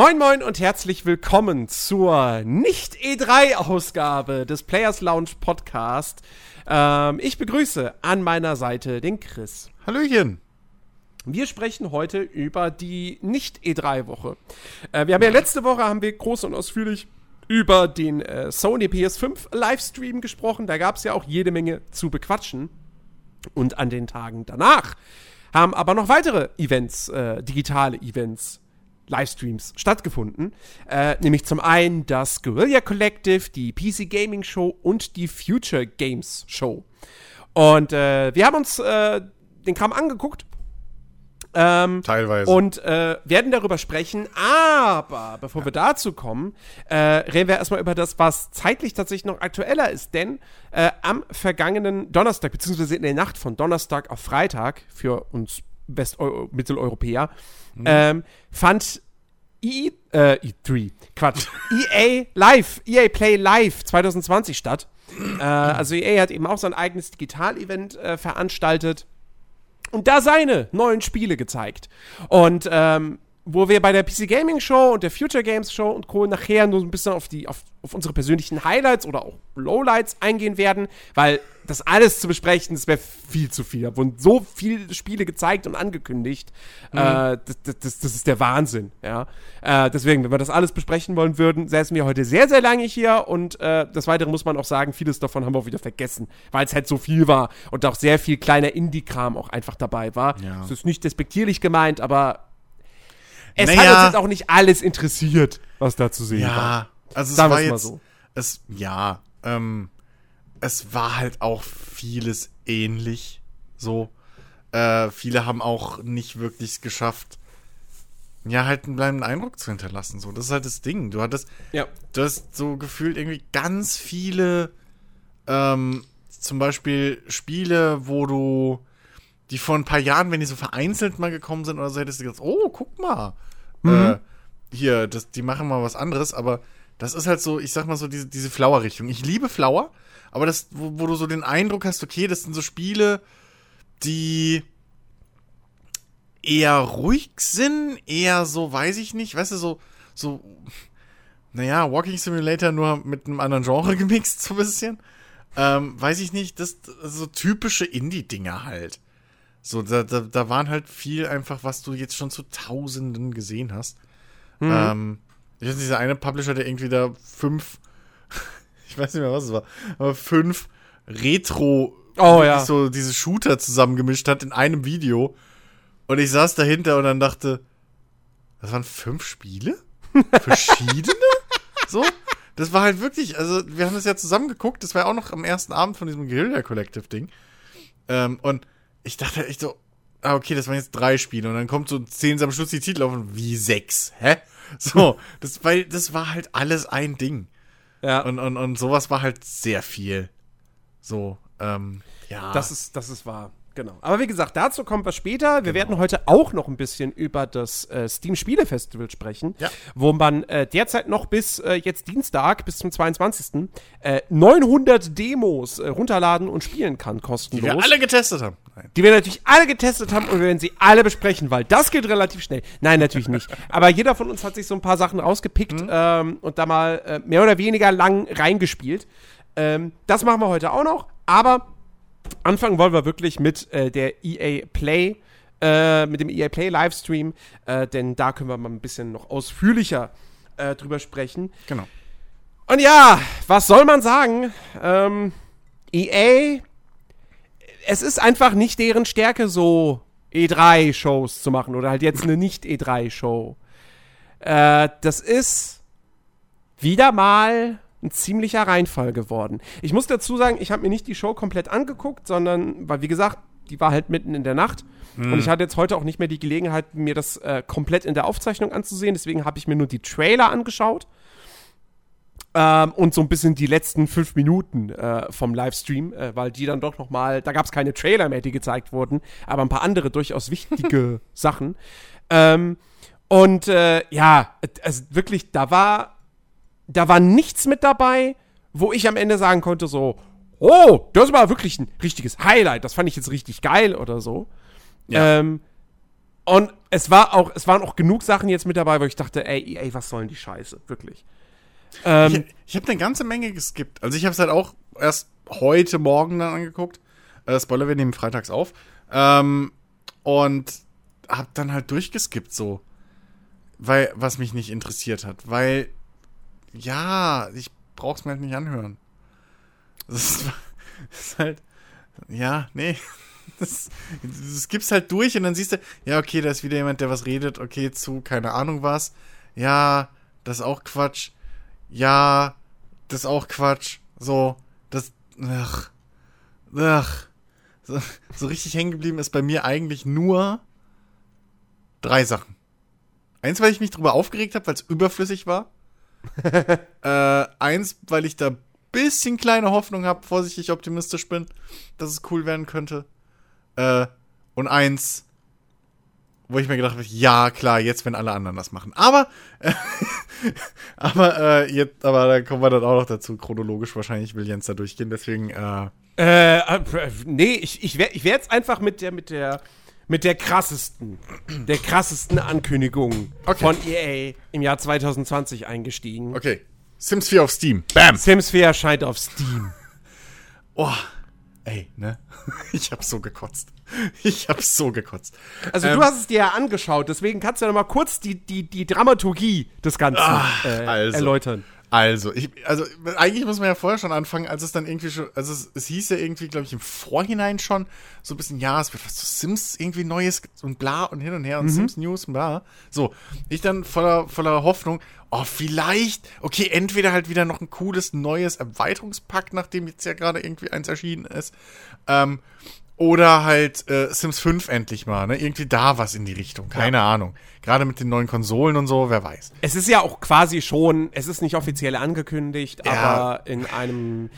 Moin moin und herzlich willkommen zur Nicht-E3-Ausgabe des Players Lounge Podcast. Ähm, ich begrüße an meiner Seite den Chris. Hallöchen. Wir sprechen heute über die Nicht-E3-Woche. Äh, wir haben ja letzte Woche haben wir groß und ausführlich über den äh, Sony PS5 Livestream gesprochen. Da gab es ja auch jede Menge zu bequatschen. Und an den Tagen danach haben aber noch weitere Events, äh, digitale Events Livestreams stattgefunden. Äh, nämlich zum einen das Guerilla Collective, die PC Gaming Show und die Future Games Show. Und äh, wir haben uns äh, den Kram angeguckt. Ähm, Teilweise. Und äh, werden darüber sprechen. Aber bevor ja. wir dazu kommen, äh, reden wir erstmal über das, was zeitlich tatsächlich noch aktueller ist. Denn äh, am vergangenen Donnerstag, beziehungsweise in der Nacht von Donnerstag auf Freitag für uns Mitteleuropäer, mhm. ähm, fand E, äh, E3, Quatsch, EA Live, EA Play Live 2020 statt. äh, also EA hat eben auch sein eigenes Digital-Event äh, veranstaltet und da seine neuen Spiele gezeigt. Und ähm, wo wir bei der PC Gaming Show und der Future Games Show und Co. nachher nur ein bisschen auf, die, auf, auf unsere persönlichen Highlights oder auch Lowlights eingehen werden, weil das alles zu besprechen, das wäre viel zu viel. Da wurden so viele Spiele gezeigt und angekündigt. Mhm. Äh, das, das, das, ist der Wahnsinn, ja. Äh, deswegen, wenn wir das alles besprechen wollen würden, säßen wir heute sehr, sehr lange hier und äh, das Weitere muss man auch sagen, vieles davon haben wir auch wieder vergessen, weil es halt so viel war und auch sehr viel kleiner Indie-Kram auch einfach dabei war. Ja. Das ist nicht despektierlich gemeint, aber es naja, hat uns jetzt auch nicht alles interessiert, was da zu sehen ja, war. Ja, also es Sagen war jetzt, mal so. es, ja, ähm, es war halt auch vieles ähnlich, so. Äh, viele haben auch nicht wirklich geschafft, ja, halt einen bleibenden Eindruck zu hinterlassen. So, das ist halt das Ding. Du hattest, ja. du hast so gefühlt irgendwie ganz viele, ähm, zum Beispiel Spiele, wo du die vor ein paar Jahren, wenn die so vereinzelt mal gekommen sind oder so, hättest du gedacht, oh, guck mal. Mhm. Äh, hier, das, die machen mal was anderes, aber das ist halt so, ich sag mal so, diese, diese Flower-Richtung. Ich liebe Flower, aber das, wo, wo, du so den Eindruck hast, okay, das sind so Spiele, die eher ruhig sind, eher so, weiß ich nicht, weißt du, so, so, naja, Walking Simulator nur mit einem anderen Genre gemixt, so ein bisschen. Ähm, weiß ich nicht, das, das so typische Indie-Dinger halt. So, da, da, da waren halt viel einfach, was du jetzt schon zu Tausenden gesehen hast. Mhm. Ähm, ich weiß nicht, dieser eine Publisher, der irgendwie da fünf, ich weiß nicht mehr, was es war, aber fünf Retro, oh, ja. so diese Shooter zusammengemischt hat in einem Video. Und ich saß dahinter und dann dachte, das waren fünf Spiele? Verschiedene? so? Das war halt wirklich, also wir haben das ja zusammen geguckt, das war ja auch noch am ersten Abend von diesem Guerilla Collective Ding. Ähm, und ich dachte echt so, ah, okay, das waren jetzt drei Spiele und dann kommt so zehn am Schluss die Titel auf und wie sechs, hä? So, das, weil das war halt alles ein Ding. Ja. Und, und, und sowas war halt sehr viel. So, ähm, ja. Das ist, das ist wahr. Genau. Aber wie gesagt, dazu kommen wir später. Wir genau. werden heute auch noch ein bisschen über das äh, Steam Spiele Festival sprechen, ja. wo man äh, derzeit noch bis äh, jetzt Dienstag, bis zum 22. 900 äh, Demos äh, runterladen und spielen kann, kostenlos. Die wir alle getestet haben. Nein. Die wir natürlich alle getestet haben und wir werden sie alle besprechen, weil das geht relativ schnell. Nein, natürlich nicht. Aber jeder von uns hat sich so ein paar Sachen rausgepickt mhm. ähm, und da mal äh, mehr oder weniger lang reingespielt. Ähm, das machen wir heute auch noch, aber Anfangen wollen wir wirklich mit äh, der EA Play, äh, mit dem EA Play Livestream, äh, denn da können wir mal ein bisschen noch ausführlicher äh, drüber sprechen. Genau. Und ja, was soll man sagen? Ähm, EA, es ist einfach nicht deren Stärke, so E3-Shows zu machen oder halt jetzt eine Nicht-E3-Show. Äh, das ist wieder mal ein ziemlicher Reinfall geworden. Ich muss dazu sagen, ich habe mir nicht die Show komplett angeguckt, sondern, weil wie gesagt, die war halt mitten in der Nacht. Hm. Und ich hatte jetzt heute auch nicht mehr die Gelegenheit, mir das äh, komplett in der Aufzeichnung anzusehen. Deswegen habe ich mir nur die Trailer angeschaut. Ähm, und so ein bisschen die letzten fünf Minuten äh, vom Livestream, äh, weil die dann doch noch mal, da gab es keine Trailer mehr, die gezeigt wurden, aber ein paar andere durchaus wichtige Sachen. Ähm, und äh, ja, also wirklich, da war da war nichts mit dabei, wo ich am Ende sagen konnte, so, oh, das war wirklich ein richtiges Highlight, das fand ich jetzt richtig geil oder so. Ja. Ähm, Und es war auch, es waren auch genug Sachen jetzt mit dabei, wo ich dachte, ey, ey, was sollen die Scheiße, wirklich. Ähm, ich ich habe eine ganze Menge geskippt. Also ich habe es halt auch erst heute Morgen dann angeguckt. Äh, Spoiler, wir nehmen freitags auf. Ähm, und hab dann halt durchgeskippt so. Weil, was mich nicht interessiert hat. Weil, ja, ich brauch's mir halt nicht anhören. Das ist, das ist halt, ja, nee. Das, das gibt's halt durch und dann siehst du, ja, okay, da ist wieder jemand, der was redet, okay, zu, keine Ahnung was. Ja, das ist auch Quatsch. Ja, das ist auch Quatsch. So, das, ach, ach. So, so richtig hängen geblieben ist bei mir eigentlich nur drei Sachen. Eins, weil ich mich drüber aufgeregt habe, weil es überflüssig war. äh, eins, weil ich da bisschen kleine Hoffnung habe, vorsichtig optimistisch bin, dass es cool werden könnte. Äh, und eins, wo ich mir gedacht habe, ja, klar, jetzt, wenn alle anderen das machen. Aber, äh, aber, äh, jetzt, aber da kommen wir dann auch noch dazu, chronologisch wahrscheinlich will Jens da durchgehen, deswegen, äh. Äh, äh nee, ich, ich wäre ich wär jetzt einfach mit der, mit der, mit der krassesten, der krassesten Ankündigung okay. von EA im Jahr 2020 eingestiegen. Okay. Sims 4 auf Steam. Bam! Sims 4 erscheint auf Steam. Oh, ey, ne? Ich hab so gekotzt. Ich hab so gekotzt. Also ähm, du hast es dir ja angeschaut, deswegen kannst du ja noch mal kurz die, die, die Dramaturgie des Ganzen ach, äh, also, erläutern. Also, ich, also eigentlich muss man ja vorher schon anfangen, als es dann irgendwie schon, also es, es hieß ja irgendwie, glaube ich, im Vorhinein schon so ein bisschen, ja, es wird was zu Sims irgendwie Neues und bla und hin und her und mhm. Sims News und bla. So, ich dann voller, voller Hoffnung, oh, vielleicht, okay, entweder halt wieder noch ein cooles neues Erweiterungspack, nachdem jetzt ja gerade irgendwie eins erschienen ist, ähm, oder halt äh, Sims 5 endlich mal, ne? Irgendwie da was in die Richtung. Keine ja. Ahnung. Gerade mit den neuen Konsolen und so, wer weiß. Es ist ja auch quasi schon, es ist nicht offiziell angekündigt, ja. aber in einem,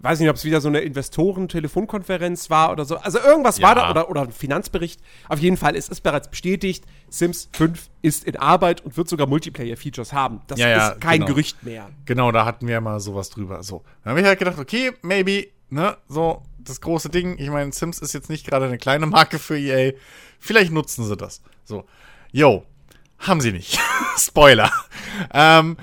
weiß nicht, ob es wieder so eine Investoren-Telefonkonferenz war oder so. Also irgendwas ja. war da oder, oder ein Finanzbericht. Auf jeden Fall, es ist bereits bestätigt, Sims 5 ist in Arbeit und wird sogar Multiplayer-Features haben. Das ist kein genau. Gerücht mehr. Genau, da hatten wir ja mal sowas drüber. So. Dann habe ich halt gedacht, okay, maybe, ne, so das große Ding. Ich meine, Sims ist jetzt nicht gerade eine kleine Marke für EA. Vielleicht nutzen sie das. So. Yo. Haben sie nicht. Spoiler. Ähm,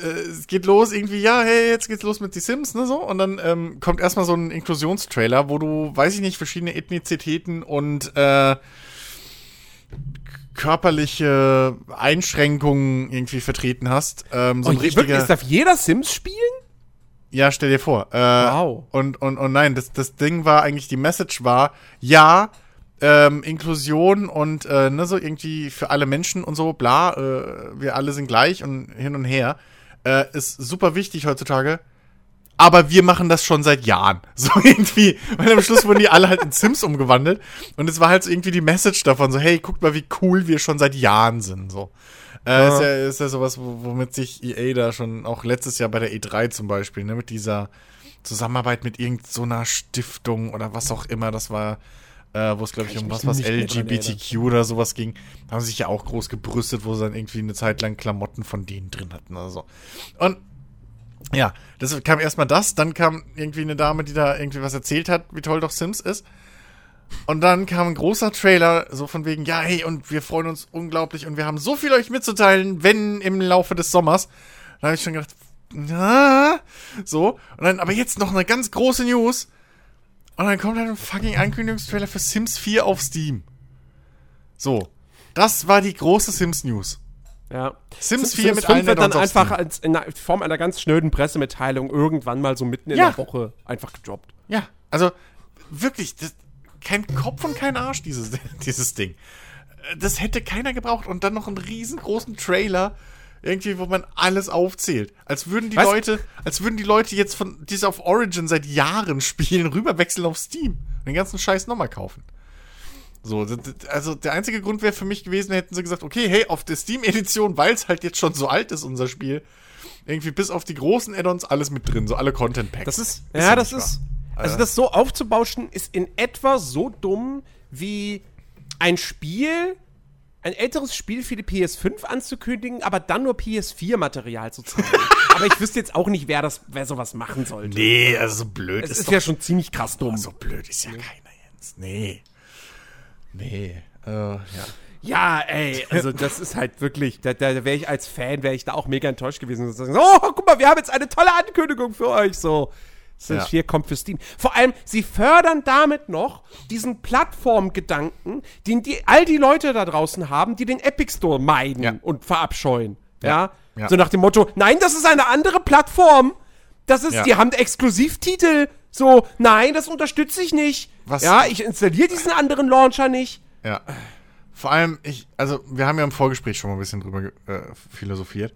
äh, es geht los irgendwie, ja, hey, jetzt geht's los mit die Sims, ne, so. Und dann ähm, kommt erstmal so ein Inklusionstrailer, wo du, weiß ich nicht, verschiedene Ethnizitäten und äh, körperliche Einschränkungen irgendwie vertreten hast. Ähm, so oh, ein richtiger, wirklich, darf jeder Sims spielen? Ja, stell dir vor. Äh, wow. Und, und, und nein, das, das Ding war eigentlich, die Message war, ja, ähm, Inklusion und äh, ne, so irgendwie für alle Menschen und so, bla, äh, wir alle sind gleich und hin und her, äh, ist super wichtig heutzutage. Aber wir machen das schon seit Jahren. So irgendwie, weil am Schluss wurden die alle halt in Sims umgewandelt. Und es war halt so irgendwie die Message davon, so, hey, guckt mal, wie cool wir schon seit Jahren sind. So. Äh, ist, ja, ist ja sowas, womit sich EA da schon auch letztes Jahr bei der E3 zum Beispiel, ne, mit dieser Zusammenarbeit mit irgendeiner so Stiftung oder was auch immer, das war, äh, wo es, glaube ich, um was, was LGBTQ oder sowas ging, haben sich ja auch groß gebrüstet, wo sie dann irgendwie eine Zeit lang Klamotten von denen drin hatten oder so. Und ja, das kam erstmal das, dann kam irgendwie eine Dame, die da irgendwie was erzählt hat, wie toll doch Sims ist. Und dann kam ein großer Trailer, so von wegen, ja, hey, und wir freuen uns unglaublich und wir haben so viel euch mitzuteilen, wenn im Laufe des Sommers. Da habe ich schon gedacht, na, so. Und dann, aber jetzt noch eine ganz große News. Und dann kommt halt ein fucking Ankündigungstrailer für Sims 4 auf Steam. So. Das war die große Sims News. Ja. Sims 4 Sims mit 5 wird dann einfach als in Form einer ganz schnöden Pressemitteilung irgendwann mal so mitten in ja. der Woche einfach gedroppt. Ja, also wirklich, das, kein Kopf und kein Arsch, dieses, dieses Ding. Das hätte keiner gebraucht. Und dann noch einen riesengroßen Trailer, irgendwie, wo man alles aufzählt. Als würden die Was? Leute, als würden die Leute jetzt von, die es auf Origin seit Jahren spielen, rüberwechseln auf Steam. Und den ganzen Scheiß nochmal kaufen. So, also der einzige Grund wäre für mich gewesen, hätten sie gesagt, okay, hey, auf der Steam-Edition, weil es halt jetzt schon so alt ist, unser Spiel, irgendwie bis auf die großen Add-ons alles mit drin, so alle Content-Packs. Das ist, ist ja, das ist, also das so aufzubauschen ist in etwa so dumm wie ein Spiel, ein älteres Spiel für die PS5 anzukündigen, aber dann nur PS4-Material zu zeigen. aber ich wüsste jetzt auch nicht, wer das, wer sowas machen sollte. Nee, also so blöd es ist, ist ja schon ziemlich krass dumm. So blöd ist ja nee. keiner, Jens. Nee. Nee. Äh, ja. Ja, ey, also das ist halt wirklich, da, da wäre ich als Fan, wäre ich da auch mega enttäuscht gewesen. So, oh, guck mal, wir haben jetzt eine tolle Ankündigung für euch, so. Das hier kommt für Steam. Vor allem, sie fördern damit noch diesen Plattformgedanken, den die, all die Leute da draußen haben, die den Epic Store meiden Ja. und verabscheuen. Ja? Ja. So nach dem Motto, nein, das ist eine andere Plattform. Das ist, Ja. die haben Exklusivtitel. So, nein, das unterstütze ich nicht. Was- Ja, ich installiere diesen anderen Launcher nicht. Ja. Vor allem, ich, also wir haben ja im Vorgespräch schon mal ein bisschen drüber äh, philosophiert.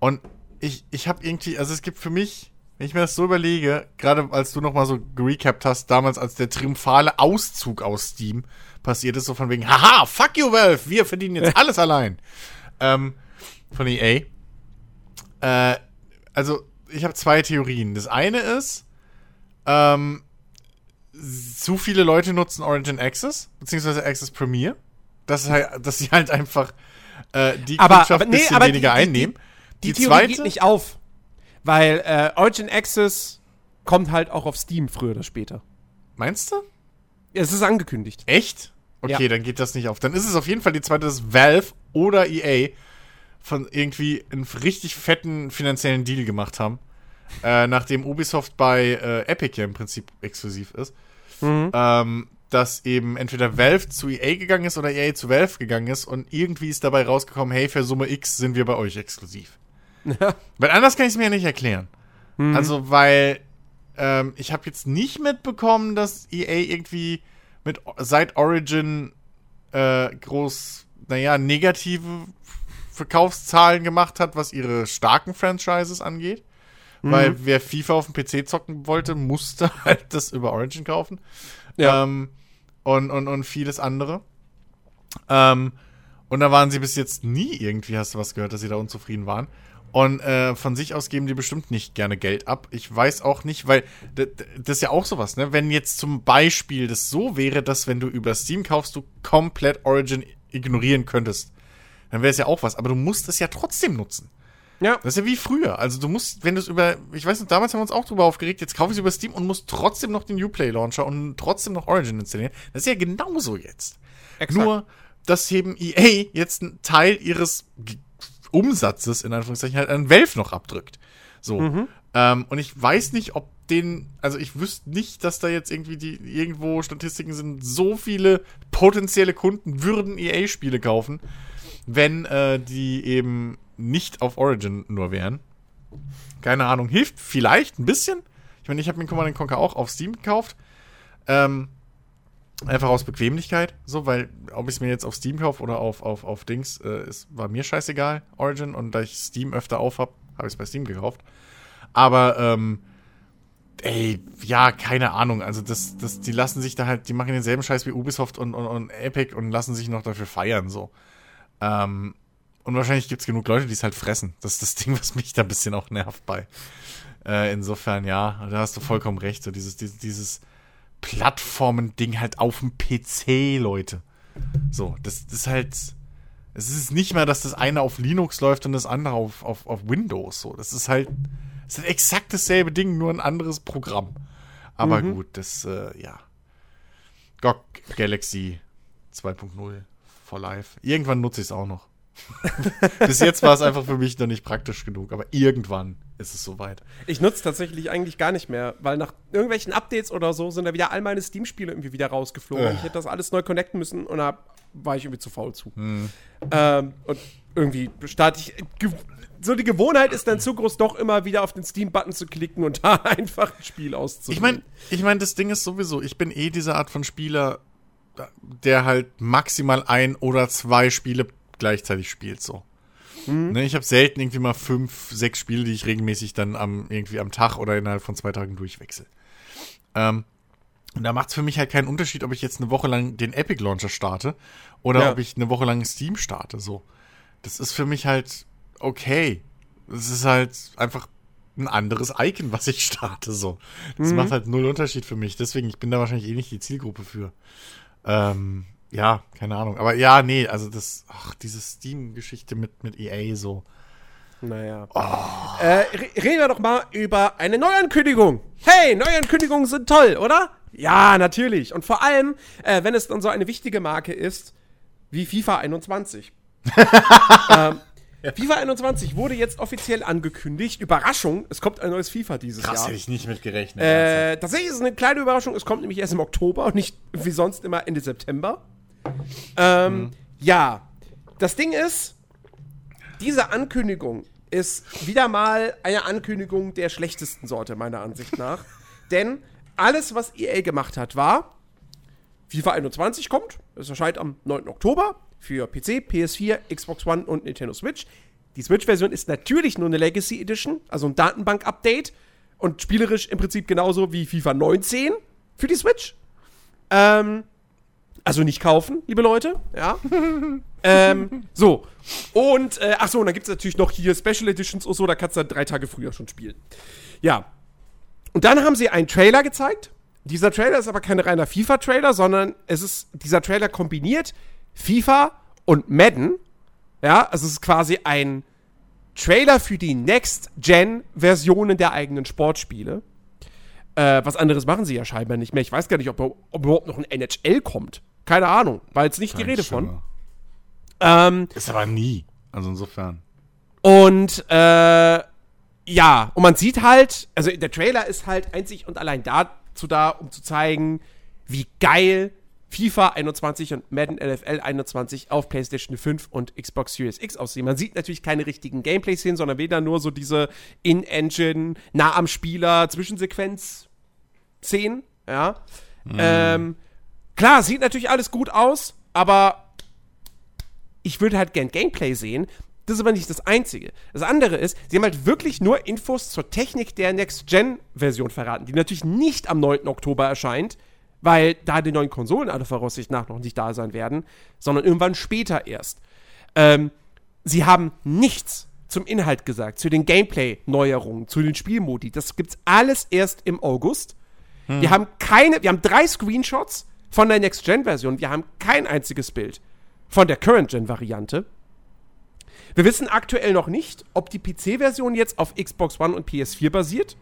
Und ich, ich habe irgendwie, also es gibt für mich, wenn ich mir das so überlege, gerade als du nochmal so gerecapt hast, damals als der triumphale Auszug aus Steam passiert ist, so von wegen, haha, fuck you, Valve, wir verdienen jetzt alles allein. Ähm, von EA. Äh, also, ich habe zwei Theorien. Das eine ist, ähm, zu viele Leute nutzen Origin Access, beziehungsweise Access Premier. Dass, halt, dass sie halt einfach äh, die Aber, Kundschaft ein nee, bisschen weniger die, die, einnehmen. Die, die Theorie geht nicht auf. Weil äh, Origin Access kommt halt auch auf Steam früher oder später. Meinst du? Es ist angekündigt. Echt? Okay, Ja. dann geht das nicht auf. Dann ist es auf jeden Fall die zweite, dass Valve oder EA von irgendwie einen richtig fetten finanziellen Deal gemacht haben. Äh, nachdem Ubisoft bei äh, Epic ja im Prinzip exklusiv ist. Ähm, dass eben entweder Valve zu EA gegangen ist oder EA zu Valve gegangen ist und irgendwie ist dabei rausgekommen, hey, für Summe X sind wir bei euch exklusiv. Weil anders kann ich es mir ja nicht erklären. Also, weil ähm, ich habe jetzt nicht mitbekommen, dass EA irgendwie mit seit Origin äh, groß, naja, negative Verkaufszahlen gemacht hat, was ihre starken Franchises angeht. Weil wer FIFA auf dem PC zocken wollte, musste halt das über Origin kaufen. Ja. Ähm, und, und, und vieles andere. Ähm, und da waren sie bis jetzt nie irgendwie, hast du was gehört, dass sie da unzufrieden waren. Und äh, von sich aus geben die bestimmt nicht gerne Geld ab. Ich weiß auch nicht, weil das ist ja auch sowas, ne? Wenn jetzt zum Beispiel das so wäre, dass wenn du über Steam kaufst, du komplett Origin ignorieren könntest, dann wäre es ja auch was. Aber du musst es ja trotzdem nutzen. Ja. Das ist ja wie früher. Also du musst, wenn du es über, ich weiß nicht, damals haben wir uns auch drüber aufgeregt, jetzt kaufe ich es über Steam und muss trotzdem noch den Uplay Launcher und trotzdem noch Origin installieren. Das ist ja genauso jetzt. Exakt. Nur, dass eben EA jetzt einen Teil ihres Umsatzes, in Anführungszeichen, halt an Valve noch abdrückt. So. Ähm, und ich weiß nicht, ob den, also ich wüsste nicht, dass da jetzt irgendwie die, irgendwo Statistiken sind, so viele potenzielle Kunden würden EA-Spiele kaufen, wenn äh, die eben nicht auf Origin nur wären. Keine Ahnung, hilft vielleicht ein bisschen. Ich meine, ich habe mir Command Conquer auch auf Steam gekauft. Ähm, einfach aus Bequemlichkeit, so, weil ob ich es mir jetzt auf Steam kaufe oder auf, auf, auf Dings, äh, es war mir scheißegal, Origin. Und da ich Steam öfter auf habe, habe ich es bei Steam gekauft. Aber, ähm, ey, ja, keine Ahnung. Also, das, das, die lassen sich da halt, die machen denselben Scheiß wie Ubisoft und, und, und Epic und lassen sich noch dafür feiern, so. Ähm, und wahrscheinlich gibt es genug Leute, die es halt fressen. Das ist das Ding, was mich da ein bisschen auch nervt bei. Äh, insofern, ja, da hast du vollkommen recht. So dieses, dieses, dieses Plattformen-Ding halt auf dem PC, Leute. So, das, das ist halt. Es ist nicht mal, dass das eine auf Linux läuft und das andere auf, auf, auf Windows. So, das ist halt. Es ist halt exakt dasselbe Ding, nur ein anderes Programm. Aber gut, das, äh, ja. GOG Galaxy 2.0 for life. Irgendwann nutze ich es auch noch. Bis jetzt war es einfach für mich noch nicht praktisch genug, aber irgendwann ist es soweit. Ich nutze tatsächlich eigentlich gar nicht mehr, weil nach irgendwelchen Updates oder so sind da wieder all meine Steam-Spiele irgendwie wieder rausgeflogen. Äh. Ich hätte das alles neu connecten müssen und da war ich irgendwie zu faul zu. Ähm, und irgendwie starte ich. So die Gewohnheit ist dann zu groß, doch immer wieder auf den Steam-Button zu klicken und da einfach ein Spiel auszuwählen. Ich meine, ich mein, das Ding ist sowieso, ich bin eh diese Art von Spieler, der halt maximal ein oder zwei Spiele gleichzeitig spielt, so. Ne, ich habe selten irgendwie mal fünf, sechs Spiele, die ich regelmäßig dann am, irgendwie am Tag oder innerhalb von zwei Tagen durchwechsel. Ähm, und da macht es für mich halt keinen Unterschied, ob ich jetzt eine Woche lang den Epic Launcher starte oder Ja. ob ich eine Woche lang Steam starte, so. Das ist für mich halt okay. Es ist halt einfach ein anderes Icon, was ich starte, so. Das macht halt null Unterschied für mich. Deswegen, ich bin da wahrscheinlich eh nicht die Zielgruppe für. Ähm, ja, keine Ahnung. Aber ja, nee, also das, ach, diese Steam-Geschichte mit, mit EA so. Naja. Äh, re- reden wir doch mal über eine Neuankündigung. Hey, Neuankündigungen sind toll, oder? Ja, natürlich. Und vor allem, äh, wenn es dann so eine wichtige Marke ist, wie FIFA 21. ähm, FIFA 21 wurde jetzt offiziell angekündigt. Überraschung, es kommt ein neues FIFA dieses Krass, Jahr. hätte ich nicht mit gerechnet. Äh, tatsächlich ist es eine kleine Überraschung. Es kommt nämlich erst im Oktober und nicht wie sonst immer Ende September. Ähm, Ja, das Ding ist, diese Ankündigung ist wieder mal eine Ankündigung der schlechtesten Sorte, meiner Ansicht nach. Denn alles, was EA gemacht hat, war, FIFA 21 kommt. Es erscheint am 9. Oktober für PC, PS4, Xbox One und Nintendo Switch. Die Switch-Version ist natürlich nur eine Legacy Edition, also ein Datenbank-Update und spielerisch im Prinzip genauso wie FIFA 19 für die Switch. Ähm, also nicht kaufen, liebe Leute, ja. ähm, so. Und, äh, ach so, und dann gibt es natürlich noch hier Special Editions und so, da kannst du dann drei Tage früher schon spielen. Ja. Und dann haben sie einen Trailer gezeigt. Dieser Trailer ist aber kein reiner FIFA-Trailer, sondern es ist, dieser Trailer kombiniert FIFA und Madden. Ja, also es ist quasi ein Trailer für die Next-Gen-Versionen der eigenen Sportspiele. Äh, was anderes machen sie ja scheinbar nicht mehr. Ich weiß gar nicht, ob, ob überhaupt noch ein NHL kommt. Keine Ahnung. War jetzt nicht die Rede von. Ähm, Ist aber nie. Also insofern. und äh, ja, und man sieht halt, also der Trailer ist halt einzig und allein dazu da, um zu zeigen, wie geil FIFA 21 und Madden NFL 21 auf PlayStation 5 und Xbox Series X aussehen. Man sieht natürlich keine richtigen Gameplay-Szenen, sondern weder nur so diese In-Engine, nah am Spieler, Zwischensequenz-Szenen, ja. Ähm, klar, sieht natürlich alles gut aus, aber ich würde halt gern Gameplay sehen. Das ist aber nicht das Einzige. Das andere ist, sie haben halt wirklich nur Infos zur Technik der Next-Gen-Version verraten, die natürlich nicht am 9. Oktober erscheint, weil da die neuen Konsolen alle Voraussicht nach noch nicht da sein werden, sondern irgendwann später erst. Ähm, sie haben nichts zum Inhalt gesagt, zu den Gameplay-Neuerungen, zu den Spielmodi. Das gibt's alles erst im August. Wir haben keine, wir haben drei Screenshots von der Next-Gen-Version. Wir haben kein einziges Bild von der Current-Gen-Variante. Wir wissen aktuell noch nicht, ob die PC-Version jetzt auf Xbox One und PS4 basiert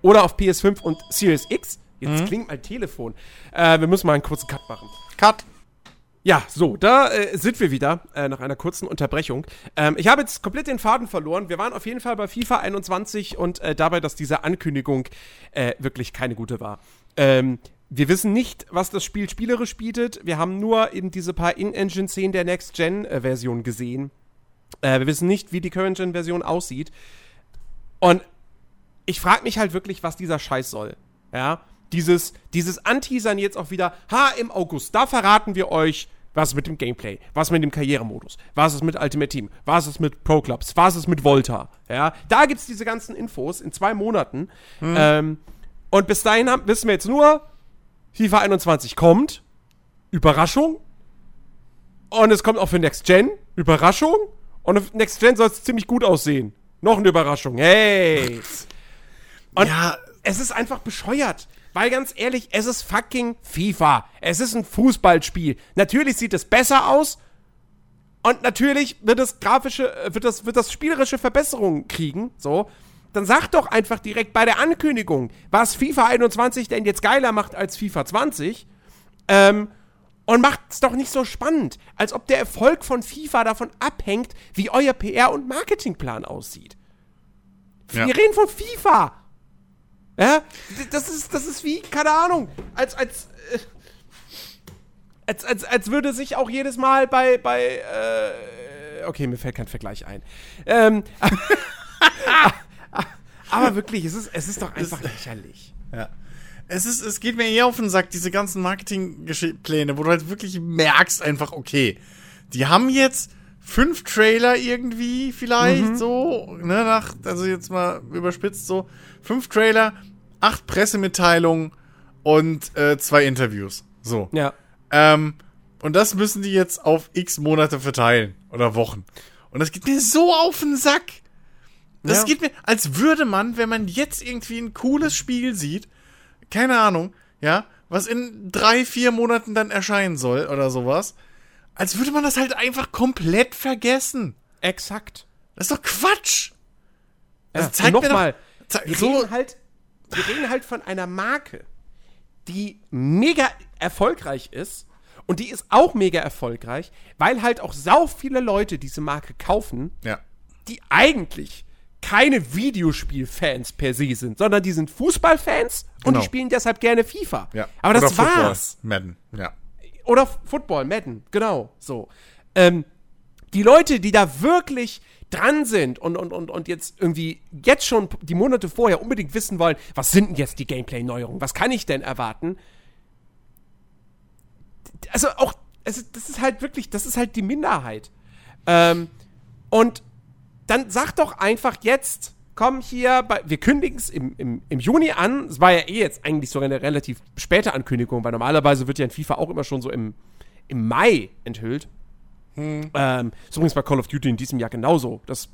oder auf PS5 und Series X. Jetzt klingt mein Telefon. Äh, wir müssen mal einen kurzen Cut machen. Cut. Ja, so, da äh, sind wir wieder äh, nach einer kurzen Unterbrechung. Ähm, ich habe jetzt komplett den Faden verloren. Wir waren auf jeden Fall bei FIFA 21 und äh, dabei, dass diese Ankündigung äh, wirklich keine gute war. Ähm, wir wissen nicht, was das Spiel spielerisch bietet. Wir haben nur eben diese paar In-Engine-Szenen der Next-Gen-Version gesehen. Äh, wir wissen nicht, wie die Current-Gen-Version aussieht. Und ich frage mich halt wirklich, was dieser Scheiß soll. Ja, dieses, dieses Anteasern jetzt auch wieder, ha, im August, da verraten wir euch, was ist mit dem Gameplay, was mit dem Karrieremodus, was ist mit Ultimate Team, was ist mit Pro Clubs, was ist mit Volta. Ja, da gibt's diese ganzen Infos in zwei Monaten. Ähm, und bis dahin haben, wissen wir jetzt nur, FIFA 21 kommt, Überraschung. Und es kommt auch für Next Gen, Überraschung. Und auf Next Gen soll es ziemlich gut aussehen. Noch eine Überraschung. Hey! Und Ja. es ist einfach bescheuert. Weil ganz ehrlich, es ist fucking FIFA. Es ist ein Fußballspiel. Natürlich sieht es besser aus. Und natürlich wird das grafische, äh, wird das, wird das spielerische Verbesserungen kriegen. So. Dann sag doch einfach direkt bei der Ankündigung, was FIFA 21 denn jetzt geiler macht als FIFA 20. Ähm, und macht's doch nicht so spannend, als ob der Erfolg von FIFA davon abhängt, wie euer PR- und Marketingplan aussieht. Ja. Wir reden von FIFA. Ja, das ist, das ist wie, keine Ahnung, als, als, äh, als, als, als würde sich auch jedes Mal bei, bei, äh, okay, mir fällt kein Vergleich ein. Ähm, aber wirklich, es ist, es ist doch einfach lächerlich. Ja. Es, ist, es geht mir eher auf den Sack, diese ganzen Marketingpläne, wo du halt wirklich merkst einfach, okay, die haben jetzt fünf Trailer irgendwie vielleicht so, ne, nach, also jetzt mal überspitzt so, fünf Trailer, acht Pressemitteilungen und äh, zwei Interviews. So. Ja. Ähm, und das müssen die jetzt auf x Monate verteilen oder Wochen. Und das geht mir so auf den Sack. Das Ja. geht mir, als würde man, wenn man jetzt irgendwie ein cooles Spiel sieht, keine Ahnung, ja, was in drei, vier Monaten dann erscheinen soll oder sowas, als würde man das halt einfach komplett vergessen. Exakt. Das ist doch Quatsch. Ja, Also zeig nochmal, wir, so- reden halt, wir reden halt von einer Marke, die mega erfolgreich ist Und die ist auch mega erfolgreich, weil halt auch sau viele Leute diese Marke kaufen, Ja. die eigentlich keine Videospielfans per se sind, sondern die sind Fußballfans und Genau. die spielen deshalb gerne FIFA. Ja. Aber das Oder Football. war's. Madden. Ja. Oder Football, Madden, genau, so. Ähm, die Leute, die da wirklich dran sind und, und, und, und jetzt irgendwie jetzt schon die Monate vorher unbedingt wissen wollen, was sind denn jetzt die Gameplay-Neuerungen, was kann ich denn erwarten? Also auch, es, das ist halt wirklich, das ist halt die Minderheit. Ähm, und dann sag doch einfach jetzt, komm hier, bei, wir kündigen es im, im, im Juni an. Es war ja eh jetzt eigentlich sogar eine relativ späte Ankündigung, weil normalerweise wird ja in FIFA auch immer schon so im, im Mai enthüllt. Ähm, ist übrigens bei Call of Duty in diesem Jahr genauso. Das,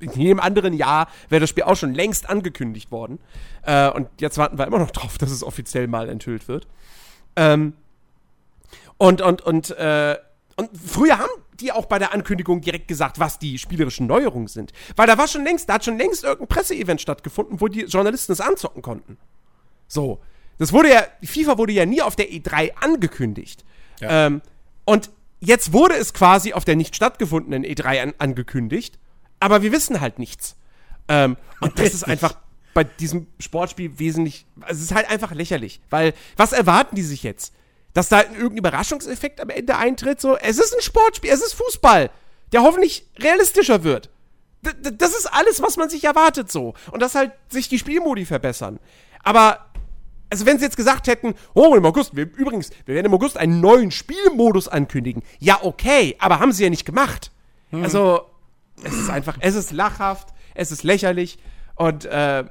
in jedem anderen Jahr wäre das Spiel auch schon längst angekündigt worden. Äh, und jetzt warten wir immer noch drauf, dass es offiziell mal enthüllt wird. Ähm, und, und, und, äh, und früher haben die auch bei der Ankündigung direkt gesagt, was die spielerischen Neuerungen sind. Weil da war schon längst, da hat schon längst irgendein Presseevent stattgefunden, wo die Journalisten es anzocken konnten. So. Das wurde ja, FIFA wurde ja nie auf der E3 angekündigt. Ja. Ähm, und jetzt wurde es quasi auf der nicht stattgefundenen E3 an, angekündigt, aber wir wissen halt nichts. Ähm, und das ist einfach bei diesem Sportspiel wesentlich, also es ist halt einfach lächerlich, weil was erwarten die sich jetzt? Dass da irgendein Überraschungseffekt am Ende eintritt? So, es ist ein Sportspiel, es ist Fußball, der hoffentlich realistischer wird. D das ist alles, was man sich erwartet so. Und dass halt sich die Spielmodi verbessern. Aber also wenn sie jetzt gesagt hätten, oh, im August, wir, übrigens, wir werden im August einen neuen Spielmodus ankündigen. Ja, okay, aber haben sie ja nicht gemacht. Also, es ist einfach, es ist lachhaft, es ist lächerlich und äh,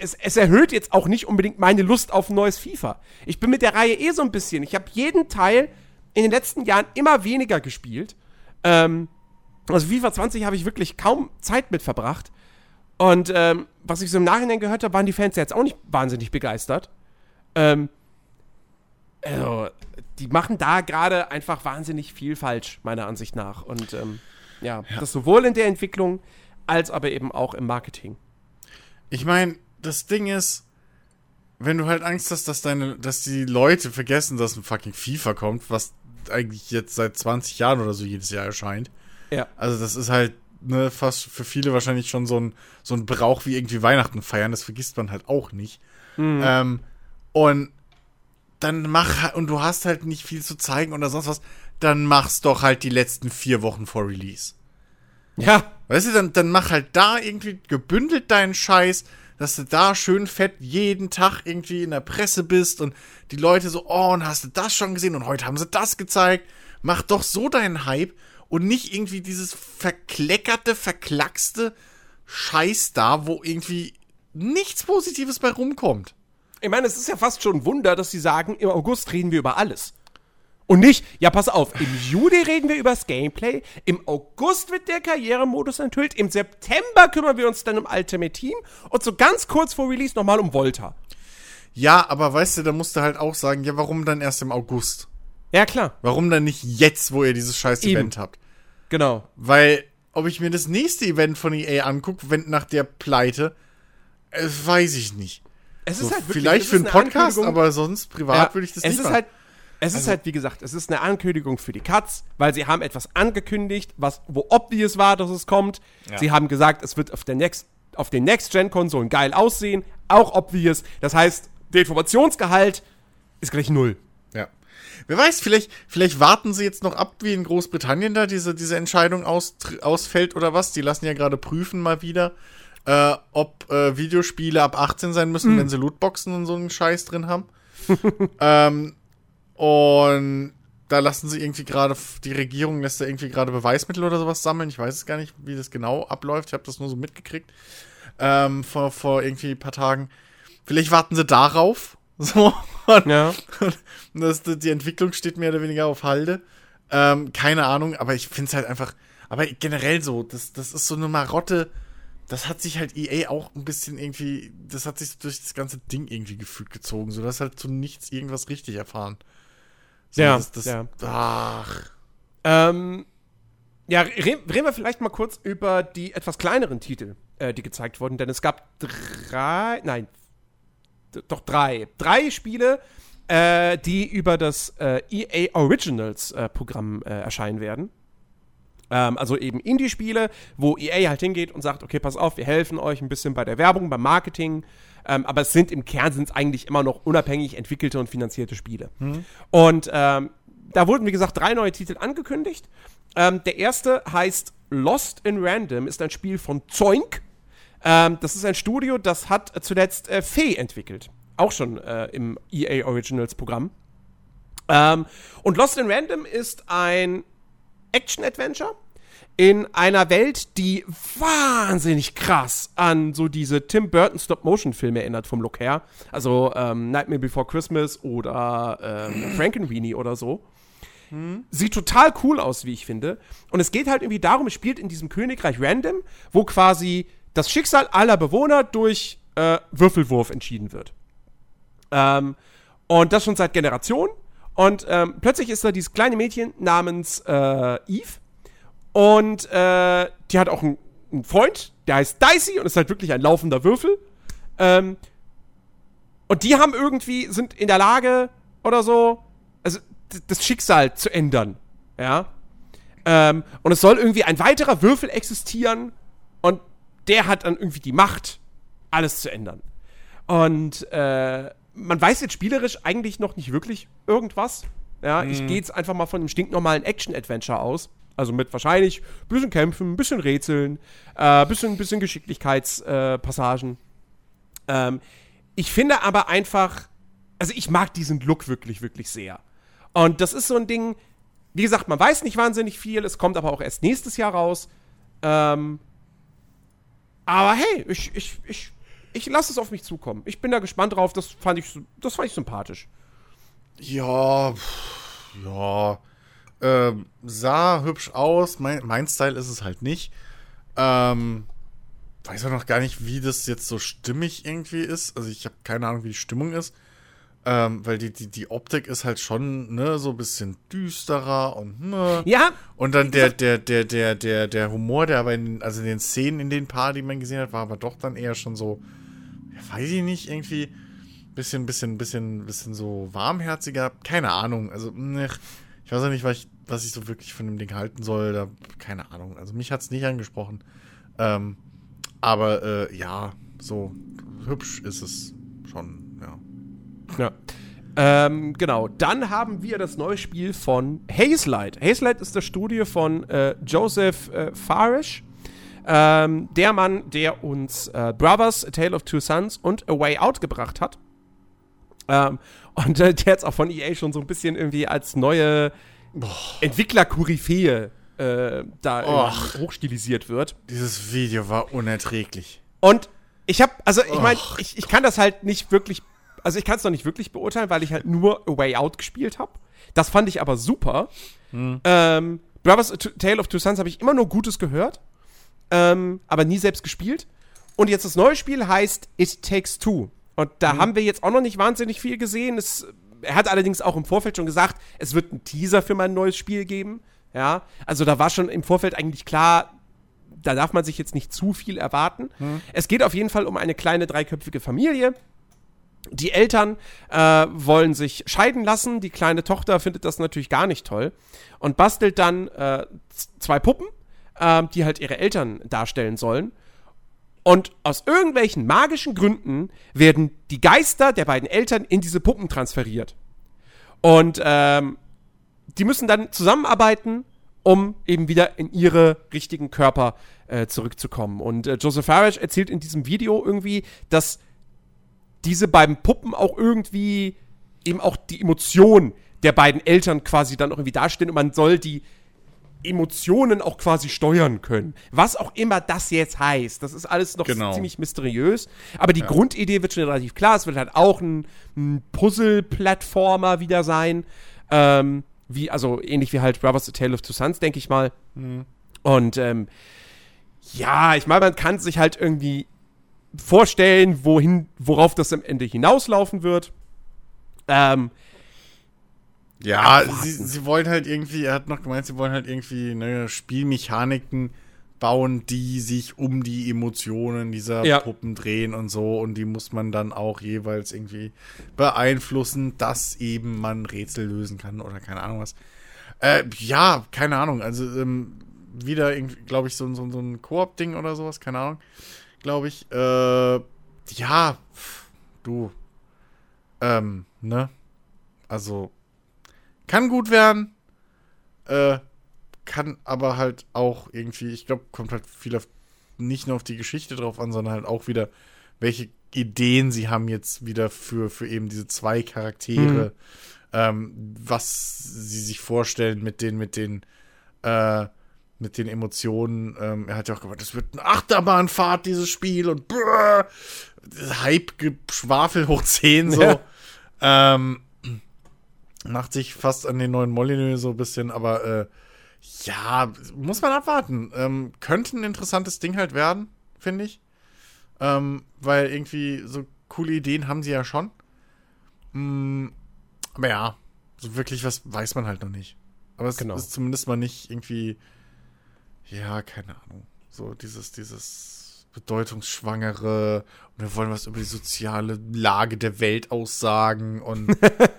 es, es erhöht jetzt auch nicht unbedingt meine Lust auf ein neues FIFA. Ich bin mit der Reihe eh so ein bisschen, ich habe jeden Teil in den letzten Jahren immer weniger gespielt. Ähm, also FIFA 20 habe ich wirklich kaum Zeit mit verbracht. Und ähm, was ich so im Nachhinein gehört habe, waren die Fans jetzt auch nicht wahnsinnig begeistert. Ähm, also, die machen da gerade einfach wahnsinnig viel falsch, meiner Ansicht nach. Und ähm, ja, das sowohl in der Entwicklung als aber eben auch im Marketing. Ich meine, das Ding ist, wenn du halt Angst hast, dass deine, dass die Leute vergessen, dass ein fucking FIFA kommt, was eigentlich jetzt seit 20 Jahren oder so jedes Jahr erscheint. Ja. Also das ist halt ne, fast für viele wahrscheinlich schon so ein, so ein Brauch wie irgendwie Weihnachten feiern. Das vergisst man halt auch nicht. Ähm, und dann mach und du hast halt nicht viel zu zeigen oder sonst was, dann mach's doch halt die letzten vier Wochen vor Release. Ja, Weißt du, dann, dann mach halt da irgendwie gebündelt deinen Scheiß, dass du da schön fett jeden Tag irgendwie in der Presse bist und die Leute so, oh, und hast du das schon gesehen und heute haben sie das gezeigt. Mach doch so deinen Hype und nicht irgendwie dieses verkleckerte, verklackste Scheiß da, wo irgendwie nichts Positives bei rumkommt. ich meine, es ist ja fast schon ein Wunder, dass sie sagen, im August reden wir über alles. Und nicht, ja, pass auf, im Juli reden wir über das Gameplay, im August wird der Karrieremodus enthüllt, im September kümmern wir uns dann um Ultimate Team und so ganz kurz vor Release nochmal um Volta. Ja, aber weißt du, da musst du halt auch sagen, ja, warum dann erst im August? Ja, klar, Warum dann nicht jetzt, wo ihr dieses scheiß Eben. Event habt? genau. Weil, ob ich mir das nächste Event von EA angucke, wenn nach der Pleite, äh, weiß ich nicht. Es So, ist halt wirklich, vielleicht es für einen eine Podcast, aber sonst privat Ja, würde ich das es nicht ist machen. halt, es ist halt, wie gesagt, es ist eine Ankündigung für die Cuts, weil sie haben etwas angekündigt, was, wo obvious war, dass es kommt. Ja. Sie haben gesagt, es wird auf der Next, auf den Next-Gen-Konsolen geil aussehen, auch obvious. Das heißt, der Informationsgehalt ist gleich null. ja. Wer weiß, vielleicht, vielleicht warten sie jetzt noch ab, wie in Großbritannien da diese, diese Entscheidung aus, ausfällt oder was. Die lassen ja gerade prüfen mal wieder, äh, ob äh, Videospiele ab 18 sein müssen, wenn sie Lootboxen und so einen Scheiß drin haben. ähm, und da lassen sie irgendwie gerade, die Regierung lässt da irgendwie gerade Beweismittel oder sowas sammeln. Ich weiß es gar nicht, wie das genau abläuft. Ich habe das nur so mitgekriegt ähm, vor, vor irgendwie ein paar Tagen. Vielleicht warten sie darauf. So. Und, Ja. und das, die Entwicklung steht mehr oder weniger auf Halde. Ähm, keine Ahnung, aber ich finde es halt einfach. Aber generell so, das, das ist so eine Marotte. Das hat sich halt EA auch ein bisschen irgendwie. Das hat sich durch das ganze Ding irgendwie gefühlt gezogen. So, dass halt zu nichts irgendwas richtig erfahren. So, Ja, Das, das, ja. Ach. Ähm, ja, re reden wir vielleicht mal kurz über die etwas kleineren Titel, äh, die gezeigt wurden, denn es gab drei, nein, doch drei, drei Spiele, äh, die über das äh, EA Originals äh, Programm äh, erscheinen werden. Ähm, also eben Indie-Spiele, wo EA halt hingeht und sagt, okay, pass auf, wir helfen euch ein bisschen bei der Werbung, beim Marketing. Ähm, aber es sind im Kern sind eigentlich immer noch unabhängig entwickelte und finanzierte Spiele. Mhm. Und ähm, da wurden, wie gesagt, drei neue Titel angekündigt. Ähm, der erste heißt Lost in Random, ist ein Spiel von Zoink. Ähm, das ist ein Studio, das hat zuletzt äh, Fee entwickelt. Auch schon äh, im EA Originals Programm. Ähm, und Lost in Random ist ein Action-Adventure in einer Welt, die wahnsinnig krass an so diese Tim Burton Stop-Motion-Filme erinnert vom Look her. Also ähm, Nightmare Before Christmas oder ähm, Frankenweenie oder so. Hm. Sieht total cool aus, wie ich finde. Und es geht halt irgendwie darum, es spielt in diesem Königreich Random, wo quasi das Schicksal aller Bewohner durch äh, Würfelwurf entschieden wird. Ähm, und das schon seit Generationen. Und ähm, plötzlich ist da dieses kleine Mädchen namens äh, Eve. Und äh, die hat auch einen, einen, Freund, der heißt Dicey und ist halt wirklich ein laufender Würfel. Ähm, und die haben irgendwie, sind in der Lage oder so, also das Schicksal zu ändern. Ja. Ähm, und es soll irgendwie ein weiterer Würfel existieren und der hat dann irgendwie die Macht, alles zu ändern. Und äh, man weiß jetzt spielerisch eigentlich noch nicht wirklich irgendwas. Ja, mhm. ich gehe jetzt einfach mal von einem stinknormalen Action-Adventure aus. Also mit wahrscheinlich ein bisschen Kämpfen, ein bisschen Rätseln, ein äh, bisschen, bisschen Geschicklichkeitspassagen. Äh, ähm, ich finde aber einfach, also ich mag diesen Look wirklich, wirklich sehr. Und das ist so ein Ding, wie gesagt, man weiß nicht wahnsinnig viel, es kommt aber auch erst nächstes Jahr raus. Ähm, aber hey, ich, ich, ich ich lasse es auf mich zukommen. Ich bin da gespannt drauf. Das fand ich, das fand ich sympathisch. Ja, ja. Ähm, sah hübsch aus. Mein, mein Style ist es halt nicht. Ähm, weiß auch noch gar nicht, wie das jetzt so stimmig irgendwie ist. Also ich habe keine Ahnung, wie die Stimmung ist. Ähm, weil die, die, die Optik ist halt schon, ne, so ein bisschen düsterer und ne. Ja. Und dann der, der, der, der, der, der Humor, der aber in, also in den Szenen, in den Paar, die man gesehen hat, war aber doch dann eher schon so, weiß ich nicht, irgendwie bisschen, bisschen, bisschen, bisschen so warmherziger. Keine Ahnung. Also, ne, ich weiß auch nicht, was ich, was ich so wirklich von dem Ding halten soll. Da, keine Ahnung. Also mich hat es nicht angesprochen. Ähm, aber äh, ja, so hübsch ist es schon, ja. Ja. Ähm, genau, dann haben wir das neue Spiel von Hazelight. Hazelight ist das Studio von äh, Joseph äh, Farish. Ähm, der Mann, der uns äh, Brothers, A Tale of Two Sons und A Way Out gebracht hat. Ähm, und äh, der jetzt auch von EA schon so ein bisschen irgendwie als neue Entwickler-Koryphäe äh, da hochstilisiert wird. Dieses Video war unerträglich. Und ich habe, also ich meine, ich, ich kann das halt nicht wirklich, also ich kann es noch nicht wirklich beurteilen, weil ich halt nur A Way Out gespielt habe. Das fand ich aber super. Hm. Ähm, Brothers, A Tale of Two Sons habe ich immer nur Gutes gehört ähm, aber nie selbst gespielt. Und jetzt das neue Spiel heißt It Takes Two. Und da mhm. haben wir jetzt auch noch nicht wahnsinnig viel gesehen. Es, er hat allerdings auch im Vorfeld schon gesagt, es wird einen Teaser für mein neues Spiel geben. Ja, also da war schon im Vorfeld eigentlich klar, da darf man sich jetzt nicht zu viel erwarten. Mhm. Es geht auf jeden Fall um eine kleine dreiköpfige Familie. Die Eltern äh, wollen sich scheiden lassen. Die kleine Tochter findet das natürlich gar nicht toll und bastelt dann äh, zwei Puppen ähm, die halt ihre Eltern darstellen sollen. Und aus irgendwelchen magischen Gründen werden die Geister der beiden Eltern in diese Puppen transferiert. Und ähm, die müssen dann zusammenarbeiten, um eben wieder in ihre richtigen Körper äh, zurückzukommen. Und äh, Joseph Farish erzählt in diesem Video irgendwie, dass diese beiden Puppen auch irgendwie eben auch die Emotionen der beiden Eltern quasi dann auch irgendwie darstellen und man soll die Emotionen auch quasi steuern können. Was auch immer das jetzt heißt. Das ist alles noch genau. ziemlich mysteriös. Aber die ja. Grundidee wird schon relativ klar. Es wird halt auch ein, ein Puzzle-Plattformer wieder sein. Ähm, wie, also ähnlich wie halt Brothers A Tale of Two Sons, denke ich mal. Mhm. Und ähm, ja, ich meine, man kann sich halt irgendwie vorstellen, wohin, worauf das am Ende hinauslaufen wird. Ähm, ja, sie, sie wollen halt irgendwie, er hat noch gemeint, sie wollen halt irgendwie neue Spielmechaniken bauen, die sich um die Emotionen dieser Ja. Puppen drehen und so. Und die muss man dann auch jeweils irgendwie beeinflussen, dass eben man Rätsel lösen kann oder keine Ahnung was. Äh, ja, keine Ahnung. Also ähm, wieder, glaube ich, so, so, so ein Koop-Ding oder sowas, keine Ahnung. Glaube ich. Äh, ja, pf, du. Ähm, ne? Also, kann gut werden. Äh, kann aber halt auch irgendwie, ich glaube, kommt halt viel auf, nicht nur auf die Geschichte drauf an, sondern halt auch wieder, welche Ideen sie haben jetzt wieder für, für eben diese zwei Charaktere, ähm, was sie sich vorstellen mit den, mit den, äh, mit den Emotionen. Ähm, er hat ja auch gesagt, das wird eine Achterbahnfahrt, dieses Spiel und brrr, Hype-Geschwafel hoch 10 so. Ja. Ähm, macht sich fast an den neuen Molyneux so ein bisschen, aber äh, ja, muss man abwarten. Ähm, könnte ein interessantes Ding halt werden, finde ich. Ähm, weil irgendwie so coole Ideen haben sie ja schon. Mm, aber ja, so wirklich was weiß man halt noch nicht. Aber es Genau. ist zumindest mal nicht irgendwie, ja, keine Ahnung. So dieses, dieses bedeutungsschwangere und wir wollen was über die soziale Lage der Welt aussagen und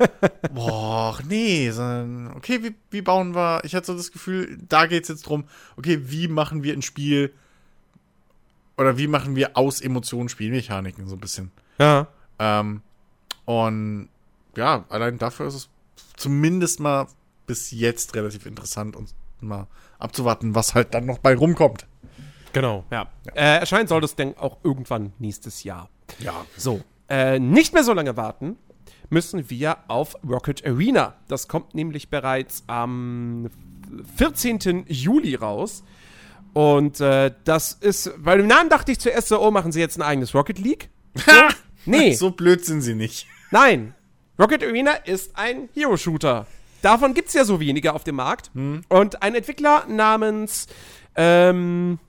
boah, nee, sondern okay, wie, wie bauen wir, ich hatte so das Gefühl, da geht es jetzt drum, okay, wie machen wir ein Spiel oder wie machen wir aus Emotionen Spielmechaniken so ein bisschen. Ja. Ähm, und ja, allein dafür ist es zumindest mal bis jetzt relativ interessant und mal abzuwarten, was halt dann noch bei rumkommt. Genau, ja. Äh, erscheinen soll das denn auch irgendwann nächstes Jahr. Ja. So, äh, nicht mehr so lange warten müssen wir auf Rocket Arena. Das kommt nämlich bereits am 14. Juli raus. Und äh, das ist, bei dem Namen dachte ich zuerst so, oh, machen sie jetzt ein eigenes Rocket League? So? nee, So blöd sind sie nicht. nein. Rocket Arena ist ein Hero-Shooter. Davon gibt es ja so wenige auf dem Markt. Und ein Entwickler namens, ähm,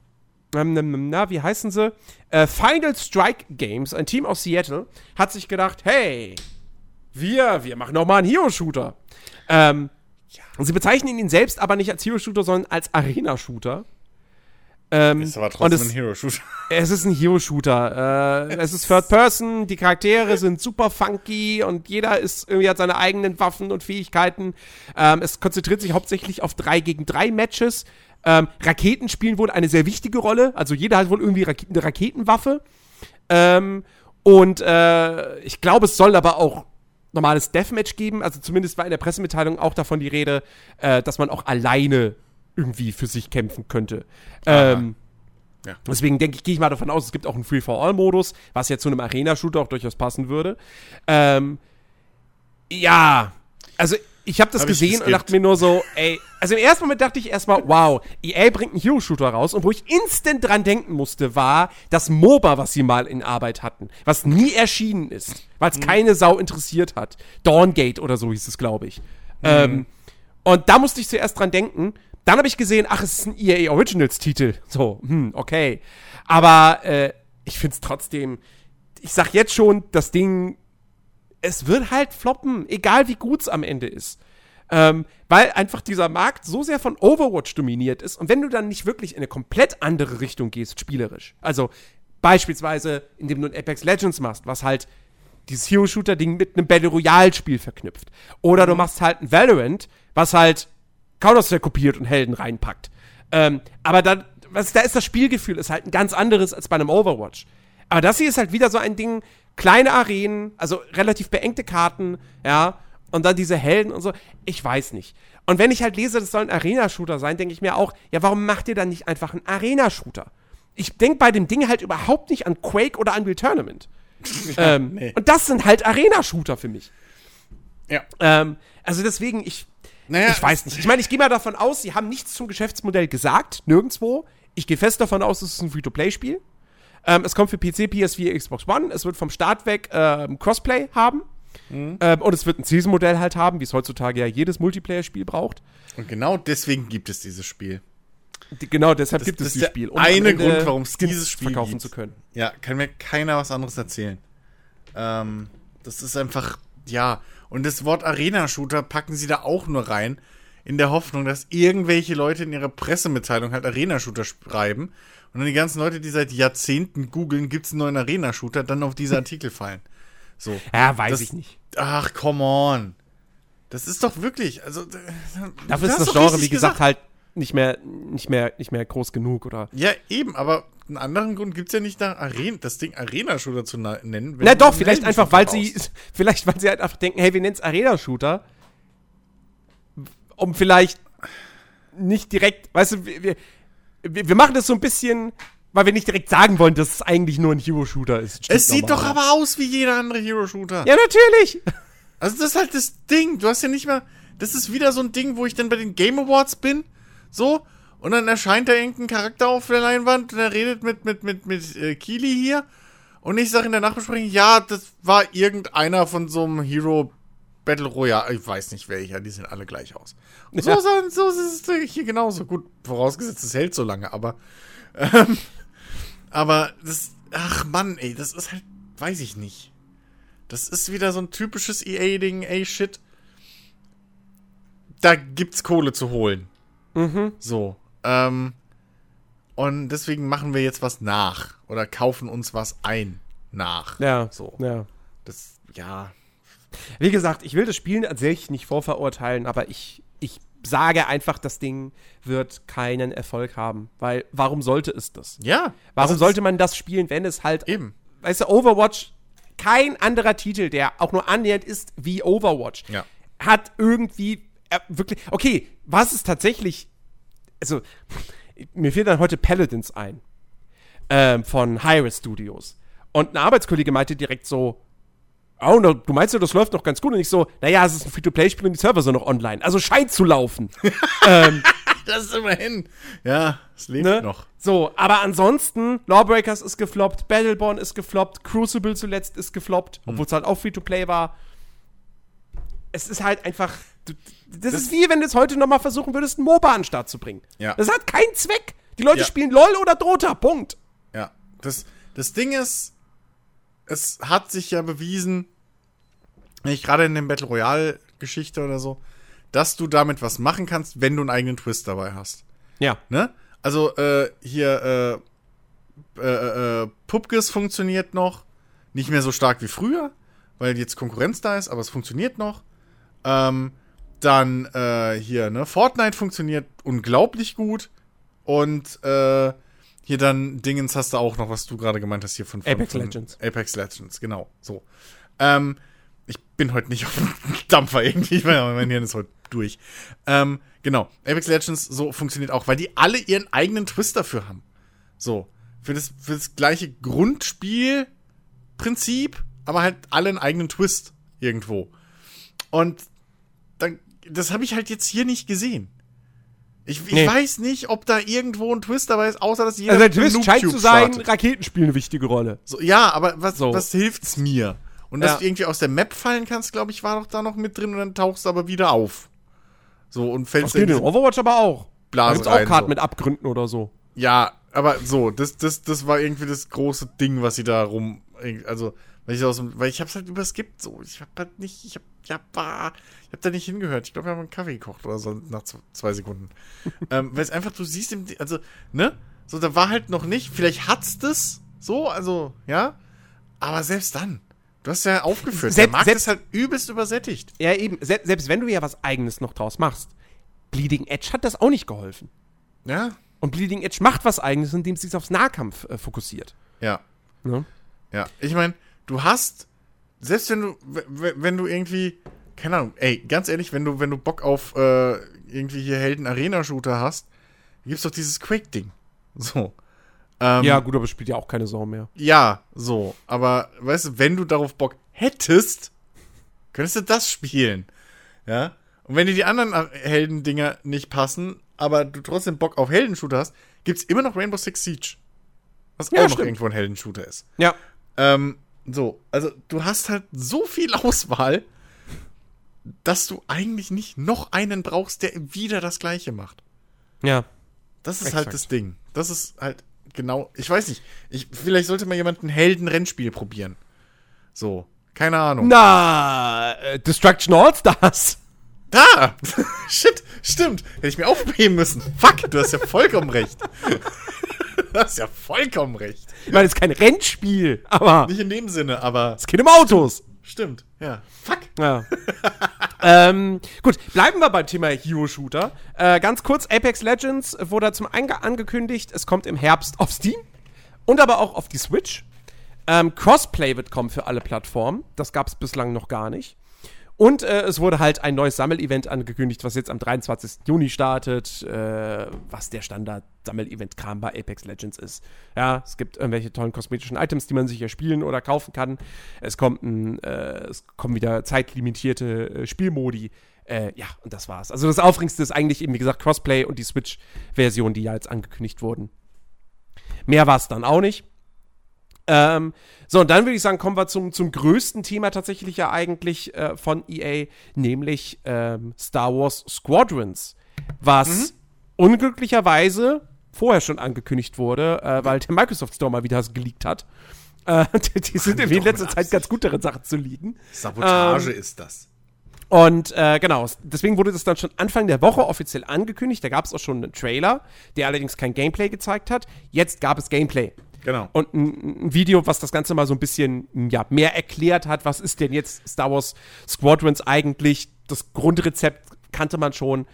ähm, ähm, na, wie heißen sie? Äh, Final Strike Games, ein Team aus Seattle, hat sich gedacht, hey, wir, wir machen noch mal einen Hero-Shooter. Ähm, und sie bezeichnen ihn selbst aber nicht als Hero-Shooter, sondern als Arena-Shooter. Ähm, Ist aber trotzdem es, ein Hero-Shooter. es ist ein Hero-Shooter. Äh, es ist Third Person, die Charaktere sind super funky und jeder ist irgendwie hat seine eigenen Waffen und Fähigkeiten. Ähm, es konzentriert sich hauptsächlich auf 3 gegen 3 Matches. Ähm, Raketen spielen wohl eine sehr wichtige Rolle. Also jeder hat wohl irgendwie Rak eine Raketenwaffe. Ähm, und äh, ich glaube, es soll aber auch normales Deathmatch geben. Also zumindest war in der Pressemitteilung auch davon die Rede, äh, dass man auch alleine irgendwie für sich kämpfen könnte. Ähm, Ja. Deswegen denke ich, gehe ich mal davon aus, es gibt auch einen Free-for-All-Modus, was ja zu einem Arena-Shooter auch durchaus passen würde. Ähm, ja, also ich habe das Hab gesehen und dachte mir nur so, ey, also im ersten Moment dachte ich erstmal, wow, EA bringt einen Hero-Shooter raus und wo ich instant dran denken musste, war das MOBA, was sie mal in Arbeit hatten, was nie erschienen ist, weil es keine Sau interessiert hat. Dawngate oder so hieß es, glaube ich. Ähm, und da musste ich zuerst dran denken. Dann habe ich gesehen, ach, es ist ein EA Originals Titel. So, hm, okay. Aber äh, ich finde es trotzdem, ich sag jetzt schon, das Ding, es wird halt floppen, egal wie gut es am Ende ist. Ähm, weil einfach dieser Markt so sehr von Overwatch dominiert ist. Und wenn du dann nicht wirklich in eine komplett andere Richtung gehst, spielerisch, also beispielsweise, indem du ein Apex Legends machst, was halt dieses Hero-Shooter-Ding mit einem Battle Royale-Spiel verknüpft. Oder du machst halt ein Valorant, was halt Counter-Strike kopiert und Helden reinpackt. Ähm, aber dann, was, da ist das Spielgefühl ist halt ein ganz anderes als bei einem Overwatch. Aber das hier ist halt wieder so ein Ding, kleine Arenen, also relativ beengte Karten, ja, und dann diese Helden und so. Ich weiß nicht. Und wenn ich halt lese, das soll ein Arena-Shooter sein, denke ich mir auch, ja, warum macht ihr dann nicht einfach einen Arena-Shooter? Ich denke bei dem Ding halt überhaupt nicht an Quake oder Unreal Tournament. ähm, nee. Und das sind halt Arena-Shooter für mich. Ja. Ähm, also deswegen, ich, Naja, ich weiß nicht. Ich meine, ich gehe mal davon aus, sie haben nichts zum Geschäftsmodell gesagt, nirgendwo. Ich gehe fest davon aus, es ist ein Free-to-Play-Spiel. Ähm, es kommt für PC, PS4, Xbox One. Es wird vom Start weg ähm, Crossplay haben. Mhm. Ähm, und es wird ein Season-Modell halt haben, wie es heutzutage ja jedes Multiplayer-Spiel braucht. Und genau deswegen gibt es dieses Spiel. Die, genau deshalb Das- gibt das es dieses Spiel. eine am Ende Grund, warum es dieses Spiel verkaufen gibt. zu können. Ja, kann mir keiner was anderes erzählen. Ähm, das ist einfach, ja. Und das Wort Arena-Shooter packen sie da auch nur rein. in der Hoffnung, dass irgendwelche Leute in ihrer Pressemitteilung halt Arena-Shooter schreiben und dann die ganzen Leute, die seit Jahrzehnten googeln, gibt's einen neuen Arena-Shooter, dann auf diese Artikel fallen. So. Ja, weiß Das- ich nicht. Ach, come on. Das ist doch wirklich, also. d- Dafür ist das Genre, wie gesagt, halt nicht mehr, nicht mehr, nicht mehr groß genug, oder? Ja, eben, aber einen anderen Grund gibt's ja nicht, da Arena, das Ding Arena-Shooter zu nennen. Na doch, vielleicht einfach, weil sie, vielleicht, weil sie halt einfach denken, hey, wir nennen es Arena-Shooter. Um vielleicht nicht direkt, weißt du, wir, wir, wir machen das so ein bisschen, weil wir nicht direkt sagen wollen, dass es eigentlich nur ein Hero-Shooter ist. Es sieht doch aber aus wie jeder andere Hero-Shooter. Ja, natürlich. Also das ist halt das Ding. Du hast ja nicht mal. Das ist wieder so ein Ding, wo ich dann bei den Game Awards bin. So. Und dann erscheint da irgendein Charakter auf der Leinwand und er redet mit, mit, mit, mit äh, Kili hier. Und ich sage in der Nachbesprechung, ja, das war irgendeiner von so einem Hero Battle Royale. Ich weiß nicht welcher, die sehen alle gleich aus. So, Ja. so, so ist es hier genauso. Gut, vorausgesetzt, es hält so lange, aber. Ähm, aber das. Ach Mann, ey, das ist halt. Weiß ich nicht. Das ist wieder so ein typisches EA-Ding, ey, shit. Da gibt's Kohle zu holen. Mhm. So. Ähm, und deswegen machen wir jetzt was nach. Oder kaufen uns was ein nach. Ja, So. ja. Das, ja. Wie gesagt, ich will das Spiel an sich nicht vorverurteilen, aber ich sage einfach, das Ding wird keinen Erfolg haben. Weil, warum sollte es das? Ja. Warum sollte man das spielen, wenn es halt, Eben. weißt du, Overwatch, kein anderer Titel, der auch nur annähernd ist wie Overwatch, Ja. hat irgendwie äh, wirklich, okay, was ist tatsächlich, also, mir fiel dann heute Paladins ein, ähm, von Hi-Res Studios. Und ein Arbeitskollege meinte direkt so, oh, du meinst ja, das läuft noch ganz gut? Und ich so, naja, es ist ein Free-to-Play-Spiel und die Server sind noch online. Also scheint zu laufen. Das ist immerhin. Ja, es lebt ne? noch. So, aber ansonsten, Lawbreakers ist gefloppt, Battleborn ist gefloppt, Crucible zuletzt ist gefloppt, Hm. obwohl es halt auch Free-to-Play war. Es ist halt einfach. du- Das, ist wie wenn du es heute nochmal versuchen würdest, einen MOBA an den Start zu bringen. Ja. Das hat keinen Zweck. Die Leute Ja. spielen LOL oder Dota. Punkt. Ja. Das, das Ding ist, es hat sich ja bewiesen, nicht gerade in der Battle Royale-Geschichte oder so, dass du damit was machen kannst, wenn du einen eigenen Twist dabei hast. Ja. Ne? Also, äh, hier, äh, äh, äh, Pupkes funktioniert noch. Nicht mehr so stark wie früher, weil jetzt Konkurrenz da ist, aber es funktioniert noch. Ähm, dann, äh, hier, ne, Fortnite funktioniert unglaublich gut. Und, äh, hier dann Dingens hast du auch noch, was du gerade gemeint hast, hier von, von Apex von Legends. Apex Legends, genau, so. Ähm, ich bin heute nicht auf dem Dampfer irgendwie, ich meine, mein Hirn ist heute durch. Ähm, genau, Apex Legends so funktioniert auch, weil die alle ihren eigenen Twist dafür haben. So, für das, für das gleiche Grundspielprinzip, aber halt alle einen eigenen Twist irgendwo. Und dann, das habe ich halt jetzt hier nicht gesehen. Ich, ich Nee. weiß nicht, ob da irgendwo ein Twist dabei ist, außer dass jeder Also der Twist scheint zu sein. Raketen spielen eine wichtige Rolle. So, ja, aber was, So. was hilft's mir? Und dass Ja. du irgendwie aus der Map fallen kannst, glaube ich, war doch da noch mit drin und dann tauchst du aber wieder auf. So, und Das fällst geht in Overwatch aber auch. Da Blase gibt's auch Karten so. mit Abgründen oder so. Ja, aber so, das, das, das war irgendwie das große Ding, was sie da rum, also, weil ich aus dem, weil ich hab's halt überskippt, so. Ich hab halt nicht, ich hab, ich hab, ich hab da nicht hingehört. Ich glaube, wir haben einen Kaffee gekocht oder so nach zwei Sekunden. ähm, weil es einfach, du siehst im, also, ne? So, da war halt noch nicht, vielleicht hat's das, so, also, ja. Aber selbst dann, du hast ja aufgeführt, der Selbst- Markt selbst- ist halt übelst übersättigt. Ja, eben. Se selbst wenn du ja was Eigenes noch draus machst. Bleeding Edge hat das auch nicht geholfen. Ja, Und Bleeding Edge macht was Eigenes, indem es sich aufs Nahkampf äh, fokussiert. ja. Ne? Ja, ich meine, du hast, selbst wenn du, wenn du irgendwie, keine Ahnung, ey, ganz ehrlich, wenn du, wenn du Bock auf äh, irgendwie hier Helden-Arena-Shooter hast, gibt's doch dieses Quake-Ding. So. Ähm, Ja, gut, aber es spielt ja auch keine Sau mehr. Ja, so. Aber, weißt du, wenn du darauf Bock hättest, könntest du das spielen. Ja. Und wenn dir die anderen äh, Heldendinger nicht passen, aber du trotzdem Bock auf Heldenshooter hast, gibt's immer noch Rainbow Six Siege. Was Ja, auch noch stimmt. irgendwo ein Heldenshooter ist. Ja. Ähm, so, also du hast halt so viel Auswahl, dass du eigentlich nicht noch einen brauchst, der wieder das gleiche macht. Ja. Das ist Exakt. halt das Ding. Das ist halt genau, ich weiß nicht. Ich, vielleicht sollte mal jemand ein Helden-Rennspiel probieren. So, keine Ahnung. Na, äh, Destruction All Stars. Da! Shit, stimmt. Hätte ich mir aufheben müssen. Fuck, du hast ja vollkommen recht. du hast ja vollkommen recht. Ich meine, es ist kein Rennspiel, aber Nicht in dem Sinne, aber es geht um Autos. stimmt. Ja. Fuck. Ja. ähm, gut, bleiben wir beim Thema Hero-Shooter. Äh, ganz kurz, Apex Legends wurde zum einen angekündigt, es kommt im Herbst auf Steam und aber auch auf die Switch. Ähm, Crossplay wird kommen für alle Plattformen. Das gab es bislang noch gar nicht. Und äh, es wurde halt ein neues Sammelevent angekündigt, was jetzt am 23. Juni startet, äh, was der Standard-Sammelevent-Kram bei Apex Legends ist. Ja, es gibt irgendwelche tollen kosmetischen Items, die man sich erspielen oder kaufen kann. Es kommt ein, äh, es kommen wieder zeitlimitierte äh, Spielmodi. Äh, ja, und das war's. Also das Aufregendste ist eigentlich eben, wie gesagt, Crossplay und die Switch-Version, die ja jetzt angekündigt wurden. Mehr war es dann auch nicht. Ähm, so, und dann würde ich sagen, kommen wir zum, zum größten Thema tatsächlich ja eigentlich äh, von EA, nämlich ähm, Star Wars Squadrons, was unglücklicherweise vorher schon angekündigt wurde, äh, weil der Microsoft Store mal wieder geleakt hat. Äh, die, die sind in letzter Zeit ganz gut darin, Sachen zu liegen. Sabotage ist das. Und äh, genau, deswegen wurde das dann schon Anfang der Woche offiziell angekündigt. Da gab es auch schon einen Trailer, der allerdings kein Gameplay gezeigt hat. Jetzt gab es Gameplay. Genau. Und ein, ein Video, was das Ganze mal so ein bisschen ja, mehr erklärt hat, was ist denn jetzt Star Wars Squadrons eigentlich? Das Grundrezept kannte man schon.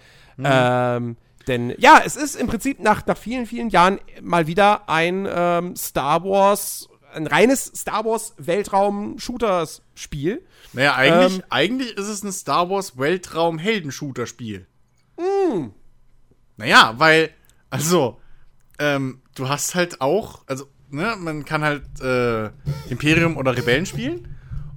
Ähm, denn ja, es ist im Prinzip nach, nach vielen, vielen Jahren mal wieder ein ähm, Star Wars, ein reines Star Wars Weltraum-Shooters-Spiel. Naja, eigentlich, Ähm. eigentlich ist es ein Star Wars Weltraum-Heldenshooter-Spiel. Naja, weil, also, ähm, du hast halt auch, also, ne, man kann halt äh, Imperium oder Rebellen spielen.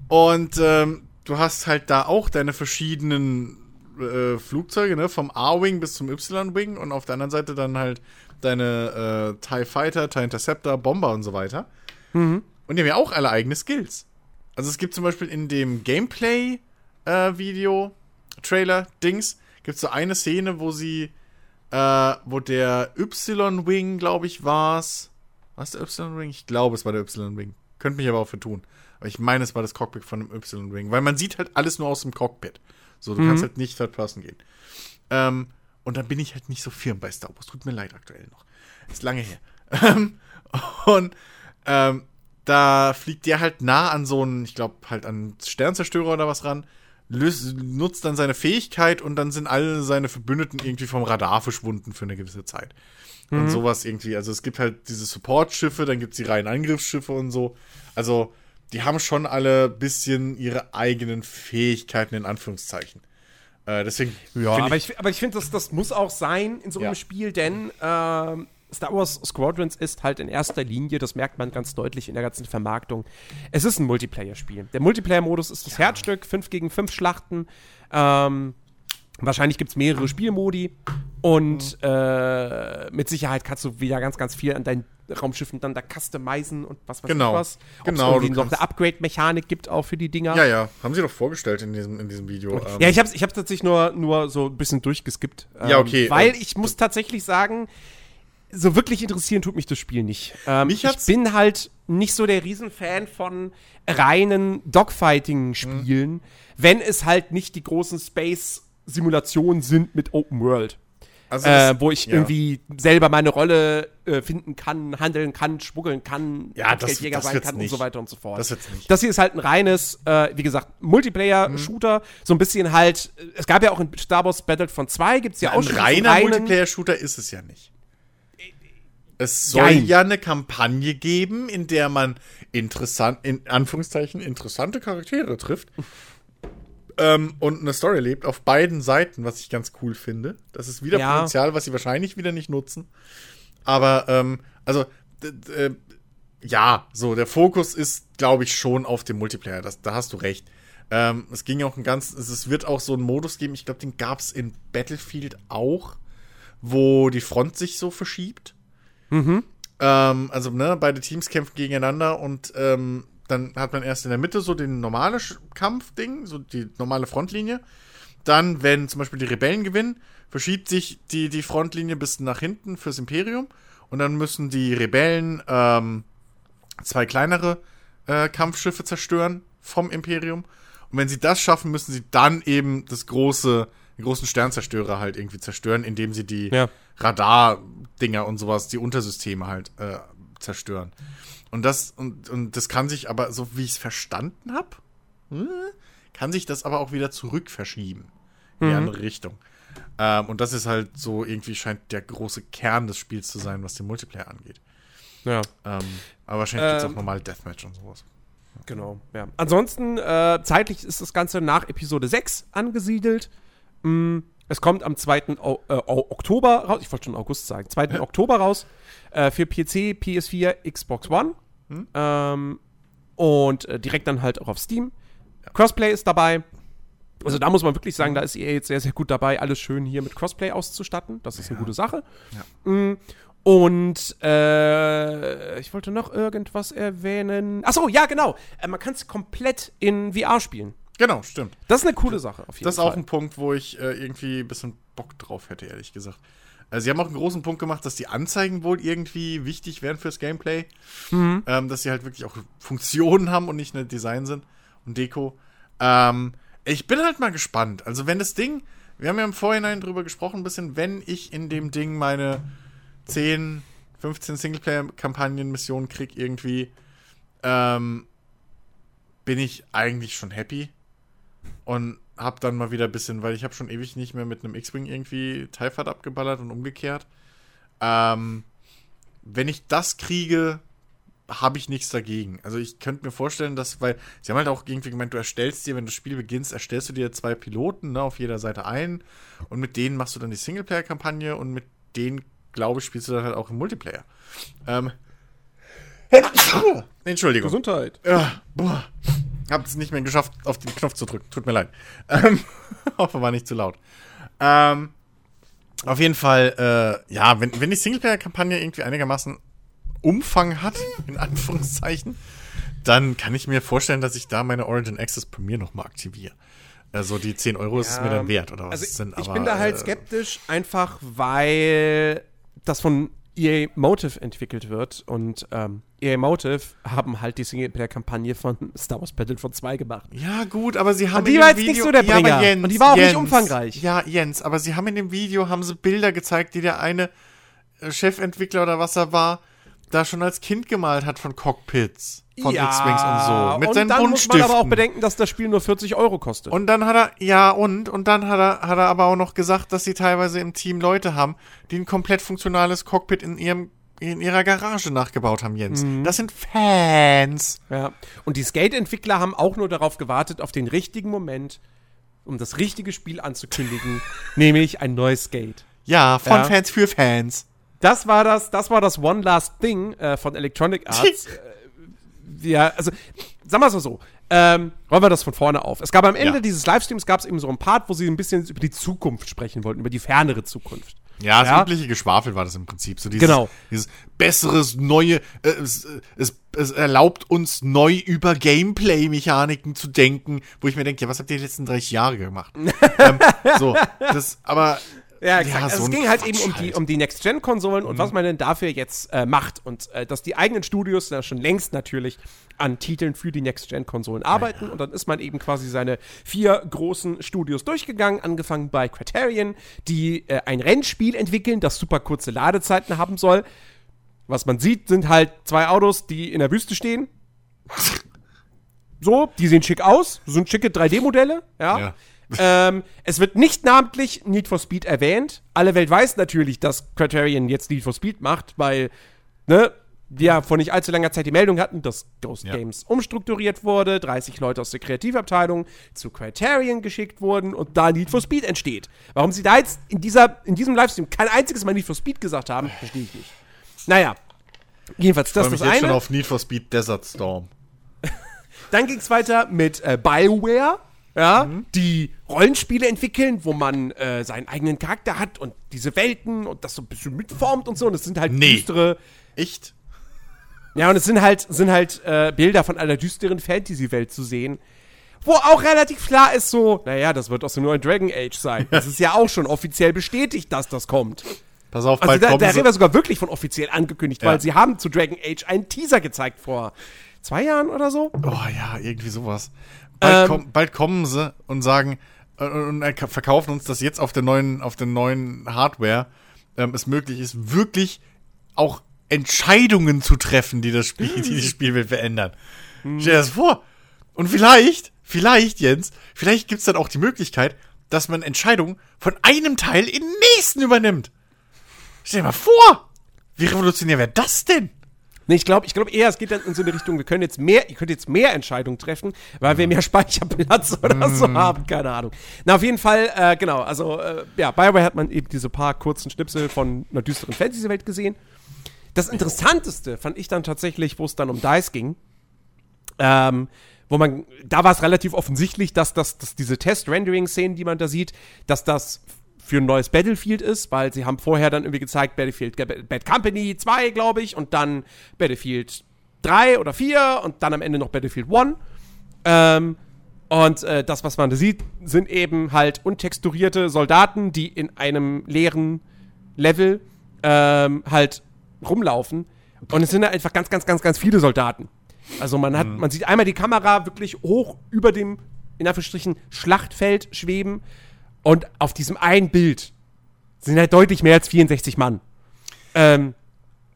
Und ähm, du hast halt da auch deine verschiedenen äh, Flugzeuge, ne, vom A-Wing bis zum Y-Wing und auf der anderen Seite dann halt deine äh, TIE Fighter, TIE Interceptor, Bomber und so weiter. Und die haben ja auch alle eigene Skills. Also es gibt zum Beispiel in dem Gameplay-Video, Trailer, Dings, gibt es so eine Szene, wo sie, äh, wo der Y-Wing, glaube ich, war's. Was der Y-Wing? Ich glaube, es war der Y-Wing. Könnte mich aber auch vertun. Aber ich meine, es war das Cockpit von dem Y-Wing. Weil man sieht halt alles nur aus dem Cockpit. So, du kannst halt nicht Third Person gehen. Ähm, und dann bin ich halt nicht so firm bei Star Wars. Tut mir leid aktuell noch. Ist lange her. Ähm, und ähm, da fliegt der halt nah an so einen, ich glaube, halt an Sternzerstörer oder was ran, löst, nutzt dann seine Fähigkeit und dann sind alle seine Verbündeten irgendwie vom Radar verschwunden für eine gewisse Zeit. Und sowas irgendwie. Also es gibt halt diese Support-Schiffe, dann gibt es die reinen Angriffsschiffe und so. Also die haben schon alle bisschen ihre eigenen Fähigkeiten in Anführungszeichen. Äh, deswegen. Ja, aber ich, aber ich finde, das, das muss auch sein in so einem Ja. Spiel, denn ähm, Star Wars Squadrons ist halt in erster Linie, das merkt man ganz deutlich in der ganzen Vermarktung, es ist ein Multiplayer-Spiel. Der Multiplayer-Modus ist das Herzstück, 5 gegen 5 Schlachten. Ähm, wahrscheinlich gibt es mehrere Spielmodi und äh, mit Sicherheit kannst du wieder ganz, ganz viel an deinen Raumschiffen dann da customizen und was weiß Genau. ich was. Ob's Genau, du noch eine Upgrade-Mechanik gibt auch für die Dinger. Ja, ja, haben sie doch vorgestellt in diesem, in diesem Video. Ähm, Ja, ich habe ich hab's tatsächlich nur, nur so ein bisschen durchgeskippt. Ja, okay, Weil ähm, ich muss tatsächlich sagen, so wirklich interessieren tut mich das Spiel nicht. Ähm, Mich ich bin halt nicht so der Riesenfan von reinen Dogfighting-Spielen, wenn es halt nicht die großen Space-Simulationen sind mit Open World. also Äh, das- wo ich ja. irgendwie selber meine Rolle äh, finden kann, handeln kann, schmuggeln kann, Ja, das- Kopfgeldjäger das sein kann nicht. und so weiter und so fort. Das wird's nicht. Das hier ist halt ein reines, äh, wie gesagt, Multiplayer-Shooter. So ein bisschen halt, äh, es gab ja auch in Star Wars Battlefront 2, gibt es ja, Ein auch schon reiner Multiplayer-Shooter ist es ja nicht. Es soll Jein. ja eine Kampagne geben, in der man interessant, in Anführungszeichen, interessante Charaktere trifft. ähm, und eine Story lebt auf beiden Seiten, was ich ganz cool finde. Das ist wieder Ja. Potenzial, was sie wahrscheinlich wieder nicht nutzen. Aber, ähm, also, äh, ja, so, der Fokus ist, glaube ich, schon auf dem Multiplayer. Das, da hast du recht. Ähm, es ging auch ein ganz, es wird auch so einen Modus geben, ich glaube, den gab es in Battlefield auch, wo die Front sich so verschiebt. Ähm, also, ne, beide Teams kämpfen gegeneinander und ähm, dann hat man erst in der Mitte so den normale Sch- Kampfding, so die normale Frontlinie. Dann, wenn zum Beispiel die Rebellen gewinnen, verschiebt sich die, die Frontlinie bis nach hinten fürs Imperium. Und dann müssen die Rebellen ähm, zwei kleinere äh, Kampfschiffe zerstören vom Imperium. Und wenn sie das schaffen, müssen sie dann eben das große, den großen Sternzerstörer halt irgendwie zerstören, indem sie die Ja. Radar-Dinger und sowas, die Untersysteme halt äh, zerstören. Und das, und, und das kann sich aber, so wie ich es verstanden habe, kann sich das aber auch wieder zurück verschieben. In die andere Richtung. Ähm, und das ist halt so, irgendwie scheint der große Kern des Spiels zu sein, was den Multiplayer angeht. Ja. Ähm, aber wahrscheinlich gibt es Ähm, auch normale Deathmatch und sowas. Genau, ja. Ansonsten, äh, zeitlich ist das Ganze nach Episode 6 angesiedelt. Mm, es kommt am 2. O äh, Oktober raus, ich wollte schon August sagen, 2. Oktober raus, äh, für PC, PS4, Xbox One. Ähm, und äh, direkt dann halt auch auf Steam. Crossplay ist dabei. Also da muss man wirklich sagen, da ist EA jetzt sehr, sehr gut dabei, alles schön hier mit Crossplay auszustatten. Das ist eine gute Sache. Mm, Und äh, ich wollte noch irgendwas erwähnen. Achso, ja, genau. Äh, man kann es komplett in VR spielen. Genau, stimmt. Das ist eine coole Sache, auf jeden Das ist Fall. auch ein Punkt, wo ich äh, irgendwie ein bisschen Bock drauf hätte, ehrlich gesagt. Also sie haben auch einen großen Punkt gemacht, dass die Anzeigen wohl irgendwie wichtig wären fürs Gameplay. Mhm. Ähm, dass sie halt wirklich auch Funktionen haben und nicht nur Design sind und Deko. Ähm, ich bin halt mal gespannt. Also wenn das Ding, wir haben ja im Vorhinein drüber gesprochen, ein bisschen, wenn ich in dem Ding meine 10, 15 Singleplayer-Kampagnen-Missionen krieg irgendwie, ähm, bin ich eigentlich schon happy und hab dann mal wieder ein bisschen, weil ich habe schon ewig nicht mehr mit einem X-Wing irgendwie Fighter abgeballert und umgekehrt. Ähm, wenn ich das kriege, habe ich nichts dagegen. Also ich könnte mir vorstellen, dass, weil sie haben halt auch irgendwie gemeint, du erstellst dir, wenn du das Spiel beginnst, erstellst du dir zwei Piloten ne, auf jeder Seite ein und mit denen machst du dann die Singleplayer-Kampagne und mit denen, glaube ich, spielst du dann halt auch im Multiplayer. Ähm, Entschuldigung. Gesundheit. Ja, boah. Hab es nicht mehr geschafft, auf den Knopf zu drücken. Tut mir leid. Ähm, hoffe, war nicht zu laut. Ähm, auf jeden Fall, äh, ja, wenn, wenn die Singleplayer-Kampagne irgendwie einigermaßen Umfang hat, in Anführungszeichen, dann kann ich mir vorstellen, dass ich da meine Origin Access Premiere nochmal aktiviere. Also die 10 Euro ist es mir dann wert, oder was Also sind ich aber, bin da halt äh, skeptisch, einfach weil das von EA Motive entwickelt wird und ähm, EA Motive haben halt die Singleplayer-Kampagne von Star Wars Battlefront 2 gemacht. Ja, gut, aber sie haben Und die in war dem jetzt nicht Video, so der Ja, Bringer. Jens, Und die war auch nicht Jens, umfangreich. Ja, Jens, aber sie haben in dem Video haben sie Bilder gezeigt, die der eine äh, Chefentwickler oder was er war, da schon als Kind gemalt hat von Cockpits, von X-Wings und so, mit und seinen dann muss man aber auch bedenken, dass das Spiel nur 40 Euro kostet. Und dann hat er, ja, und, und dann hat er, hat er aber auch noch gesagt, dass sie teilweise im Team Leute haben, die ein komplett funktionales Cockpit in ihrem, in ihrer Garage nachgebaut haben, Jens. Mhm. Das sind Fans. Ja. Und die Skate-Entwickler haben auch nur darauf gewartet, auf den richtigen Moment, um das richtige Spiel anzukündigen, nämlich ein neues Skate. Ja, von Ja. Fans für Fans. Das war das, das war das One Last Thing äh, von Electronic Arts. ja, also, sagen wir es mal so. Ähm, rollen wir das von vorne auf. Es gab am Ende Ja. dieses Livestreams gab es eben so einen Part, wo sie ein bisschen über die Zukunft sprechen wollten, über die fernere Zukunft. Ja, das Ja. übliche Geschwafel war das im Prinzip. So dieses, Genau. dieses besseres, neue, äh, es, es, es erlaubt uns neu über Gameplay-Mechaniken zu denken, wo ich mir denke, ja, was habt ihr die letzten 30 Jahre gemacht? ähm, so, das, aber Ja, Ja, also so es ging halt Quatsch eben um die, halt. Mhm. um die Next-Gen-Konsolen und was man denn dafür jetzt äh, macht. Und äh, dass die eigenen Studios da schon längst natürlich an Titeln für die Next-Gen-Konsolen arbeiten. Und dann ist man eben quasi seine vier großen Studios durchgegangen, angefangen bei Criterion, die äh, ein Rennspiel entwickeln, das super kurze Ladezeiten haben soll. Was man sieht, sind halt zwei Autos, die in der Wüste stehen. So, die sehen schick aus, sind schicke 3D-Modelle, ja. Ja. Ähm, es wird nicht namentlich Need for Speed erwähnt. Alle Welt weiß natürlich, dass Criterion jetzt Need for Speed macht, weil, ne, die ja vor nicht allzu langer Zeit die Meldung hatten, dass Ghost Ja. Games umstrukturiert wurde, 30 Leute aus der Kreativabteilung zu Criterion geschickt wurden und da Need for Speed entsteht. Warum sie da jetzt in, dieser, in diesem Livestream kein einziges Mal Need for Speed gesagt haben, verstehe ich nicht. Naja. Jedenfalls, das freue ist mich das jetzt schon eine. auf Need for Speed Desert Storm. Dann ging es weiter mit äh, BioWare, ja, die Rollenspiele entwickeln, wo man äh, seinen eigenen Charakter hat und diese Welten und das so ein bisschen mitformt und so. Und es sind halt Nee. düstere. Echt? Ja, und es sind halt, sind halt äh, Bilder von einer düsteren Fantasy-Welt zu sehen. Wo auch relativ klar ist, so, naja, das wird aus dem neuen Dragon Age sein. Das ist ja auch schon offiziell bestätigt, dass das kommt. Pass auf, Also bald da, da kommen reden wir sogar wirklich von offiziell angekündigt, Ja. weil sie haben zu Dragon Age einen Teaser gezeigt vor zwei Jahren oder so. Oh ja, irgendwie sowas. Bald, Ähm, komm, bald kommen sie und sagen, äh, und verkaufen uns das jetzt auf der neuen, auf der neuen Hardware, ähm, es möglich ist, wirklich auch Entscheidungen zu treffen, die das Spiel, die das Spielwelt verändern. Stell dir das vor. Und vielleicht, vielleicht, Jens, vielleicht gibt's dann auch die Möglichkeit, dass man Entscheidungen von einem Teil in den nächsten übernimmt. Stell dir mal vor! Wie revolutionär wäre das denn? Nee, ich glaube ich glaub eher, es geht dann in so eine Richtung, wir können jetzt mehr, ihr könnt jetzt mehr Entscheidungen treffen, weil wir mehr Speicherplatz oder so haben, keine Ahnung. Na, auf jeden Fall, äh, genau, also, äh, ja, BioWare hat man eben diese paar kurzen Schnipsel von einer düsteren Fantasy-Welt gesehen. Das Interessanteste fand ich dann tatsächlich, wo es dann um DICE ging, ähm, wo man, da war es relativ offensichtlich, dass, das, dass diese Test-Rendering-Szenen, die man da sieht, dass das für ein neues Battlefield ist, weil sie haben vorher dann irgendwie gezeigt, Battlefield Bad Company 2, glaube ich, und dann Battlefield 3 oder 4 und dann am Ende noch Battlefield 1. Ähm, und äh, das, was man da sieht, sind eben halt untexturierte Soldaten, die in einem leeren Level ähm, halt rumlaufen. Und es sind halt einfach ganz, ganz, ganz, ganz viele Soldaten. Also man hat, mhm. man sieht einmal die Kamera wirklich hoch über dem, in Anführungsstrichen, Schlachtfeld schweben. Und auf diesem einen Bild sind halt deutlich mehr als 64 Mann. Ähm,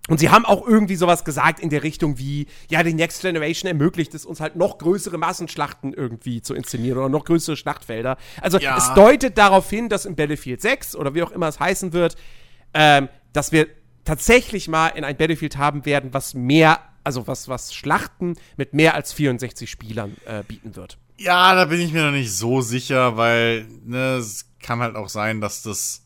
und sie haben auch irgendwie sowas gesagt in der Richtung wie, ja, die Next Generation ermöglicht es uns halt noch größere Massenschlachten irgendwie zu inszenieren oder noch größere Schlachtfelder. Also ja. es deutet darauf hin, dass im Battlefield 6 oder wie auch immer es heißen wird, ähm, dass wir tatsächlich mal in ein Battlefield haben werden, was mehr, also was, was Schlachten mit mehr als 64 Spielern äh, bieten wird. Ja, da bin ich mir noch nicht so sicher, weil ne, es kann halt auch sein, dass das,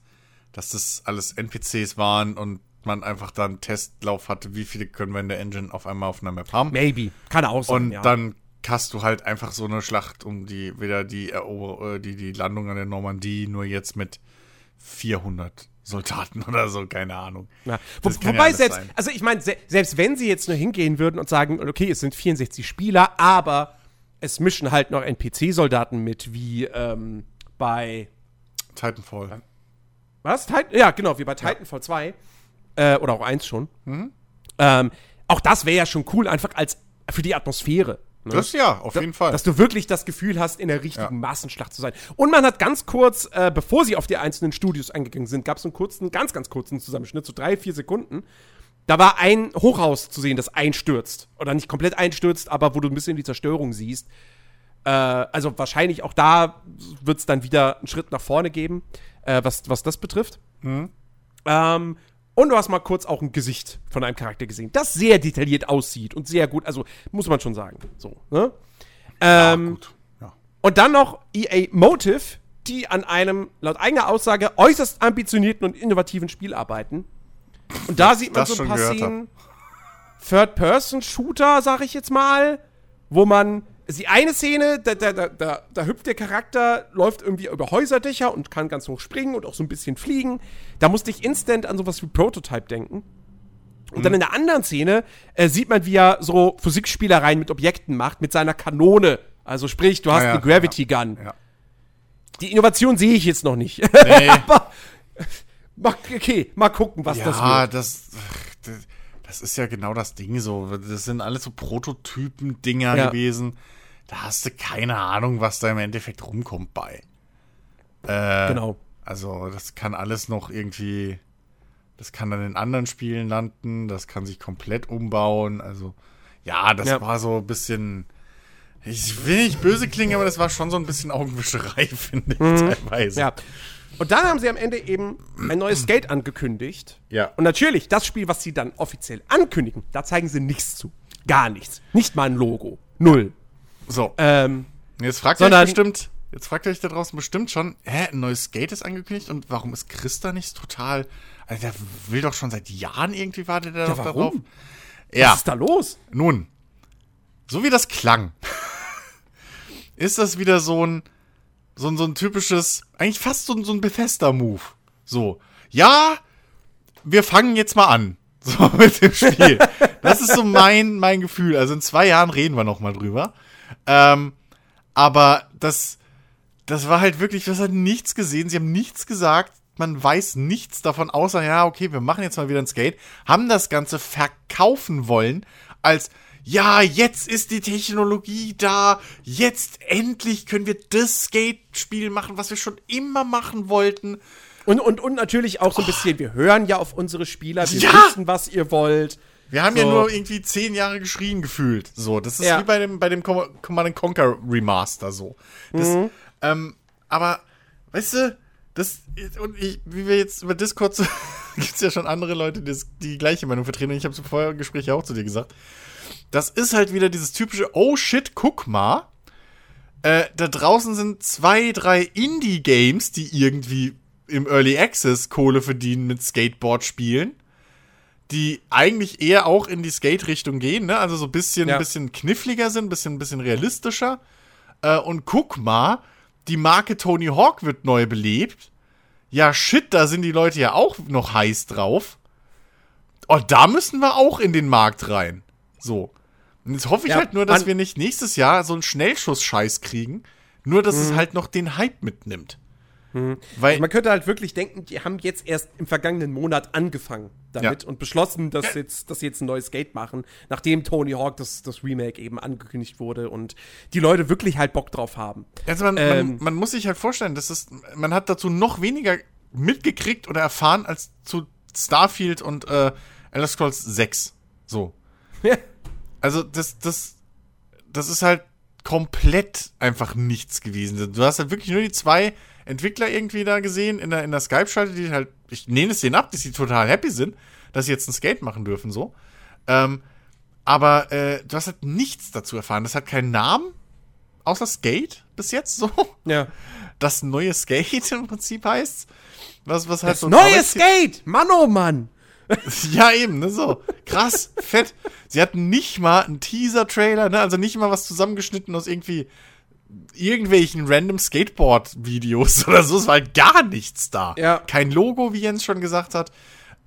dass das alles NPCs waren und man einfach da einen Testlauf hatte, wie viele können wir in der Engine auf einmal auf einer Map haben. Maybe. Kann auch sein. Und ja. dann hast du halt einfach so eine Schlacht um die, wieder die, äh, die, die Landung an der Normandie, nur jetzt mit 400 Soldaten oder so, keine Ahnung. Ja. Wo, wobei ja selbst, sein. also ich meine, se selbst wenn sie jetzt nur hingehen würden und sagen, okay, es sind 64 Spieler, aber es mischen halt noch NPC-Soldaten mit, wie ähm, bei Titanfall. Was? Titan ja, genau, wie bei Titanfall ja. 2. Äh, oder auch 1 schon. Mhm. Ähm, auch das wäre ja schon cool, einfach als für die Atmosphäre. Ne? Das ja, auf jeden Fall. Dass du wirklich das Gefühl hast, in der richtigen ja. Massenschlacht zu sein. Und man hat ganz kurz, äh, bevor sie auf die einzelnen Studios eingegangen sind, gab es einen kurzen, ganz, ganz kurzen Zusammenschnitt, so drei, vier Sekunden. Da war ein Hochhaus zu sehen, das einstürzt. Oder nicht komplett einstürzt, aber wo du ein bisschen die Zerstörung siehst. Äh, also wahrscheinlich auch da wird es dann wieder einen Schritt nach vorne geben, äh, was, was das betrifft. Mhm. Ähm, und du hast mal kurz auch ein Gesicht von einem Charakter gesehen, das sehr detailliert aussieht und sehr gut, also muss man schon sagen. So, ne? Ähm, ja, gut. Ja. Und dann noch EA Motive, die an einem, laut eigener Aussage, äußerst ambitionierten und innovativen Spiel arbeiten. Und da sieht man so ein paar Szenen. Third-Person-Shooter, sag ich jetzt mal, wo man die eine Szene, da, da, da, da, hüpft der Charakter, läuft irgendwie über Häuserdächer und kann ganz hoch springen und auch so ein bisschen fliegen. Da musste ich instant an sowas wie Prototype denken. Und mhm. dann in der anderen Szene äh, sieht man, wie er so Physikspielereien mit Objekten macht, mit seiner Kanone. Also sprich, du hast ja, eine Gravity ja, Gun. Ja. Die Innovation sehe ich jetzt noch nicht. Nee. Aber okay, mal gucken, was das wird. Ja, das, das ist ja genau das Ding so. Das sind alles so Prototypen-Dinger gewesen da hast du keine Ahnung, was da im Endeffekt rumkommt bei. Äh, genau. Also, das kann alles noch irgendwie. Das kann dann in anderen Spielen landen, das kann sich komplett umbauen. Also, ja, das ja. war so ein bisschen. Ich will nicht böse klingen, aber das war schon so ein bisschen Augenwischerei, finde ich, mhm. teilweise. Ja. Und dann haben sie am Ende eben ein neues Skate angekündigt. Ja. Und natürlich, das Spiel, was sie dann offiziell ankündigen, da zeigen sie nichts zu. Gar nichts. Nicht mal ein Logo. Null. So. Ähm, jetzt fragt ihr euch bestimmt, jetzt fragt ihr euch da draußen bestimmt schon, hä, ein neues Skate ist angekündigt und warum ist Christa nicht total, also der will doch schon seit Jahren irgendwie wartet er ja, darauf. Warum? Ja. Was ist da los? Nun, so wie das klang, ist das wieder so ein, so ein, so ein typisches, eigentlich fast so ein, so ein Bethesda-Move. So, ja, wir fangen jetzt mal an. So mit dem Spiel. Das ist so mein, mein Gefühl. Also in zwei Jahren reden wir noch mal drüber. Ähm, aber das, das war halt wirklich, das hat nichts gesehen. Sie haben nichts gesagt. Man weiß nichts davon, außer, ja, okay, wir machen jetzt mal wieder ein Skate. Haben das Ganze verkaufen wollen als, ja, jetzt ist die Technologie da, jetzt endlich können wir das Skate-Spiel machen, was wir schon immer machen wollten. Und, und, und natürlich auch so ein bisschen, wir hören ja auf unsere Spieler, wir Ja! wissen, was ihr wollt. Wir haben ja So. nur irgendwie zehn Jahre geschrien gefühlt. So, das ist Ja. wie bei dem, bei dem Com- Command Conquer Remaster so. Das, Mhm. ähm, aber, weißt du, das, und ich, wie wir jetzt über Discord, so, gibt's ja schon andere Leute, die, die gleiche Meinung vertreten. Und ich habe es vorher im Gespräch ja auch zu dir gesagt. Das ist halt wieder dieses typische, oh shit, guck mal. Äh, da draußen sind zwei, drei Indie-Games, die irgendwie im Early Access Kohle verdienen mit Skateboard-Spielen die eigentlich eher auch in die Skate-Richtung gehen, ne? Also so ein bisschen, Ja. bisschen kniffliger sind, ein bisschen, bisschen realistischer. Äh, und guck mal, die Marke Tony Hawk wird neu belebt. Ja, shit, da sind die Leute ja auch noch heiß drauf. Oh, da müssen wir auch in den Markt rein. So. Und jetzt hoffe ich Ja, halt nur, dass wir nicht nächstes Jahr so einen Schnellschuss-Scheiß kriegen. Nur, dass Mhm. es halt noch den Hype mitnimmt. Weil, Also man könnte halt wirklich denken, die haben jetzt erst im vergangenen Monat angefangen damit Ja. und beschlossen, dass, jetzt, dass sie jetzt ein neues Skate machen, nachdem Tony Hawk das, das Remake eben angekündigt wurde und die Leute wirklich halt Bock drauf haben. Also man, Ähm. man, man muss sich halt vorstellen, dass es, man hat dazu noch weniger mitgekriegt oder erfahren als zu Starfield und äh, Elder Scrolls 6. So. Also das, das, das ist halt komplett einfach nichts gewesen. Du hast halt wirklich nur die zwei Entwickler irgendwie da gesehen in der, in der Skype-Schalte, die halt, ich nehme es denen ab, dass sie total happy sind, dass sie jetzt ein Skate machen dürfen, so. Ähm, aber äh, du hast halt nichts dazu erfahren. Das hat keinen Namen, außer Skate bis jetzt so. Ja. Das neue Skate im Prinzip heißt. Was, was halt Das so neue Skate! Mann, oh Mann! Ja, eben, ne, so. Krass, fett. Sie hatten nicht mal einen Teaser-Trailer, ne, also nicht mal was zusammengeschnitten aus irgendwie irgendwelchen random Skateboard-Videos oder so. Es war halt gar nichts da. Ja. Kein Logo, wie Jens schon gesagt hat.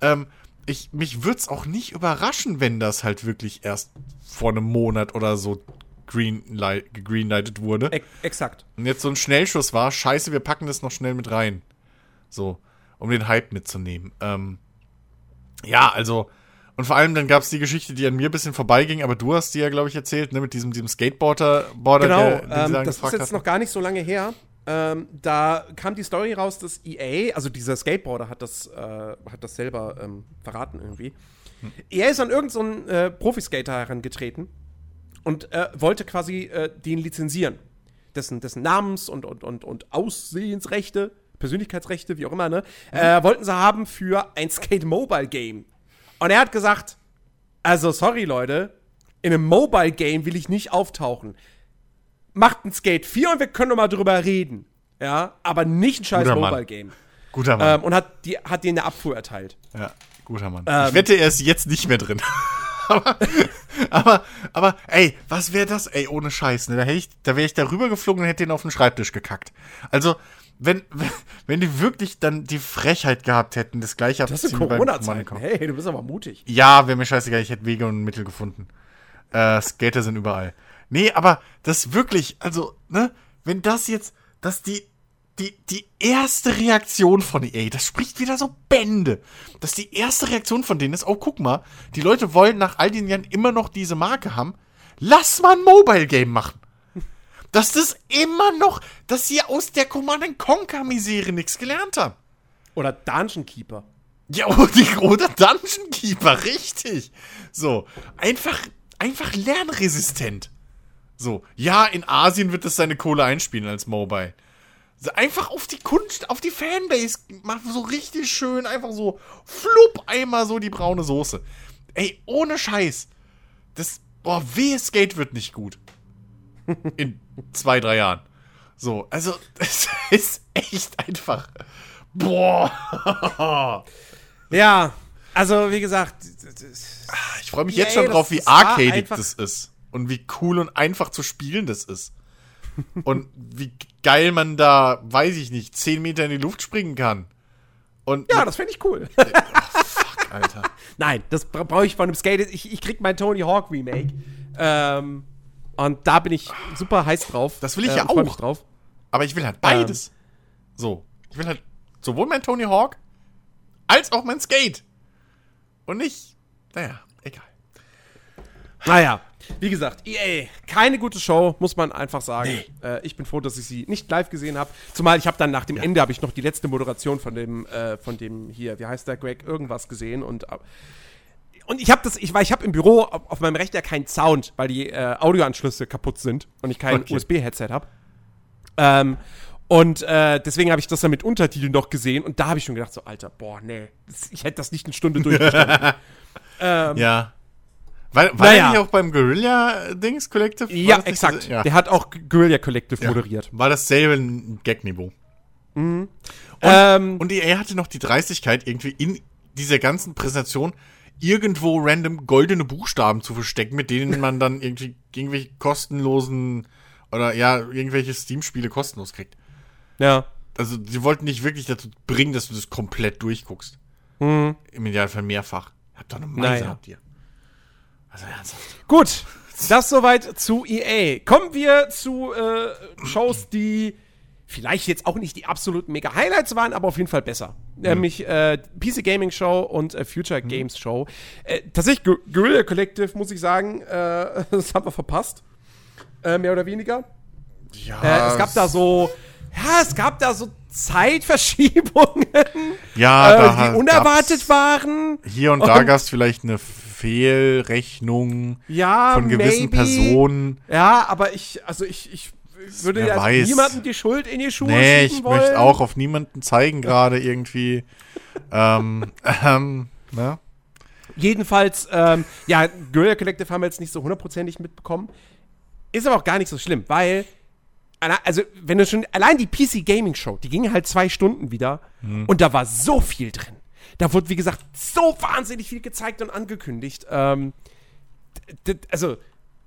Ähm, ich, mich würde es auch nicht überraschen, wenn das halt wirklich erst vor einem Monat oder so greenlight, gegreenlightet wurde. E exakt. Und jetzt so ein Schnellschuss war, scheiße, wir packen das noch schnell mit rein. So, um den Hype mitzunehmen. Ähm, ja, also, und vor allem dann gab es die Geschichte, die an mir ein bisschen vorbeiging, aber du hast die ja, glaube ich, erzählt, ne, mit diesem, diesem Skateboarder, Border, Genau, der, den ähm, das ist jetzt hatten. noch gar nicht so lange her. Ähm, da kam die Story raus, dass EA, also dieser Skateboarder hat das, äh, hat das selber ähm, verraten irgendwie. EA ist an irgendeinen so äh, Profiskater herangetreten und äh, wollte quasi äh, den lizenzieren. Dessen, dessen Namens- und, und, und, und Aussehensrechte, Persönlichkeitsrechte, wie auch immer, ne? Äh, wollten sie haben für ein Skate Mobile Game. Und er hat gesagt, also sorry Leute, in einem Mobile Game will ich nicht auftauchen macht ein Skate 4 und wir können noch mal drüber reden. Ja, aber nicht ein scheiß Guter Mann. Mobile Game. Guter Mann. Ähm, und hat, die, hat denen eine Abfuhr erteilt. ja, guter Mann. ähm, ich wette, er ist jetzt nicht mehr drin. aber, aber, aber, ey, was wäre das? Ey, ohne Scheiß, ne? Da, hätt ich, da wäre ich da rübergeflogen und hätte den auf den Schreibtisch gekackt. Also, wenn, wenn die wirklich dann die Frechheit gehabt hätten, das gleiche Das beim Corona-Zeiten. Hey, du bist aber mutig. Ja, wäre mir scheißegal, ich hätte Wege und Mittel gefunden. Äh, Skater sind überall. Nee, aber das wirklich, also, ne, wenn das jetzt, dass die, die, die erste Reaktion von EA, das spricht wieder so Bände, dass die erste Reaktion von denen ist, oh, guck mal, die Leute wollen nach all den Jahren immer noch diese Marke haben, lass mal ein Mobile-Game machen. Dass das immer noch, dass sie aus der Command Conquer-Misere nichts gelernt haben. Oder Dungeon Keeper. Ja, oh, oder Dungeon Keeper, richtig. So, einfach, einfach lernresistent. So, ja, in Asien wird es seine Kohle einspielen als Mobile. So, einfach auf die Kunst, auf die Fanbase, mach so richtig schön, einfach so, flupp, einmal so die braune Soße. Ey, ohne Scheiß. Das, boah, wehe Skate wird nicht gut. In zwei, drei Jahren. So, also, es ist echt einfach. Boah. Ja, also wie gesagt, Ich freue mich jetzt schon drauf, wie arcadig das ist. Und wie cool und einfach zu spielen das ist. und wie geil man da, weiß ich nicht, 10 Meter in die Luft springen kann. Und ja, das finde ich cool. Alter. Nein, das bra brauche ich von einem Skate. Ich, ich krieg mein Tony Hawk Remake. Ähm, und da bin ich super heiß drauf. Das will ich äh, ja auch. drauf. Aber ich will halt beides. Ähm. So. Ich will halt sowohl mein Tony Hawk als auch mein Skate. Und nicht, naja, egal. Naja. wie gesagt, EA, keine gute Show, muss man einfach sagen. Nee. Äh, ich bin froh, dass ich sie nicht live gesehen habe. Zumal ich habe dann nach dem ja. Ende habe ich noch die letzte Moderation von dem, äh, von dem hier, wie heißt der Greg, irgendwas gesehen und äh, und ich habe das, ich, weil ich habe im Büro auf, auf, meinem Rechner keinen Sound, weil die äh, Audioanschlüsse kaputt sind und ich kein okay. USB-Headset habe. Ähm, und äh, deswegen habe ich das dann mit Untertiteln noch gesehen und da habe ich schon gedacht, so, Alter, boah, nee, das, ich hätte das nicht eine Stunde durchgestanden. ähm, ja. War, war naja. er nicht auch beim Guerilla-Dings Collective? Ja, exakt. Ja. Der hat auch Guerilla Collective ja. moderiert. War dasselbe Gag-Niveau. Mhm. Und, ähm, und er hatte noch die Dreistigkeit, irgendwie in dieser ganzen Präsentation irgendwo random goldene Buchstaben zu verstecken, mit denen man dann irgendwie irgendwelche kostenlosen oder ja, irgendwelche Steam-Spiele kostenlos kriegt. Ja. Also, sie wollten dich wirklich dazu bringen, dass du das komplett durchguckst. Mhm. Im Idealfall mehrfach. Habt doch eine Meise, naja. habt ihr. Also ernsthaft. Gut, das soweit zu EA. Kommen wir zu äh, Shows, die vielleicht jetzt auch nicht die absoluten mega Highlights waren, aber auf jeden Fall besser. Mhm. Nämlich äh, PC Gaming Show und äh, Future mhm. Games Show. Äh, tatsächlich, Gu Guerilla Collective, muss ich sagen, äh, das haben wir verpasst. Äh, mehr oder weniger. Ja. es gab da so, ja, es gab da so Zeitverschiebungen, ja, die unerwartet waren. Hier und da gab es vielleicht eine Fehlrechnung ja, von gewissen maybe. Personen. Ja, aber ich, also ich, ich würde Wer ja weiß. niemandem die Schuld in die Schuhe nee, ich wollen. möchte auch auf niemanden zeigen gerade irgendwie. ähm, ähm, ne? Jedenfalls, ähm, ja, Guerilla Collective haben wir jetzt nicht so hundertprozentig mitbekommen. Ist aber auch gar nicht so schlimm, weil, also, wenn du schon, allein die PC Gaming Show, die ging halt zwei Stunden wieder hm. und da war so viel drin. Da wurde, wie gesagt, so wahnsinnig viel gezeigt und angekündigt. Ähm, also,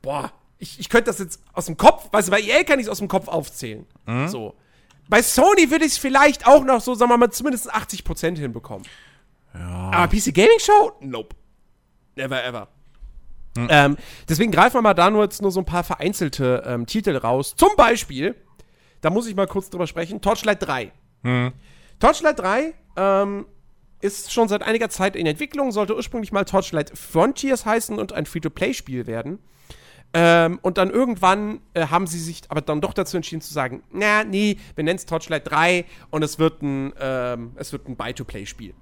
boah, ich, ich könnte das jetzt aus dem Kopf, weißt du, bei EA kann ich es aus dem Kopf aufzählen. Mhm. So. Bei Sony würde ich es vielleicht auch noch so, sagen wir mal, zumindest 80% hinbekommen. Ja. Aber PC Gaming Show? Nope. Never ever. Mhm. Ähm, deswegen greifen wir mal da nur jetzt nur so ein paar vereinzelte ähm, Titel raus. Zum Beispiel, da muss ich mal kurz drüber sprechen, Torchlight 3. Mhm. Torchlight 3 ähm, ist schon seit einiger Zeit in Entwicklung, sollte ursprünglich mal Torchlight Frontiers heißen und ein Free-to-Play-Spiel werden. Ähm, und dann irgendwann äh, haben sie sich aber dann doch dazu entschieden zu sagen, na, nee, wir nennen es Torchlight 3 und es wird ein, ähm, es wird ein Buy-to-Play-Spiel.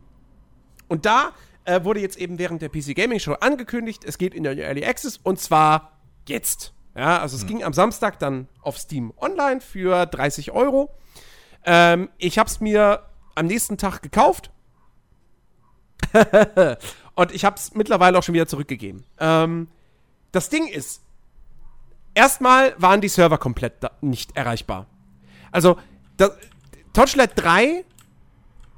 Und da äh, wurde jetzt eben während der PC Gaming Show angekündigt, es geht in der Early Access und zwar jetzt. Ja, also es hm. ging am Samstag dann auf Steam online für 30 Euro. Ähm, ich habe es mir am nächsten Tag gekauft und ich habe es mittlerweile auch schon wieder zurückgegeben. Ähm, das Ding ist, erstmal waren die Server komplett nicht erreichbar. Also, das, Torchlight 3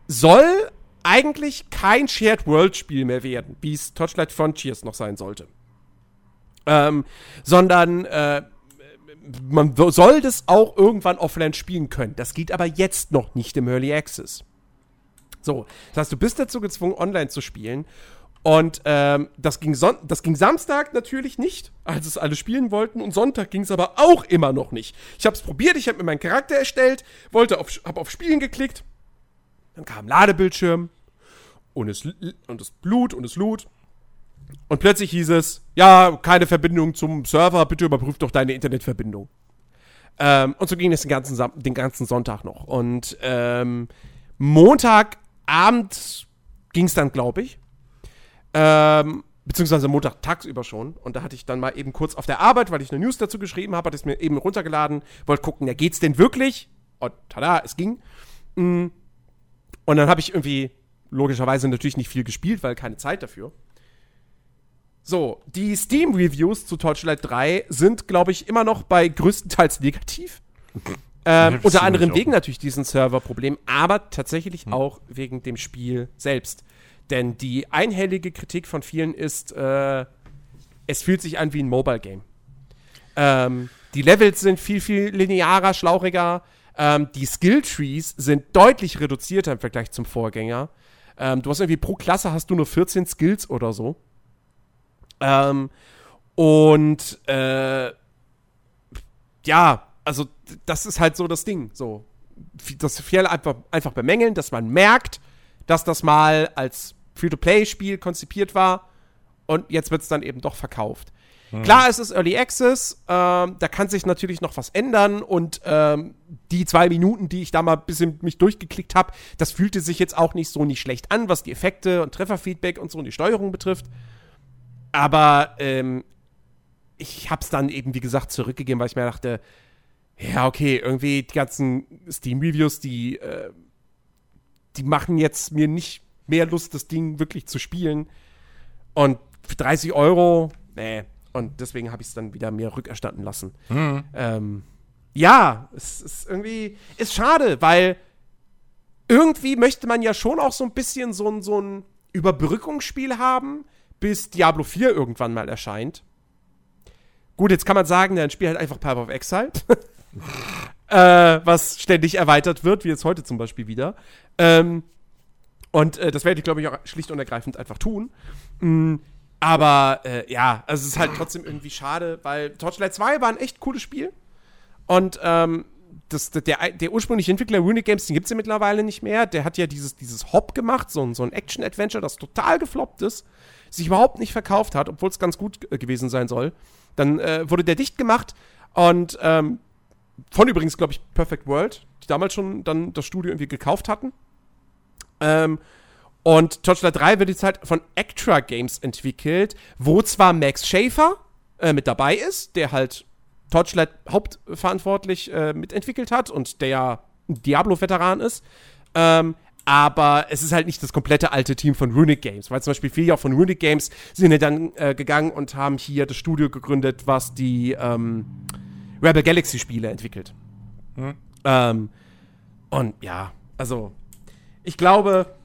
soll eigentlich kein Shared World Spiel mehr werden, wie es Torchlight Frontiers noch sein sollte. Ähm, sondern äh, man soll das auch irgendwann offline spielen können. Das geht aber jetzt noch nicht im Early Access. So, das heißt, du bist dazu gezwungen, online zu spielen. Und ähm, das, ging das ging Samstag natürlich nicht, als es alle spielen wollten. Und Sonntag ging es aber auch immer noch nicht. Ich habe es probiert, ich habe mir meinen Charakter erstellt, wollte auf, habe auf Spielen geklickt. Dann kam Ladebildschirm und es, und es Blut und es Loot. Und plötzlich hieß es, ja, keine Verbindung zum Server, bitte überprüf doch deine Internetverbindung. Ähm, und so ging es den ganzen, den ganzen Sonntag noch. Und ähm, Montag Abend ging es dann, glaube ich. Ähm, beziehungsweise Montag tagsüber schon. Und da hatte ich dann mal eben kurz auf der Arbeit, weil ich eine News dazu geschrieben habe, hatte es mir eben runtergeladen, wollte gucken, ja, geht's denn wirklich? Und tada, es ging. Mm. Und dann habe ich irgendwie logischerweise natürlich nicht viel gespielt, weil keine Zeit dafür. So, die Steam-Reviews zu Torchlight 3 sind, glaube ich, immer noch bei größtenteils negativ. Ähm, unter anderem wegen natürlich diesen Serverproblem, aber tatsächlich hm. auch wegen dem Spiel selbst. Denn die einhellige Kritik von vielen ist, äh, es fühlt sich an wie ein Mobile-Game. Ähm, die Levels sind viel, viel linearer, schlauchiger. Ähm, die Skill-Trees sind deutlich reduzierter im Vergleich zum Vorgänger. Ähm, du hast irgendwie pro Klasse hast du nur 14 Skills oder so. Ähm, und äh, ja, also das ist halt so das Ding. So, das viele einfach, einfach bemängeln, dass man merkt, dass das mal als Free-to-Play-Spiel konzipiert war und jetzt wird es dann eben doch verkauft. Hm. Klar, es ist Early Access, ähm, da kann sich natürlich noch was ändern und ähm, die zwei Minuten, die ich da mal ein bisschen mich durchgeklickt habe, das fühlte sich jetzt auch nicht so nicht schlecht an, was die Effekte und Trefferfeedback und so und die Steuerung betrifft. Aber ähm, ich habe es dann eben, wie gesagt, zurückgegeben, weil ich mir dachte, ja, okay, irgendwie die ganzen Steam-Reviews, die, äh, die machen jetzt mir nicht mehr Lust, das Ding wirklich zu spielen. Und für 30 Euro, nee. Und deswegen habe ich es dann wieder mir rückerstatten lassen. Mhm. Ähm, ja, es ist irgendwie, ist schade, weil irgendwie möchte man ja schon auch so ein bisschen so ein, so ein Überbrückungsspiel haben, bis Diablo 4 irgendwann mal erscheint. Gut, jetzt kann man sagen, ein Spiel halt einfach Path of Exile. äh, was ständig erweitert wird, wie jetzt heute zum Beispiel wieder. Ähm, und äh, das werde ich, glaube ich, auch schlicht und ergreifend einfach tun. Mm, aber äh, ja, also es ist halt trotzdem irgendwie schade, weil Torchlight 2 war ein echt cooles Spiel. Und ähm, das, der, der ursprüngliche Entwickler Runic Games, den gibt es ja mittlerweile nicht mehr. Der hat ja dieses, dieses Hop gemacht, so, so ein Action-Adventure, das total gefloppt ist, sich überhaupt nicht verkauft hat, obwohl es ganz gut äh, gewesen sein soll. Dann äh, wurde der dicht gemacht und ähm, von übrigens, glaube ich, Perfect World, die damals schon dann das Studio irgendwie gekauft hatten. Ähm, und Torchlight 3 wird jetzt halt von Actra Games entwickelt, wo zwar Max Schaefer äh, mit dabei ist, der halt Torchlight hauptverantwortlich äh, mitentwickelt hat und der Diablo-Veteran ist. Ähm, aber es ist halt nicht das komplette alte Team von Runic Games, weil zum Beispiel viele auch von Runic Games sind ja dann äh, gegangen und haben hier das Studio gegründet, was die ähm, Rebel Galaxy Spiele entwickelt. Hm. Ähm, und ja, also ich glaube,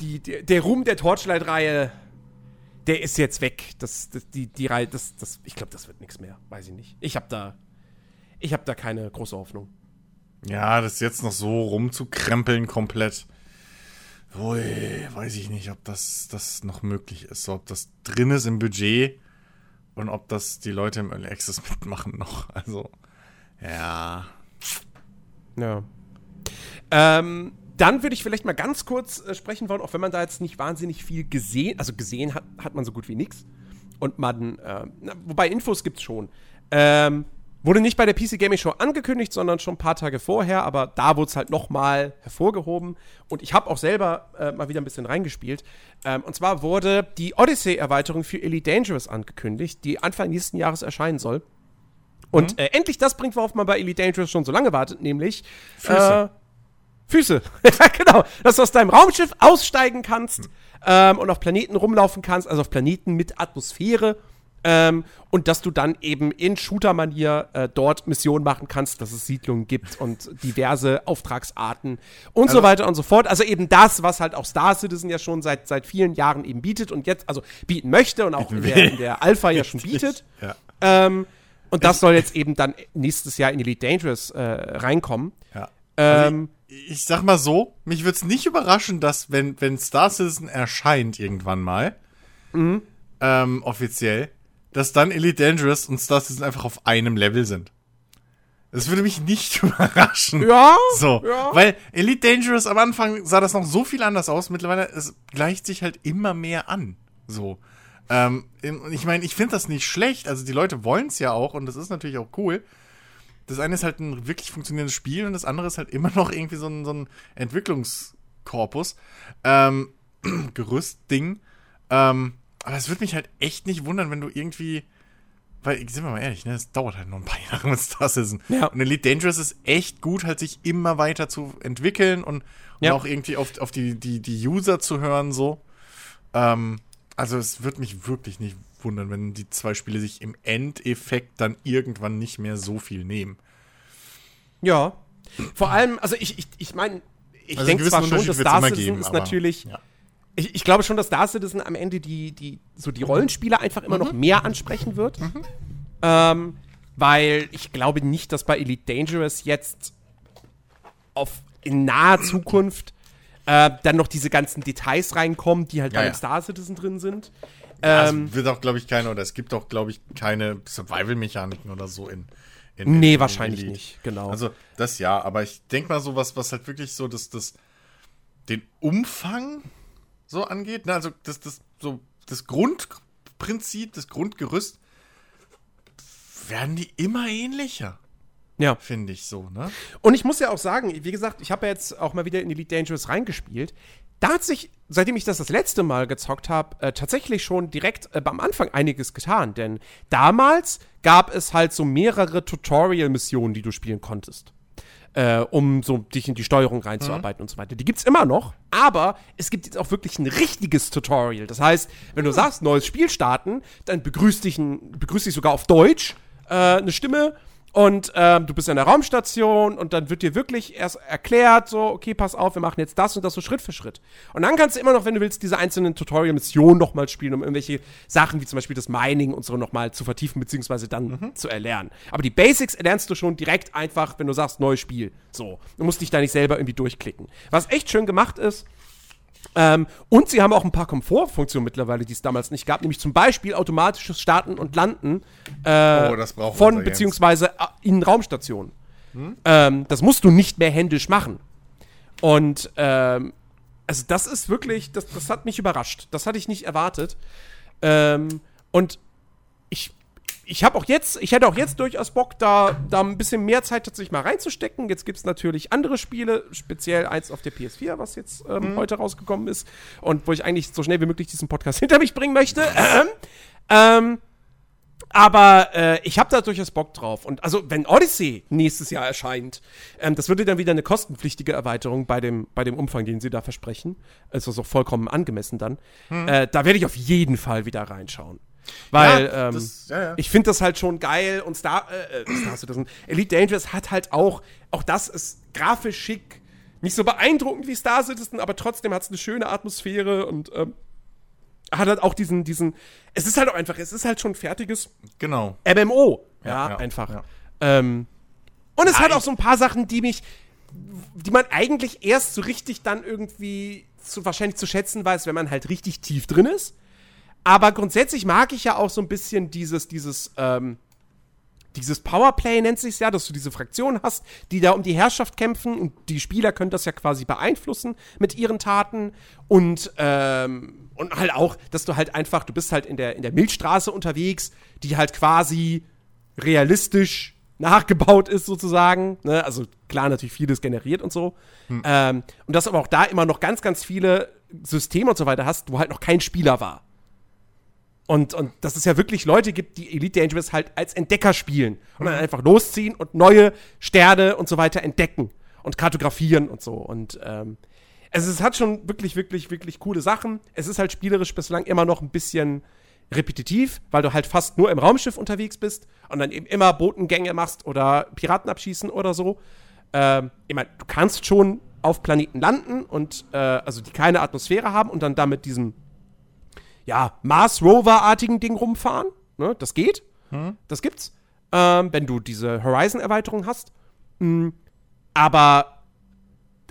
die, die, der Ruhm der Torchlight-Reihe, der ist jetzt weg. Das, das, die, die Reihe, das, das, ich glaube, das wird nichts mehr. Weiß ich nicht. Ich habe da, ich habe da keine große Hoffnung. Ja, das jetzt noch so rumzukrempeln komplett. Ui, weiß ich nicht, ob das, das noch möglich ist. ob das drin ist im Budget und ob das die Leute im Early Access mitmachen noch. Also, ja. Ja. Ähm, dann würde ich vielleicht mal ganz kurz äh, sprechen wollen, auch wenn man da jetzt nicht wahnsinnig viel gesehen, also gesehen hat, hat man so gut wie nichts. Und man, äh, wobei Infos gibt es schon. Ähm, wurde nicht bei der PC Gaming Show angekündigt, sondern schon ein paar Tage vorher, aber da wurde es halt nochmal hervorgehoben. Und ich habe auch selber äh, mal wieder ein bisschen reingespielt. Ähm, und zwar wurde die Odyssey-Erweiterung für Elite Dangerous angekündigt, die Anfang nächsten Jahres erscheinen soll. Und mhm. äh, endlich das bringt, worauf man bei Elite Dangerous schon so lange wartet, nämlich Füße. Äh, Füße. genau. Dass du aus deinem Raumschiff aussteigen kannst mhm. ähm, und auf Planeten rumlaufen kannst, also auf Planeten mit Atmosphäre. Ähm, und dass du dann eben in Shooter-Manier äh, dort Missionen machen kannst, dass es Siedlungen gibt und diverse Auftragsarten und also, so weiter und so fort. Also eben das, was halt auch Star Citizen ja schon seit, seit vielen Jahren eben bietet und jetzt, also bieten möchte und auch in der, in der Alpha ja schon bietet. Ja. Ähm, und das soll jetzt eben dann nächstes Jahr in Elite Dangerous äh, reinkommen. Ja. Ähm, also ich sag mal so, mich würde es nicht überraschen, dass, wenn, wenn Star Citizen erscheint irgendwann mal, mhm. ähm, offiziell, dass dann Elite Dangerous und Star Citizen einfach auf einem Level sind. Das würde mich nicht überraschen. Ja. So. Ja. Weil Elite Dangerous am Anfang sah das noch so viel anders aus. Mittlerweile, es gleicht sich halt immer mehr an. So. Ähm, ich meine, ich finde das nicht schlecht. Also die Leute wollen es ja auch und das ist natürlich auch cool das eine ist halt ein wirklich funktionierendes Spiel und das andere ist halt immer noch irgendwie so ein, so ein Entwicklungskorpus, ähm, Gerüstding. Ähm, aber es würde mich halt echt nicht wundern, wenn du irgendwie, weil, sind wir mal ehrlich, ne, es dauert halt noch ein paar Jahre mit Star Citizen. Ja. Und Elite Dangerous ist echt gut, halt sich immer weiter zu entwickeln und, und ja. auch irgendwie auf, auf die, die, die User zu hören, so. Ähm, also es würde mich wirklich nicht wundern, wenn die zwei Spiele sich im Endeffekt dann irgendwann nicht mehr so viel nehmen. Ja. Vor allem, also ich, ich, ich meine, ich also denke zwar schon, dass Star Citizen geben, ist natürlich. Ja. Ich, ich, glaube schon, dass Star Citizen am Ende die, die, so die Rollenspieler einfach immer mhm. noch mehr ansprechen wird. Mhm. Ähm, weil ich glaube nicht, dass bei Elite Dangerous jetzt auf in naher Zukunft äh, dann noch diese ganzen Details reinkommen, die halt ja, bei ja. Star Citizen drin sind. Ja, ähm, es wird auch, glaube ich, keine, oder es gibt auch, glaube ich, keine Survival-Mechaniken oder so in. in nee, in, wahrscheinlich in nicht, genau. Also, das ja, aber ich denke mal, so was, was halt wirklich so das, das, den Umfang so angeht, ne? also das, das, so, das Grundprinzip, das Grundgerüst, werden die immer ähnlicher. Ja. Finde ich so, ne? Und ich muss ja auch sagen, wie gesagt, ich habe ja jetzt auch mal wieder in Elite Dangerous reingespielt. Da hat sich, seitdem ich das das letzte Mal gezockt habe, äh, tatsächlich schon direkt äh, am Anfang einiges getan. Denn damals gab es halt so mehrere Tutorial-Missionen, die du spielen konntest. Äh, um so dich in die Steuerung reinzuarbeiten mhm. und so weiter. Die gibt's immer noch, aber es gibt jetzt auch wirklich ein richtiges Tutorial. Das heißt, wenn du mhm. sagst, neues Spiel starten, dann begrüßt dich, ein, begrüßt dich sogar auf Deutsch äh, eine Stimme und ähm, du bist in der Raumstation und dann wird dir wirklich erst erklärt, so, okay, pass auf, wir machen jetzt das und das so Schritt für Schritt. Und dann kannst du immer noch, wenn du willst, diese einzelnen Tutorial-Missionen nochmal spielen, um irgendwelche Sachen wie zum Beispiel das Mining und so nochmal zu vertiefen, beziehungsweise dann mhm. zu erlernen. Aber die Basics erlernst du schon direkt einfach, wenn du sagst, neues Spiel. So. Du musst dich da nicht selber irgendwie durchklicken. Was echt schön gemacht ist, ähm, und sie haben auch ein paar Komfortfunktionen mittlerweile, die es damals nicht gab, nämlich zum Beispiel automatisches Starten und Landen äh, oh, von beziehungsweise äh, in Raumstationen. Hm? Ähm, das musst du nicht mehr händisch machen. Und ähm, also das ist wirklich, das, das hat mich überrascht. Das hatte ich nicht erwartet. Ähm, und ich ich habe auch jetzt, ich hätte auch jetzt durchaus Bock, da, da ein bisschen mehr Zeit tatsächlich mal reinzustecken. Jetzt gibt es natürlich andere Spiele, speziell eins auf der PS4, was jetzt ähm, mhm. heute rausgekommen ist und wo ich eigentlich so schnell wie möglich diesen Podcast hinter mich bringen möchte. Ähm, ähm, aber äh, ich habe da durchaus Bock drauf. Und also, wenn Odyssey nächstes Jahr erscheint, ähm, das würde dann wieder eine kostenpflichtige Erweiterung bei dem, bei dem Umfang, den sie da versprechen. Also so vollkommen angemessen dann. Hm. Äh, da werde ich auf jeden Fall wieder reinschauen. Weil ja, ähm, das, ja, ja. ich finde das halt schon geil und Star, äh, äh Star Citizen, Elite Dangerous hat halt auch, auch das ist grafisch schick, nicht so beeindruckend wie Star Citizen, aber trotzdem hat es eine schöne Atmosphäre und ähm, hat halt auch diesen, diesen, es ist halt auch einfach, es ist halt schon ein fertiges genau. MMO, ja, einfach. Ähm, und es hat auch so ein paar Sachen, die mich, die man eigentlich erst so richtig dann irgendwie zu, wahrscheinlich zu schätzen weiß, wenn man halt richtig tief drin ist. Aber grundsätzlich mag ich ja auch so ein bisschen dieses, dieses, ähm, dieses Powerplay nennt sich ja, dass du diese Fraktionen hast, die da um die Herrschaft kämpfen und die Spieler können das ja quasi beeinflussen mit ihren Taten und ähm, und halt auch, dass du halt einfach, du bist halt in der in der Milchstraße unterwegs, die halt quasi realistisch nachgebaut ist sozusagen, ne? also klar natürlich vieles generiert und so hm. ähm, und dass aber auch da immer noch ganz ganz viele Systeme und so weiter hast, wo halt noch kein Spieler war. Und, und dass es ja wirklich Leute gibt, die Elite Dangerous halt als Entdecker spielen und dann einfach losziehen und neue Sterne und so weiter entdecken und kartografieren und so. Und ähm, also es hat schon wirklich, wirklich, wirklich coole Sachen. Es ist halt spielerisch bislang immer noch ein bisschen repetitiv, weil du halt fast nur im Raumschiff unterwegs bist und dann eben immer Botengänge machst oder Piraten abschießen oder so. Ähm, ich meine, du kannst schon auf Planeten landen und äh, also die keine Atmosphäre haben und dann damit diesen ja, Mars Rover-artigen Ding rumfahren. Ne? Das geht. Hm. Das gibt's. Ähm, wenn du diese Horizon-Erweiterung hast. Mhm. Aber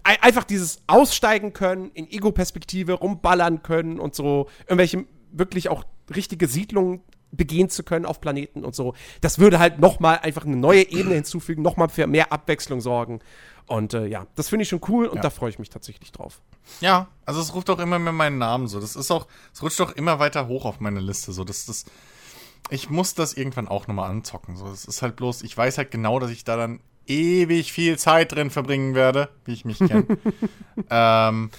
einfach dieses Aussteigen können, in Ego-Perspektive rumballern können und so irgendwelche wirklich auch richtige Siedlungen begehen zu können auf Planeten und so. Das würde halt noch mal einfach eine neue Ebene hinzufügen, noch mal für mehr Abwechslung sorgen. Und äh, ja, das finde ich schon cool und ja. da freue ich mich tatsächlich drauf. Ja, also es ruft auch immer mehr meinen Namen so. Das ist auch, es rutscht auch immer weiter hoch auf meine Liste. So, das, das, ich muss das irgendwann auch nochmal anzocken. So, es ist halt bloß, ich weiß halt genau, dass ich da dann ewig viel Zeit drin verbringen werde, wie ich mich kenne. ähm,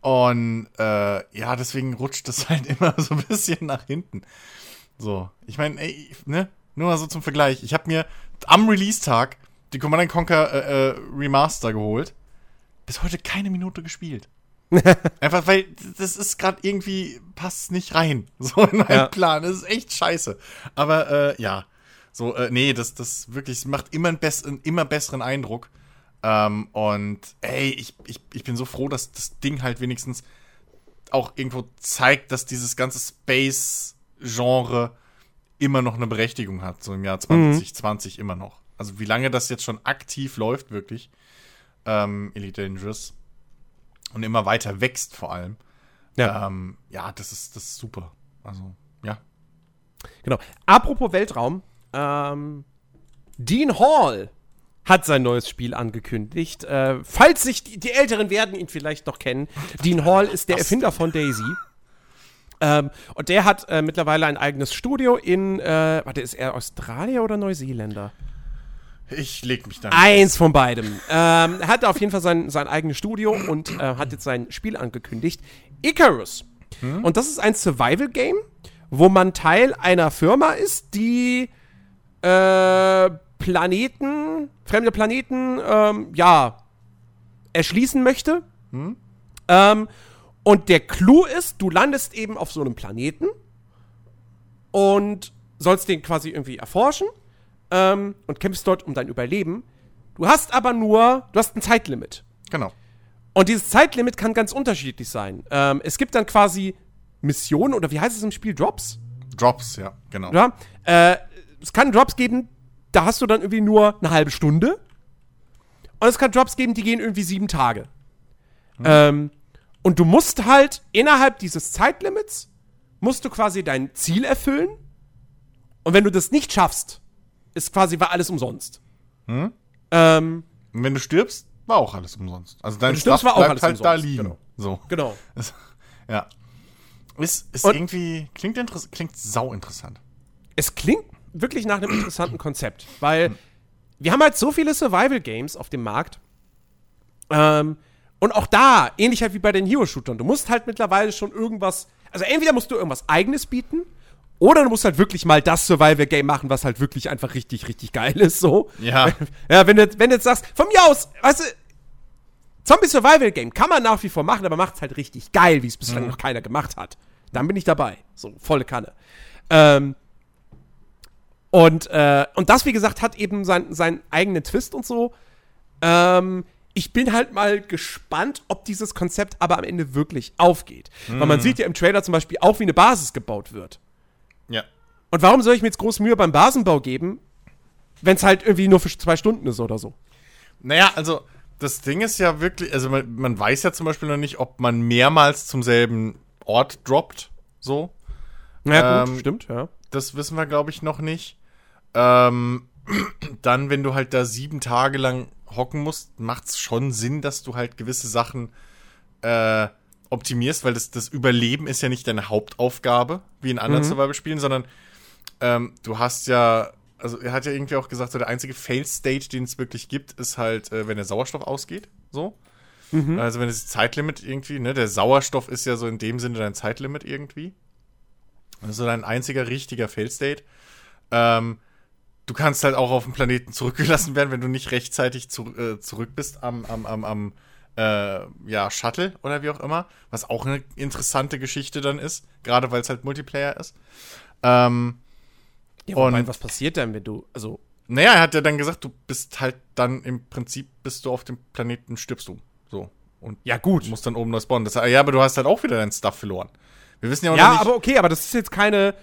und äh, ja, deswegen rutscht es halt immer so ein bisschen nach hinten. So, ich meine, ey, ne? Nur mal so zum Vergleich. Ich habe mir am Release-Tag die Command Conquer äh, äh, Remaster geholt. Bis heute keine Minute gespielt. Einfach weil das ist gerade irgendwie passt nicht rein so in meinen ja. Plan. Das ist echt scheiße. Aber äh, ja, so äh, nee, das das wirklich macht immer einen, bess einen immer besseren Eindruck. Ähm, und ey, ich, ich, ich bin so froh, dass das Ding halt wenigstens auch irgendwo zeigt, dass dieses ganze Space-Genre immer noch eine Berechtigung hat, so im Jahr 2020 mhm. immer noch also wie lange das jetzt schon aktiv läuft, wirklich, ähm, Elite Dangerous. Und immer weiter wächst vor allem. Ja, ähm, ja das, ist, das ist super. Also, ja. Genau. Apropos Weltraum, ähm, Dean Hall hat sein neues Spiel angekündigt. Äh, falls sich die, die, Älteren werden ihn vielleicht noch kennen. Dean Hall ist der Erfinder von Daisy. Ähm, und der hat äh, mittlerweile ein eigenes Studio in, äh, warte, ist er Australier oder Neuseeländer? Ich leg mich da Eins von beidem. Ähm, er hat auf jeden Fall sein, sein eigenes Studio und äh, hat jetzt sein Spiel angekündigt. Icarus. Und das ist ein Survival-Game, wo man Teil einer Firma ist, die äh, Planeten, fremde Planeten, ähm, ja, erschließen möchte. Ähm, und der Clou ist, du landest eben auf so einem Planeten und sollst den quasi irgendwie erforschen ähm, und kämpfst dort um dein Überleben. Du hast aber nur, du hast ein Zeitlimit. Genau. Und dieses Zeitlimit kann ganz unterschiedlich sein. Ähm, es gibt dann quasi Missionen oder wie heißt es im Spiel? Drops? Drops, ja, genau. Ja. Äh, es kann Drops geben, da hast du dann irgendwie nur eine halbe Stunde. Und es kann Drops geben, die gehen irgendwie sieben Tage. Ähm, und du musst halt innerhalb dieses Zeitlimits, musst du quasi dein Ziel erfüllen. Und wenn du das nicht schaffst, ist quasi war alles umsonst. Hm? Ähm, Und wenn du stirbst, war auch alles umsonst. Also dein du stirbst, Stuff war auch bleibt alles halt da umsonst, liegen. genau. So. genau. Ja. Ist, ist Und- irgendwie, klingt, klingt sau interessant. es klingt wirklich nach einem interessanten Konzept, weil wir haben halt so viele Survival-Games auf dem Markt. Ähm, und auch da, ähnlich halt wie bei den Hero-Shootern, du musst halt mittlerweile schon irgendwas, also entweder musst du irgendwas eigenes bieten, oder du musst halt wirklich mal das Survival-Game machen, was halt wirklich einfach richtig, richtig geil ist, so. Ja. Ja, wenn du, wenn du jetzt sagst, von mir aus, weißt du, Zombie-Survival-Game kann man nach wie vor machen, aber macht's halt richtig geil, wie es bislang noch keiner gemacht hat. Dann bin ich dabei. So, volle Kanne. Ähm, und, äh, und das, wie gesagt, hat eben sein, seinen eigenen Twist und so. Ähm, ich bin halt mal gespannt, ob dieses Konzept aber am Ende wirklich aufgeht. Weil man sieht ja im Trailer zum Beispiel auch, wie eine Basis gebaut wird. Ja. Und warum soll ich mir jetzt groß Mühe beim Basenbau geben, wenn es halt irgendwie nur für zwei Stunden ist oder so? Naja, also das Ding ist ja wirklich, also man, man weiß ja zum Beispiel noch nicht, ob man mehrmals zum selben Ort droppt. So. Ja, gut, Ähm, stimmt, ja. Das wissen wir, glaube ich, noch nicht. Ähm, dann, wenn du halt da sieben Tage lang hocken musst, macht es schon Sinn, dass du halt gewisse Sachen äh, optimierst, weil das, das Überleben ist ja nicht deine Hauptaufgabe, wie in anderen Survival-Spielen, sondern ähm, du hast ja, also er hat ja irgendwie auch gesagt, so der einzige Fail-State, den es wirklich gibt, ist halt, äh, wenn der Sauerstoff ausgeht. So. Also wenn das Zeitlimit irgendwie, ne, der Sauerstoff ist ja so in dem Sinne dein Zeitlimit irgendwie. Das ist so dein einziger richtiger Fail-State. Ähm, du kannst halt auch auf dem Planeten zurückgelassen werden, wenn du nicht rechtzeitig zu, äh, zurück bist am, am, am, am äh, ja, Shuttle oder wie auch immer. Was auch eine interessante Geschichte dann ist, gerade weil es halt Multiplayer ist. Ähm, Ja, Und- was passiert denn, wenn du, also, naja, er hat ja dann gesagt, du bist halt dann im Prinzip, bist du auf dem Planeten, stirbst du. So. Und ja gut. musst dann oben neu spawnen. Das, ja, aber du hast halt auch wieder deinen Stuff verloren. Wir wissen ja auch Ja, nicht. aber okay, aber das ist jetzt keine,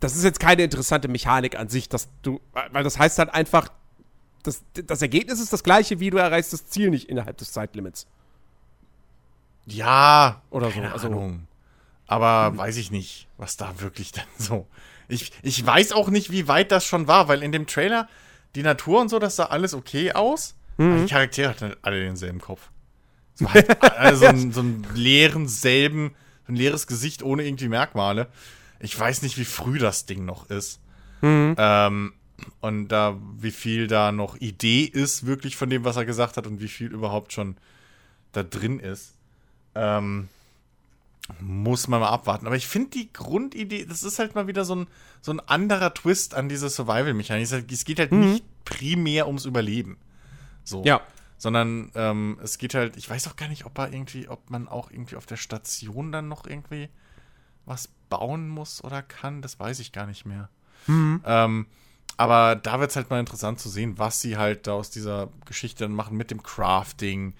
das ist jetzt keine interessante Mechanik an sich, dass du, weil das heißt halt einfach, das, das Ergebnis ist das gleiche, wie du erreichst das Ziel nicht innerhalb des Zeitlimits. Ja, Oder so, also- Ahnung. Aber weiß ich nicht, was da wirklich dann so. Ich, ich weiß auch nicht, wie weit das schon war, weil in dem Trailer die Natur und so, das sah alles okay aus. Mhm. Aber die Charaktere hatten alle denselben Kopf. Es war halt also so, ein, so einen leeren, selben, so ein leeres Gesicht ohne irgendwie Merkmale. Ich weiß nicht, wie früh das Ding noch ist. Mhm. Ähm, und da, wie viel da noch Idee ist, wirklich von dem, was er gesagt hat, und wie viel überhaupt schon da drin ist. Ähm, muss man mal abwarten. Aber ich finde die Grundidee, das ist halt mal wieder so ein, so ein anderer Twist an diese Survival-Mechanik. Es halt- Es geht halt nicht primär ums Überleben. So. Ja. Sondern ähm, es geht halt, ich weiß auch gar nicht, ob er irgendwie, ob man auch irgendwie auf der Station dann noch irgendwie was bauen muss oder kann. Das weiß ich gar nicht mehr. Ähm, aber da wird es halt mal interessant zu sehen, was sie halt da aus dieser Geschichte dann machen mit dem Crafting,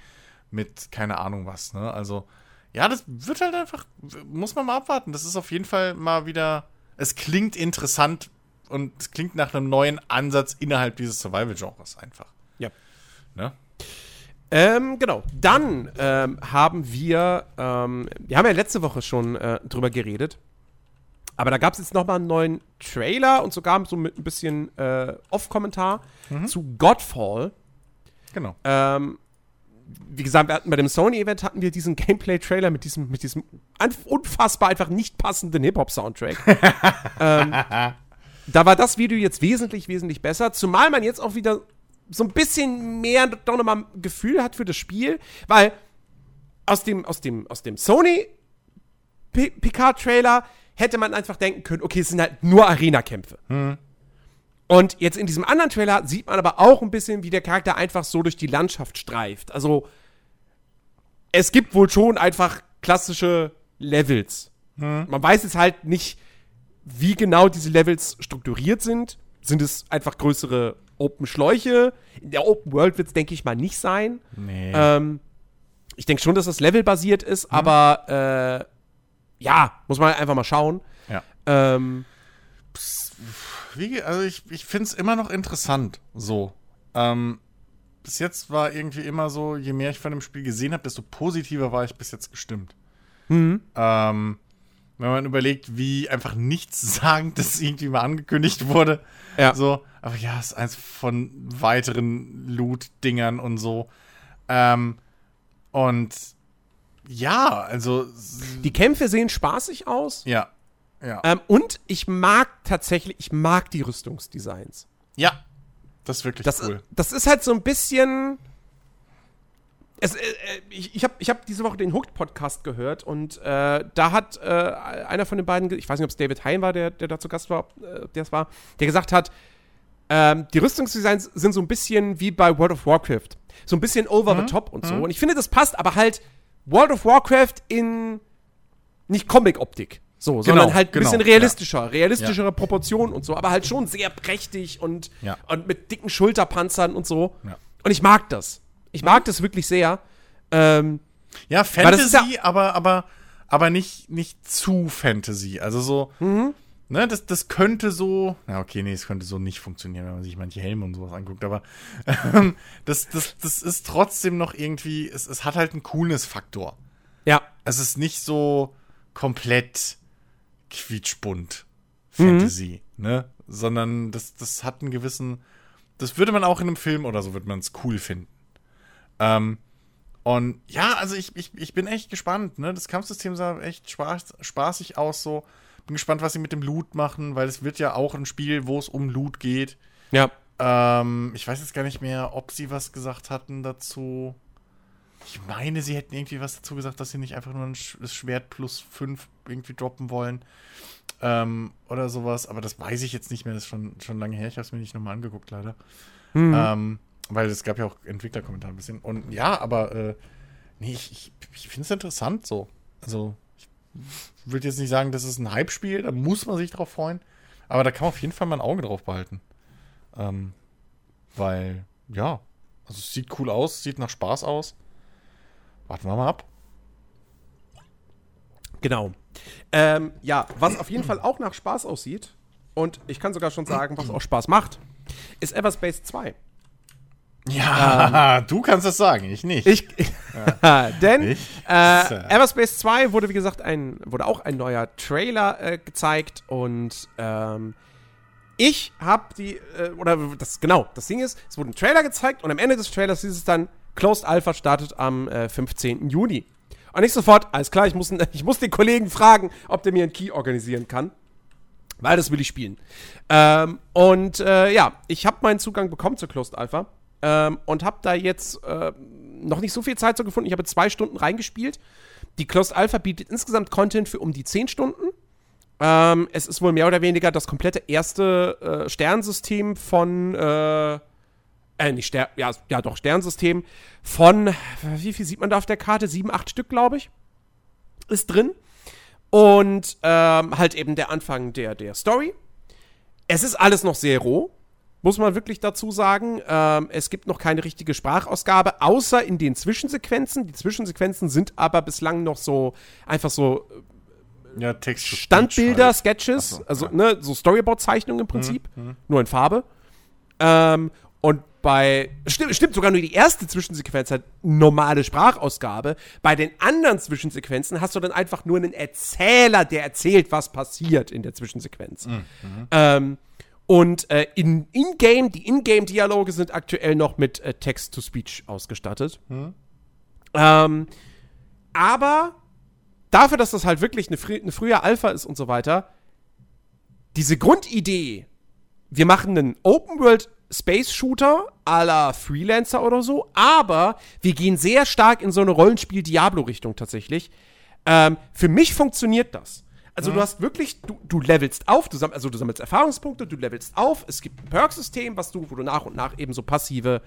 mit keine Ahnung was, ne? Also, ja, das wird halt einfach, muss man mal abwarten. Das ist auf jeden Fall mal wieder, es klingt interessant und es klingt nach einem neuen Ansatz innerhalb dieses Survival-Genres einfach. Ja. Ne? Ähm, genau. Dann ähm, haben wir, ähm, wir haben ja letzte Woche schon äh, drüber geredet, aber da gab es jetzt noch mal einen neuen Trailer und sogar so mit ein bisschen äh, Off-Kommentar zu Godfall. Genau. Ähm, wie gesagt, wir hatten bei dem Sony-Event hatten wir diesen Gameplay-Trailer mit diesem, mit diesem unfassbar einfach nicht passenden Hip-Hop-Soundtrack. ähm, da war das Video jetzt wesentlich, wesentlich besser, zumal man jetzt auch wieder so ein bisschen mehr doch nochmal ein Gefühl hat für das Spiel, weil aus dem, aus dem, aus dem Sony Picard-Trailer hätte man einfach denken können, okay, es sind halt nur Arena-Kämpfe. Hm. Und jetzt in diesem anderen Trailer sieht man aber auch ein bisschen, wie der Charakter einfach so durch die Landschaft streift. Also, es gibt wohl schon einfach klassische Levels. Hm. Man weiß jetzt halt nicht, wie genau diese Levels strukturiert sind. Sind es einfach größere Open Schläuche? In der Open World wird es, denke ich mal, nicht sein. Nee. Ähm, ich denke schon, dass das levelbasiert ist, hm. aber äh, ja, muss man einfach mal schauen. Ja. Ähm, Wie, also ich, ich finde es immer noch interessant, so. Ähm, bis jetzt war irgendwie immer so, je mehr ich von dem Spiel gesehen habe, desto positiver war ich bis jetzt gestimmt. Mhm. Ähm, wenn man überlegt, wie einfach nichts sagen, das irgendwie mal angekündigt wurde. Ja. So, aber ja, ist eins von weiteren Loot-Dingern und so. Ähm, und ja, also. Die Kämpfe sehen spaßig aus. Ja. Ja. Ähm, und ich mag tatsächlich, ich mag die Rüstungsdesigns. Ja. Das ist wirklich das, cool. Das ist halt so ein bisschen. Es, äh, äh, ich ich habe ich hab diese Woche den Hooked-Podcast gehört und äh, da hat äh, einer von den beiden, ich weiß nicht, ob es David Hein war, der, der da zu Gast war, äh, der es war, der gesagt hat, ähm, die Rüstungsdesigns sind so ein bisschen wie bei World of Warcraft. So ein bisschen over mhm. the top und so. Mhm. Und ich finde, das passt aber halt World of Warcraft in nicht Comic-Optik. So, genau, sondern halt ein genau, bisschen realistischer, ja. realistischere ja. Proportionen und so, aber halt schon sehr prächtig und, ja. und mit dicken Schulterpanzern und so. Und ich mag das. Ich mag das wirklich sehr. Ähm, ja, Fantasy, aber, aber, aber nicht, nicht zu Fantasy. Also so, mhm. Ne, das, das könnte so, na okay, nee, es könnte so nicht funktionieren, wenn man sich manche Helme und sowas anguckt, aber ähm, das, das, das ist trotzdem noch irgendwie, es, es hat halt einen Coolness-Faktor. Ja. Es ist nicht so komplett quietschbunt Fantasy, mhm. ne? Sondern das, das hat einen gewissen, das würde man auch in einem Film oder so, würde man es cool finden. Ähm, und ja, also ich, ich, ich bin echt gespannt, ne? Das Kampfsystem sah echt spaß, spaßig aus, so bin gespannt, was sie mit dem Loot machen, weil es wird ja auch ein Spiel, wo es um Loot geht. Ja. Ähm, ich weiß jetzt gar nicht mehr, ob sie was gesagt hatten dazu. Ich meine, sie hätten irgendwie was dazu gesagt, dass sie nicht einfach nur ein das Schwert plus 5 irgendwie droppen wollen. Ähm, oder sowas. Aber das weiß ich jetzt nicht mehr. Das ist schon, schon lange her. Ich habe es mir nicht nochmal angeguckt, leider. Mhm. Ähm, weil es gab ja auch Entwicklerkommentare ein bisschen. Und ja, aber äh, nee, ich, ich, ich finde es interessant so. Also, ich würde jetzt nicht sagen, das ist ein Hype-Spiel, da muss man sich drauf freuen. Aber da kann man auf jeden Fall mal ein Auge drauf behalten. Ähm, weil, ja, also es sieht cool aus, sieht nach Spaß aus. Warten wir mal ab. Genau. Ähm, ja, was auf jeden Fall auch nach Spaß aussieht, und ich kann sogar schon sagen, was auch Spaß macht, ist Everspace 2. Ja, ähm, du kannst das sagen, ich nicht. Ich, ja. denn ich? Äh, Everspace 2 wurde, wie gesagt, ein, wurde auch ein neuer Trailer äh, gezeigt und ähm, ich habe die, äh, oder das, genau, das Ding ist, es wurde ein Trailer gezeigt und am Ende des Trailers hieß es dann, Closed Alpha startet am 15. Äh, Juni. Und nicht sofort, alles klar, ich muss, ich muss den Kollegen fragen, ob der mir einen Key organisieren kann. Weil das will ich spielen. Ähm, und äh, ja, ich habe meinen Zugang bekommen zur Closed Alpha ähm, und habe da jetzt äh, noch nicht so viel Zeit so gefunden. Ich habe zwei Stunden reingespielt. Die Closed Alpha bietet insgesamt Content für um die zehn Stunden. Ähm, es ist wohl mehr oder weniger das komplette erste äh, Sternsystem von, äh, äh, nicht Stern, ja, ja doch, Sternsystem von, wie viel sieht man da auf der Karte? Sieben, acht Stück, glaube ich, ist drin. Und ähm, halt eben der Anfang der, der Story. Es ist alles noch sehr roh muss man wirklich dazu sagen. Ähm, es gibt noch keine richtige Sprachausgabe, außer in den Zwischensequenzen. Die Zwischensequenzen sind aber bislang noch so einfach so äh, ja, Text Standbilder, halt. Sketches, so, also ja. ne, so Storyboard-Zeichnungen im Prinzip, mhm, mhm. nur in Farbe. Ähm, und bei, stimmt, stimmt, sogar nur die erste Zwischensequenz hat normale Sprachausgabe. Bei den anderen Zwischensequenzen hast du dann einfach nur einen Erzähler, der erzählt, was passiert in der Zwischensequenz. Mhm. mhm. Ähm, und äh, in in-game, die in-game-Dialoge sind aktuell noch mit äh, Text-to-Speech ausgestattet. Hm. Ähm, aber dafür, dass das halt wirklich eine, frü eine frühe Alpha ist und so weiter, diese Grundidee, wir machen einen Open World Space Shooter à la Freelancer oder so, aber wir gehen sehr stark in so eine Rollenspiel-Diablo-Richtung tatsächlich. Ähm, für mich funktioniert das. Also mhm. du hast wirklich, du, du levelst auf, du, also du sammelst Erfahrungspunkte, du levelst auf, es gibt ein Perk-System, was du, wo du nach und nach eben so passive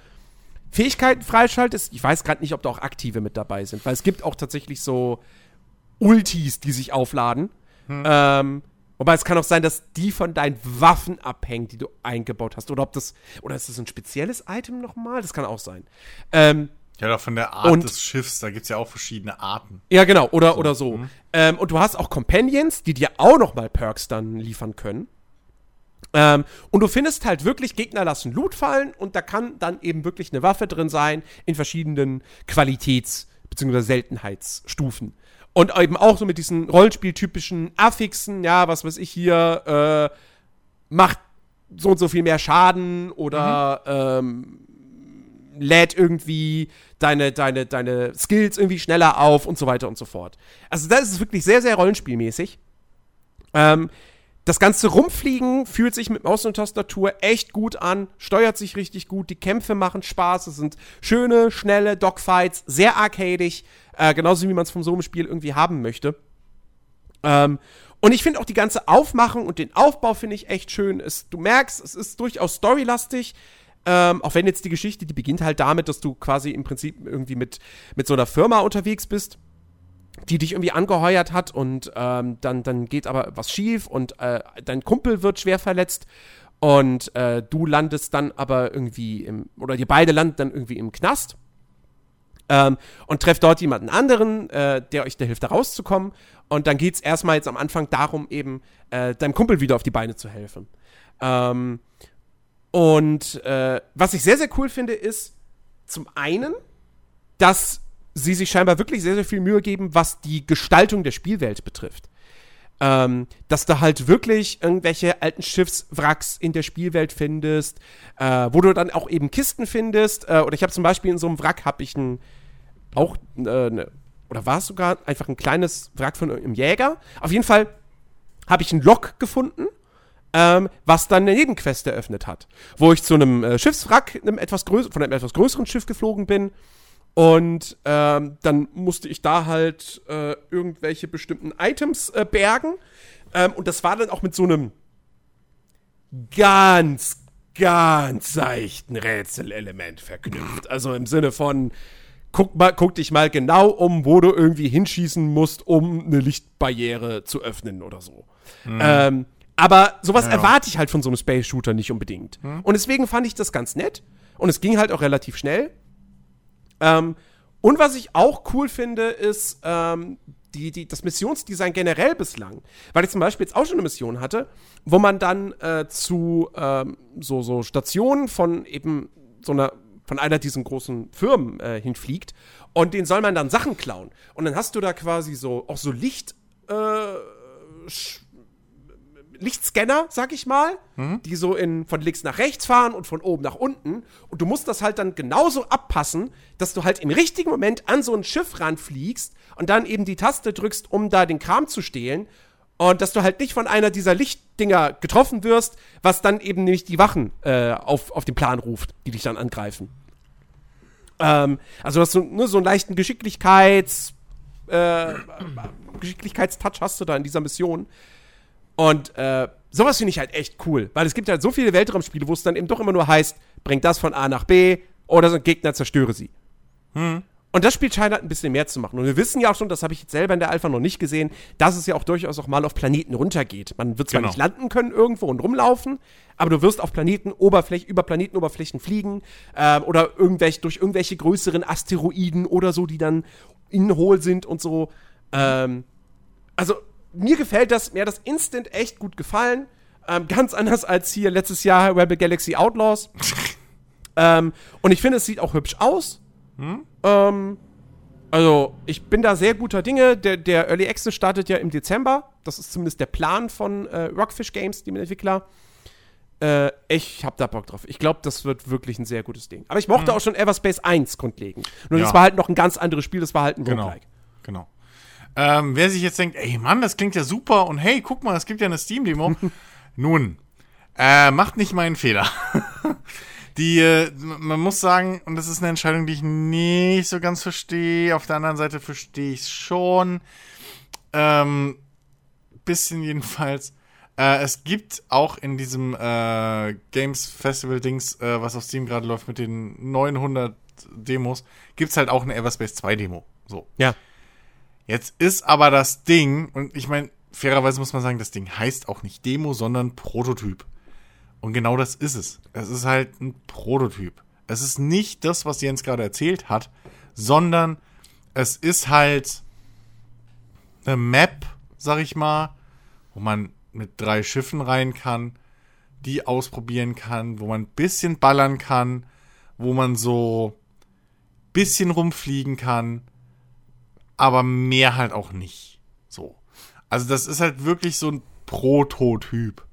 Fähigkeiten freischaltest. Ich weiß gerade nicht, ob da auch aktive mit dabei sind, weil es gibt auch tatsächlich so Ultis, die sich aufladen. Hm. Ähm, Wobei es kann auch sein, dass die von deinen Waffen abhängen, die du eingebaut hast. Oder ob das. Oder ist das ein spezielles Item nochmal? Das kann auch sein. Ähm, ja, oder von der Art und, des Schiffs, da gibt es ja auch verschiedene Arten. Ja, genau, oder so. Oder so. Mhm. Ähm, und du hast auch Companions, die dir auch nochmal Perks dann liefern können. Ähm, und du findest halt wirklich, Gegner lassen Loot fallen und da kann dann eben wirklich eine Waffe drin sein in verschiedenen Qualitäts- bzw. Seltenheitsstufen. Und eben auch so mit diesen Rollenspieltypischen Affixen, ja, was weiß ich hier, äh, macht so und so viel mehr Schaden oder mhm. ähm, lädt irgendwie deine, deine, deine Skills irgendwie schneller auf und so weiter und so fort. Also das ist wirklich sehr, sehr rollenspielmäßig. Ähm, das ganze Rumfliegen fühlt sich mit Maus und Tastatur echt gut an, steuert sich richtig gut, die Kämpfe machen Spaß, es sind schöne, schnelle Dogfights, sehr arcadig, äh, genauso wie man es vom so einem Spiel irgendwie haben möchte. Ähm, und ich finde auch die ganze Aufmachung und den Aufbau finde ich echt schön. Es, du merkst, es ist durchaus storylastig. Ähm, auch wenn jetzt die Geschichte, die beginnt halt damit, dass du quasi im Prinzip irgendwie mit, mit so einer Firma unterwegs bist die dich irgendwie angeheuert hat und ähm, dann, dann geht aber was schief und äh, dein Kumpel wird schwer verletzt und äh, du landest dann aber irgendwie im, oder ihr beide landen dann irgendwie im Knast ähm, und trefft dort jemanden anderen, äh, der euch da hilft, da rauszukommen und dann geht es erstmal jetzt am Anfang darum, eben äh, deinem Kumpel wieder auf die Beine zu helfen. Ähm, und äh, was ich sehr, sehr cool finde, ist zum einen, dass sie sich scheinbar wirklich sehr, sehr viel Mühe geben, was die Gestaltung der Spielwelt betrifft. Ähm, dass du halt wirklich irgendwelche alten Schiffswracks in der Spielwelt findest, äh, wo du dann auch eben Kisten findest. Äh, oder ich habe zum Beispiel in so einem Wrack habe ich ein auch äh, ne, oder war es sogar einfach ein kleines Wrack von einem Jäger. Auf jeden Fall habe ich ein Lok gefunden, ähm, was dann eine Nebenquest eröffnet hat, wo ich zu einem äh, Schiffswrack, einem etwas von einem etwas größeren Schiff geflogen bin und ähm, dann musste ich da halt äh, irgendwelche bestimmten Items äh, bergen. Ähm, und das war dann auch mit so einem ganz, ganz seichten Rätselelement verknüpft. Also im Sinne von, guck, mal, guck dich mal genau um, wo du irgendwie hinschießen musst, um eine Lichtbarriere zu öffnen oder so. Mhm. Ähm, aber sowas ja. erwarte ich halt von so einem Space Shooter nicht unbedingt. Mhm. Und deswegen fand ich das ganz nett. Und es ging halt auch relativ schnell. Ähm, und was ich auch cool finde, ist ähm, die, die, das Missionsdesign generell bislang. Weil ich zum Beispiel jetzt auch schon eine Mission hatte, wo man dann äh, zu ähm, so, so Stationen von eben so einer von einer diesen großen Firmen äh, hinfliegt und den soll man dann Sachen klauen. Und dann hast du da quasi so auch so Licht äh, Lichtscanner, sag ich mal, mhm. die so in, von links nach rechts fahren und von oben nach unten. Und du musst das halt dann genauso abpassen, dass du halt im richtigen Moment an so ein Schiff ranfliegst und dann eben die Taste drückst, um da den Kram zu stehlen. Und dass du halt nicht von einer dieser Lichtdinger getroffen wirst, was dann eben nämlich die Wachen äh, auf, auf den Plan ruft, die dich dann angreifen. Ähm, also, dass du nur so einen leichten Geschicklichkeits, äh, Geschicklichkeitstouch hast du da in dieser Mission. Und äh, sowas finde ich halt echt cool, weil es gibt halt so viele Weltraumspiele, wo es dann eben doch immer nur heißt, bring das von A nach B oder so ein Gegner zerstöre sie. Hm. Und das Spiel scheint halt ein bisschen mehr zu machen. Und wir wissen ja auch schon, das habe ich jetzt selber in der Alpha noch nicht gesehen, dass es ja auch durchaus auch mal auf Planeten runtergeht. Man wird zwar genau. nicht landen können irgendwo und rumlaufen, aber du wirst auf Planeten Oberfläche, über Planetenoberflächen fliegen äh, oder irgendwelche, durch irgendwelche größeren Asteroiden oder so, die dann innen hohl sind und so. Ähm, also mir gefällt das, mir hat das Instant echt gut gefallen. Ähm, ganz anders als hier letztes Jahr Rebel Galaxy Outlaws. ähm, und ich finde, es sieht auch hübsch aus. Hm? Ähm, also, ich bin da sehr guter Dinge. Der, der Early Access startet ja im Dezember. Das ist zumindest der Plan von äh, Rockfish Games, dem Entwickler. Äh, ich hab da Bock drauf. Ich glaube, das wird wirklich ein sehr gutes Ding. Aber ich mochte auch schon Everspace 1 grundlegend. Nur Ja. das war halt noch ein ganz anderes Spiel, das war halt ein Genau. Roguelike. Genau. Ähm, wer sich jetzt denkt, ey Mann, das klingt ja super und hey, guck mal, es gibt ja eine Steam-Demo. Nun, äh, macht nicht meinen Fehler. die, äh, man muss sagen, und das ist eine Entscheidung, die ich nicht so ganz verstehe. Auf der anderen Seite verstehe ich es schon. Ähm, bisschen jedenfalls. Äh, es gibt auch in diesem äh, Games Festival Dings, äh, was auf Steam gerade läuft mit den 900 Demos, gibt's halt auch eine Everspace 2 Demo. So. Ja. Jetzt ist aber das Ding, und ich meine, fairerweise muss man sagen, das Ding heißt auch nicht Demo, sondern Prototyp. Und genau das ist es. Es ist halt ein Prototyp. Es ist nicht das, was Jens gerade erzählt hat, sondern es ist halt eine Map, sag ich mal, wo man mit drei Schiffen rein kann, die ausprobieren kann, wo man ein bisschen ballern kann, wo man so bisschen rumfliegen kann, aber mehr halt auch nicht. So. Also das ist halt wirklich so ein Prototyp,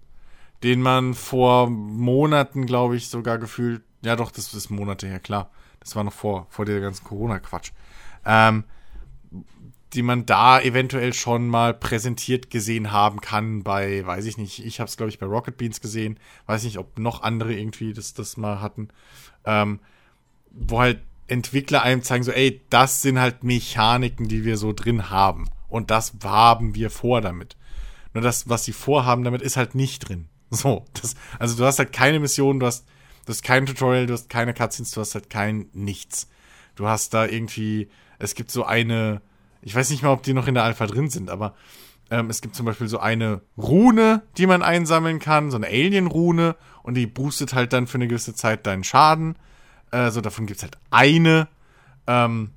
den man vor Monaten, glaube ich, sogar gefühlt, ja doch, das ist Monate her, klar. Das war noch vor, vor der ganzen Corona-Quatsch. Ähm, die man da eventuell schon mal präsentiert gesehen haben kann bei, weiß ich nicht, ich habe es glaube ich bei Rocket Beans gesehen, weiß nicht, ob noch andere irgendwie das, das mal hatten, ähm, wo halt Entwickler einem zeigen so, ey, das sind halt Mechaniken, die wir so drin haben und das haben wir vor damit. Nur das, was sie vorhaben damit, ist halt nicht drin. So, das, also du hast halt keine Mission, du hast, du hast kein Tutorial, du hast keine Cutscenes, du hast halt kein nichts. Du hast da irgendwie, es gibt so eine, ich weiß nicht mal, ob die noch in der Alpha drin sind, aber ähm, es gibt zum Beispiel so eine Rune, die man einsammeln kann, so eine Alien-Rune, und die boostet halt dann für eine gewisse Zeit deinen Schaden. Äh, so, davon gibt's halt eine. Ähm,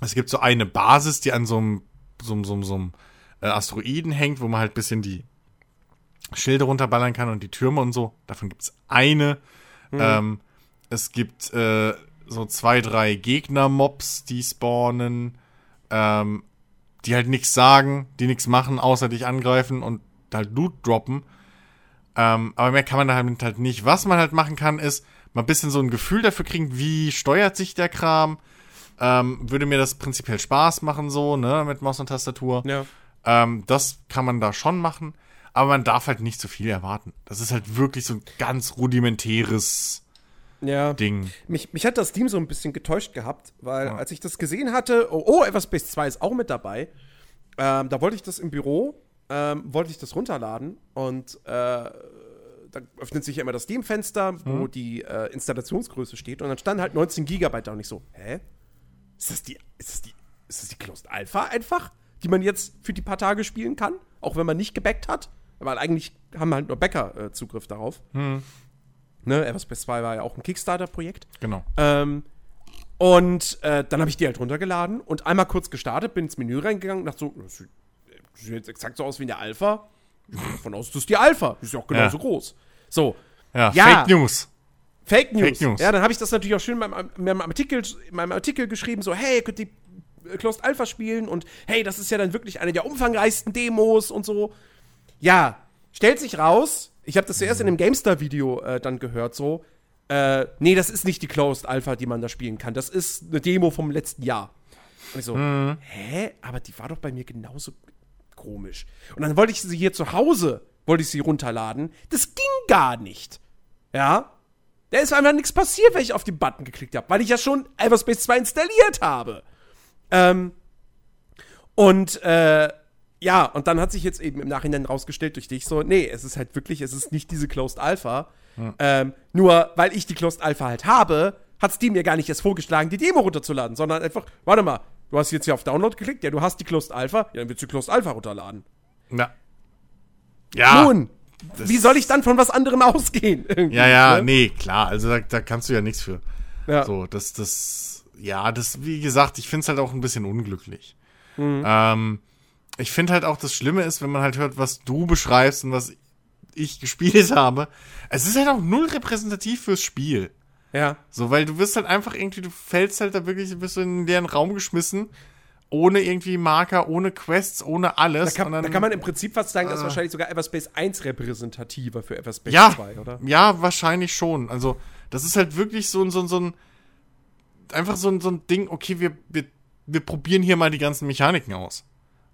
es gibt so eine Basis, die an so einem, so, einem- so, einem- so einem äh, Asteroiden hängt, wo man halt bisschen die Schilde runterballern kann und die Türme und so. Davon gibt's eine. Ähm, es gibt äh, so zwei, drei Gegner-Mobs, die spawnen, ähm, die halt nichts sagen, die nichts machen, außer dich angreifen und halt Loot droppen. Ähm, aber mehr kann man damit halt nicht. Was man halt machen kann, ist mal ein bisschen so ein Gefühl dafür kriegen, wie steuert sich der Kram. Ähm, würde mir das prinzipiell Spaß machen, so, ne, mit Maus und Tastatur. Ja. Ähm, das kann man da schon machen, aber man darf halt nicht zu viel erwarten. Das ist halt wirklich so ein ganz rudimentäres Ja. Ding. Mich, mich hat das Team so ein bisschen getäuscht gehabt, weil als ich das gesehen hatte, oh, oh Everspace 2 ist auch mit dabei, ähm, da wollte ich das im Büro, ähm, wollte ich das runterladen und äh, da öffnet sich ja immer das Steam-Fenster, wo die äh, Installationsgröße steht und dann stand halt 19 Gigabyte da und ich so, hä? Ist das die, ist das die, ist das die Closed Alpha einfach, die man jetzt für die paar Tage spielen kann, auch wenn man nicht gebackt hat? Weil eigentlich haben halt nur Bäcker äh, Zugriff darauf. Ne, Everspace 2 war ja auch ein Kickstarter-Projekt. Genau. Ähm, und äh, dann habe ich die halt runtergeladen und einmal kurz gestartet, bin ins Menü reingegangen und dachte so, das sieht, sieht jetzt exakt so aus wie in der Alpha. Davon aus, das ist die Alpha. Die ist ja auch genauso Ja. groß. So. Ja, Ja. Fake News. Fake News. Fake News. Ja, dann habe ich das natürlich auch schön in meinem, in meinem, Artikel, in meinem Artikel geschrieben, so, hey, ihr könnt die äh, Closed Alpha spielen und hey, das ist ja dann wirklich eine der umfangreichsten Demos und so. Ja, stellt sich raus, ich habe das zuerst in einem GameStar-Video äh, dann gehört, so, äh, nee, das ist nicht die Closed Alpha, die man da spielen kann. Das ist eine Demo vom letzten Jahr. Und ich so, hä? Aber die war doch bei mir genauso komisch. Und dann wollte ich sie hier zu Hause, wollte ich sie runterladen. Das ging gar nicht. Ja? Da ist einfach nichts passiert, wenn ich auf den Button geklickt habe, weil ich ja schon Everspace 2 installiert habe. Ähm, und äh, ja, und dann hat sich jetzt eben im Nachhinein rausgestellt durch dich so, nee, es ist halt wirklich, es ist nicht diese Closed Alpha. Ähm, nur weil ich die Closed Alpha halt habe, hat Steam mir gar nicht erst vorgeschlagen, die Demo runterzuladen, sondern einfach, warte mal, du hast jetzt hier auf Download geklickt, ja, du hast die Closed Alpha, ja, dann willst du Closed Alpha runterladen. Ja. Ja. Nun, wie soll ich dann von was anderem ausgehen? Ja, ja, ne? nee, klar. Also da, da kannst du ja nichts für. Ja. So, das, das, ja, das, wie gesagt, ich finde es halt auch ein bisschen unglücklich. Ähm, ich finde halt auch, das Schlimme ist, wenn man halt hört, was du beschreibst und was ich gespielt habe. Es ist halt auch null repräsentativ fürs Spiel. ja. So, weil du wirst halt einfach irgendwie, du fällst halt da wirklich, bist du in leeren Raum geschmissen ohne irgendwie Marker, ohne Quests, ohne alles. Da kann, dann, da kann man im Prinzip fast sagen, dass äh, wahrscheinlich sogar Everspace 1 repräsentativer für Everspace ja, 2, oder? Ja, wahrscheinlich schon. Also, das ist halt wirklich so, ein so, ein so ein. Einfach so ein, so ein Ding, okay, wir, wir, wir probieren hier mal die ganzen Mechaniken aus.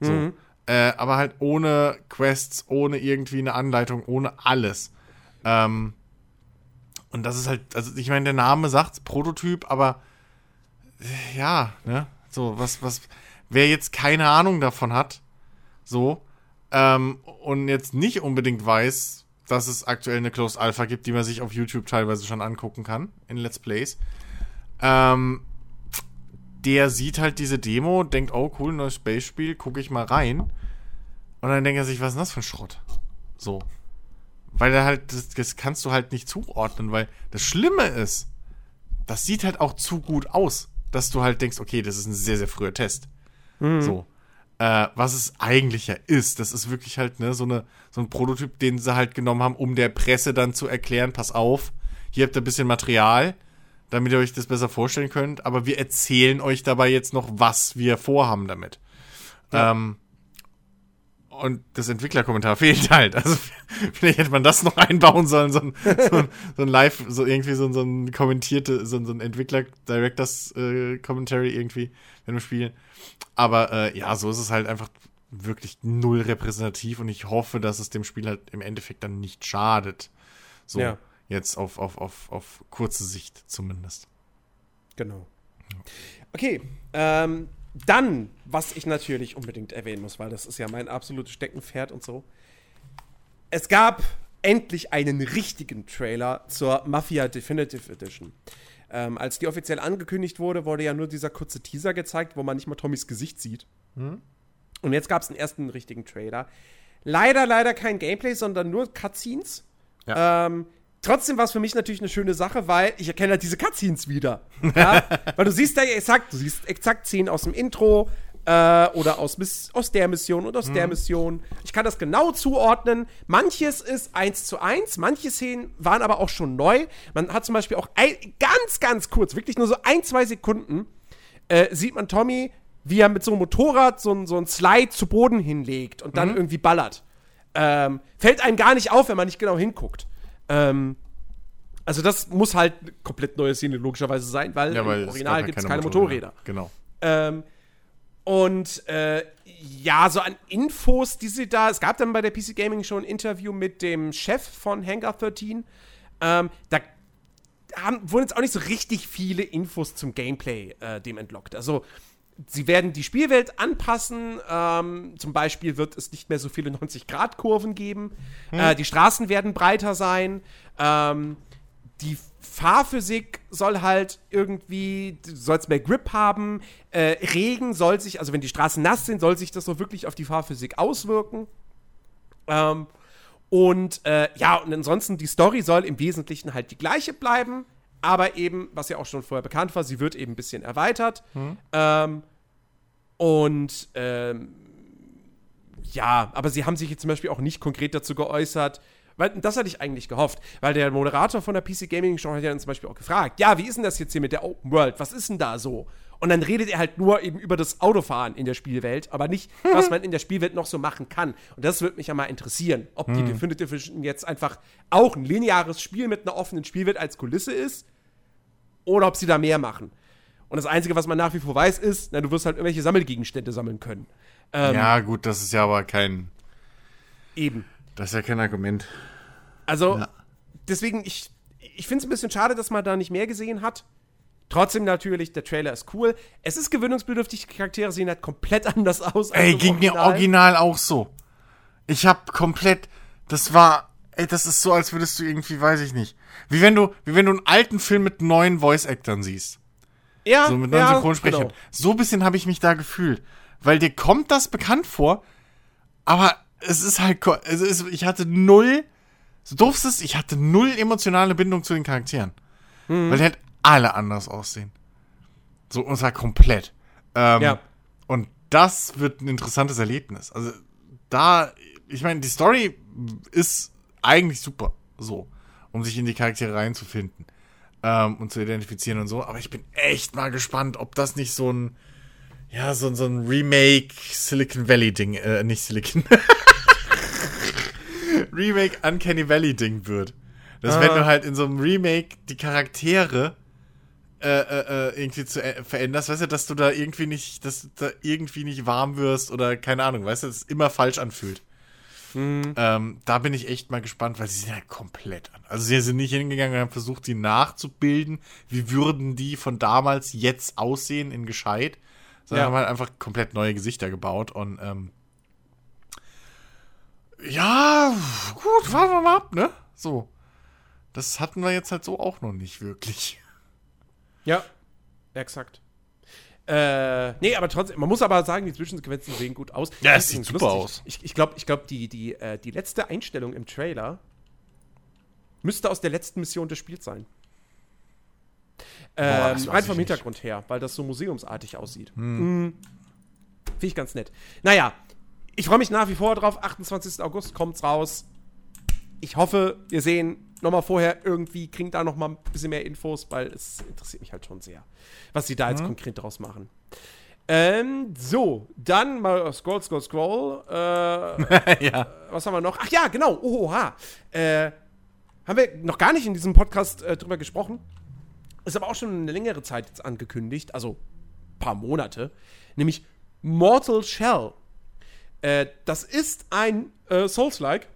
So. Mhm. Äh, aber halt ohne Quests, ohne irgendwie eine Anleitung, ohne alles. Ähm, und das ist halt, also ich meine, der Name sagt Prototyp, aber äh, ja, ne? So, was, was, wer jetzt keine Ahnung davon hat, so, ähm, und jetzt nicht unbedingt weiß, dass es aktuell eine Closed Alpha gibt, die man sich auf YouTube teilweise schon angucken kann, in Let's Plays, ähm, der sieht halt diese Demo, denkt, oh cool, neues Space-Spiel, gucke ich mal rein. Und dann denkt er sich, was ist denn das für ein Schrott? So. Weil er halt, das, das kannst du halt nicht zuordnen, weil das Schlimme ist, das sieht halt auch zu gut aus, dass du halt denkst, okay, das ist ein sehr, sehr früher Test. So. Äh, was es eigentlich ja ist, das ist wirklich halt, ne, so, eine, so ein Prototyp, den sie halt genommen haben, um der Presse dann zu erklären, pass auf, hier habt ihr ein bisschen Material, damit ihr euch das besser vorstellen könnt, aber wir erzählen euch dabei jetzt noch, was wir vorhaben damit. Ähm, und das Entwicklerkommentar fehlt halt. Also vielleicht hätte man das noch einbauen sollen, so ein, so ein, so ein Live, so irgendwie so, ein- so ein kommentierte, so, ein- so ein Entwickler-Directors-Commentary irgendwie in dem Spiel. Aber äh, ja, so ist es halt einfach wirklich null repräsentativ und ich hoffe, dass es dem Spiel halt im Endeffekt dann nicht schadet. So, Ja. jetzt auf, auf, auf, auf kurze Sicht zumindest. Genau. Okay, ähm, dann, was ich natürlich unbedingt erwähnen muss, weil das ist ja mein absolutes Steckenpferd und so. Es gab endlich einen richtigen Trailer zur Mafia Definitive Edition. Ähm, als die offiziell angekündigt wurde, wurde ja nur dieser kurze Teaser gezeigt, wo man nicht mal Tommys Gesicht sieht. Und jetzt gab es einen ersten richtigen Trailer. Leider, leider kein Gameplay, sondern nur Cutscenes. Ja. Ähm, trotzdem war es für mich natürlich eine schöne Sache, weil ich erkenne halt diese Cutscenes wieder. Ja? weil du siehst da ja exakt, du siehst exakt Szenen aus dem Intro äh, oder aus, aus der Mission und aus der Mission. Ich kann das genau zuordnen. Manches ist eins zu eins, manche Szenen waren aber auch schon neu. Man hat zum Beispiel auch ein, ganz, ganz kurz, wirklich nur so ein, zwei Sekunden, äh, sieht man Tommy, wie er mit so einem Motorrad so, ein- so ein Slide zu Boden hinlegt und dann irgendwie ballert. Ähm, fällt einem gar nicht auf, wenn man nicht genau hinguckt. Ähm, also das muss halt eine komplett neue Szene logischerweise sein, weil Ja, weil im Original ja gibt es keine keine Motorräder. Motorräder. Genau. Ähm, und äh, ja, so an Infos, die sie da. Es gab dann bei der PC Gaming schon ein Interview mit dem Chef von Hangar 13. Ähm, da haben, wurden jetzt auch nicht so richtig viele Infos zum Gameplay äh, dem entlockt. Also, sie werden die Spielwelt anpassen. Ähm, zum Beispiel wird es nicht mehr so viele 90-Grad-Kurven geben. Äh, die Straßen werden breiter sein. Ähm, die Fahrphysik soll halt irgendwie, du sollst mehr Grip haben. Äh, Regen soll sich, also wenn die Straßen nass sind, soll sich das so wirklich auf die Fahrphysik auswirken. Ähm, und äh, ja, und ansonsten, die Story soll im Wesentlichen halt die gleiche bleiben, aber eben, was ja auch schon vorher bekannt war, sie wird eben ein bisschen erweitert. Ähm, und ähm, ja, aber sie haben sich jetzt zum Beispiel auch nicht konkret dazu geäußert, weil das hatte ich eigentlich gehofft, weil der Moderator von der PC Gaming Show hat ja dann zum Beispiel auch gefragt, ja, wie ist denn das jetzt hier mit der Open World? Was ist denn da so? Und dann redet er halt nur eben über das Autofahren in der Spielwelt, aber nicht, was man in der Spielwelt noch so machen kann. Und das würde mich ja mal interessieren, ob die Definitive Edition jetzt einfach auch ein lineares Spiel mit einer offenen Spielwelt als Kulisse ist oder ob sie da mehr machen. Und das Einzige, was man nach wie vor weiß, ist, na, du wirst halt irgendwelche Sammelgegenstände sammeln können. Ähm, ja, gut, das ist ja aber kein. Eben. Das ist ja kein Argument. Also, Ja. deswegen, ich, ich finde es ein bisschen schade, dass man da nicht mehr gesehen hat. Trotzdem natürlich, der Trailer ist cool. Es ist gewöhnungsbedürftig, die Charaktere sehen halt komplett anders aus. als Ey, ging mir original auch so. Ich hab komplett. Das war. Ey, das ist so, als würdest du irgendwie, weiß ich nicht. Wie wenn du, wie wenn du einen alten Film mit neuen Voice-Actors siehst. Ja, So mit neuen ja, Synchronsprechern. genau. So ein bisschen habe ich mich da gefühlt. Weil dir kommt das bekannt vor, aber es ist halt. Es ist, ich hatte null. So doof es ist, ich hatte null emotionale Bindung zu den Charakteren. Mhm. Weil die halt alle anders aussehen. So, und zwar komplett. Ähm, Ja. Und das wird ein interessantes Erlebnis. Also, da, ich meine, die Story ist eigentlich super, so, um sich in die Charaktere reinzufinden ähm, und zu identifizieren und so. Aber ich bin echt mal gespannt, ob das nicht so ein, Ja, so, so ein Remake Silicon Valley Ding, äh, nicht Silicon. Remake Uncanny Valley Ding wird. Dass Ah. wenn du halt in so einem Remake die Charaktere äh, äh, äh, irgendwie zu, äh, veränderst, weißt du, dass du da irgendwie nicht, dass du da irgendwie nicht warm wirst oder keine Ahnung, weißt du, dass es immer falsch anfühlt. Ähm, da bin ich echt mal gespannt, weil sie sind halt komplett an. Also sie sind nicht hingegangen und haben versucht, sie nachzubilden. Wie würden die von damals jetzt aussehen in gescheit? Sondern Ja. haben halt einfach komplett neue Gesichter gebaut und ähm, ja, gut, warten wir mal ab, ne? So. Das hatten wir jetzt halt so auch noch nicht wirklich. Ja, exakt. Äh, nee, aber trotzdem, man muss aber sagen, die Zwischensequenzen sehen gut aus. Ja, es sieht super lustig. aus. Ich, ich glaube, ich glaub, die, die, äh, die letzte Einstellung im Trailer müsste aus der letzten Mission des Spiels sein. Ähm, rein ich vom nicht. Hintergrund her, weil das so museumsartig aussieht. Mhm. Finde ich ganz nett. Naja, ich freue mich nach wie vor drauf. 28. August kommt's raus. Ich hoffe, wir sehen nochmal vorher irgendwie, kriegen da nochmal ein bisschen mehr Infos, weil es interessiert mich halt schon sehr, was sie da jetzt konkret draus machen. Ähm, so, dann mal scroll, scroll, scroll. Äh, ja. was haben wir noch? Ach ja, genau. Oha. Äh, haben wir noch gar nicht in diesem Podcast äh, drüber gesprochen. Ist aber auch schon eine längere Zeit jetzt angekündigt, also ein paar Monate. Nämlich Mortal Shell. Äh, das ist ein äh, Souls-like,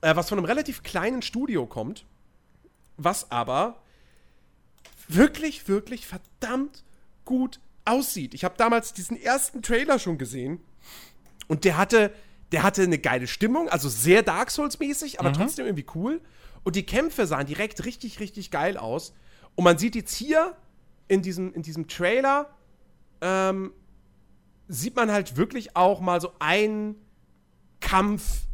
äh, was von einem relativ kleinen Studio kommt, was aber wirklich, wirklich verdammt gut aussieht. Ich habe damals diesen ersten Trailer schon gesehen und der hatte, der hatte eine geile Stimmung, also sehr Dark Souls-mäßig, aber trotzdem irgendwie cool. Und die Kämpfe sahen direkt richtig, richtig geil aus. Und man sieht jetzt hier in diesem, in diesem Trailer, ähm, sieht man halt wirklich auch mal so einen Kampf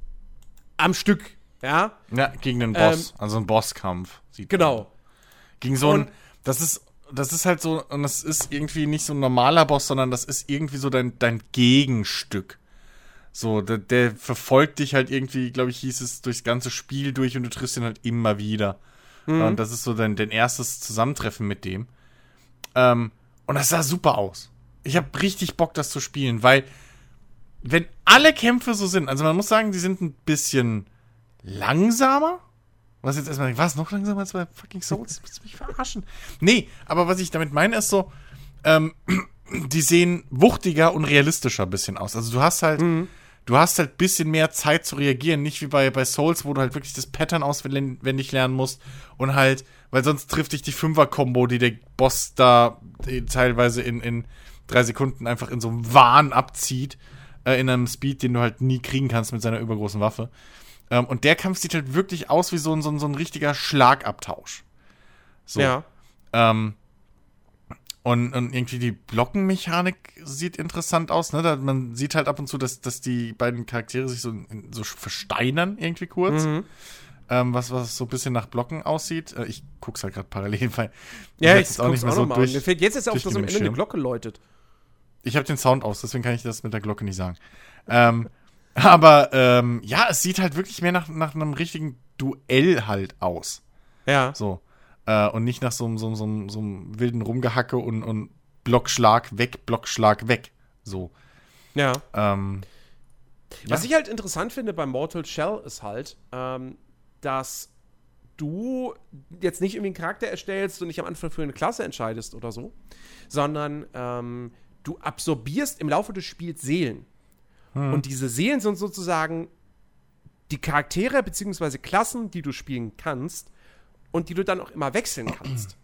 am Stück. Ja, Ja, gegen den Boss. also ein Bosskampf. Sieht man. genau. Gegen so ein. Das ist. Das ist halt so, und das ist irgendwie nicht so ein normaler Boss, sondern das ist irgendwie so dein, dein Gegenstück. So, der, der verfolgt dich halt irgendwie, glaube ich, hieß es, durchs ganze Spiel durch und du triffst ihn halt immer wieder. Und das ist so dein, dein erstes Zusammentreffen mit dem. Ähm, und das sah super aus. Ich habe richtig Bock, das zu spielen, weil wenn alle Kämpfe so sind, also man muss sagen, die sind ein bisschen langsamer. Was jetzt erstmal, was noch langsamer als bei fucking Souls? Willst du mich verarschen? Nee, aber was ich damit meine, ist so, ähm, die sehen wuchtiger und realistischer ein bisschen aus. Also du hast halt, du hast halt ein bisschen mehr Zeit zu reagieren, nicht wie bei, bei Souls, wo du halt wirklich das Pattern auswendig lernen musst und halt, weil sonst trifft dich die Fünfer-Kombo, die der Boss da teilweise in, in drei Sekunden einfach in so einem Wahn abzieht, äh, in einem Speed, den du halt nie kriegen kannst mit seiner übergroßen Waffe. Ähm, und der Kampf sieht halt wirklich aus wie so ein, so ein, so ein richtiger Schlagabtausch. So. Ja. Ähm, und, und irgendwie die Blockenmechanik sieht interessant aus. Ne? Da, man sieht halt ab und zu, dass, dass die beiden Charaktere sich so, so versteinern, irgendwie kurz. Mhm. Ähm, was, was so ein bisschen nach Blocken aussieht. Äh, ich guck's halt gerade parallel, weil Ja, hab ich jetzt guck's auch noch mal. Mir fällt jetzt jetzt auf, durch dass am Ende eine. Glocke läutet. Ich habe den Sound aus, deswegen kann ich das mit der Glocke nicht sagen. Ähm, aber ähm, ja, es sieht halt wirklich mehr nach, nach einem richtigen Duell halt aus. Ja. So. Äh, und nicht nach so, einem- so, so, so wilden Rumgehacke und, und Blockschlag weg, Blockschlag weg. So. Ja. Ähm, Was Ja. ich halt interessant finde bei Mortal Shell ist halt, ähm, dass du jetzt nicht irgendwie einen Charakter erstellst und nicht am Anfang für eine Klasse entscheidest oder so, sondern ähm, du absorbierst im Laufe des Spiels Seelen. Und diese Seelen sind sozusagen die Charaktere bzw. Klassen, die du spielen kannst und die du dann auch immer wechseln kannst.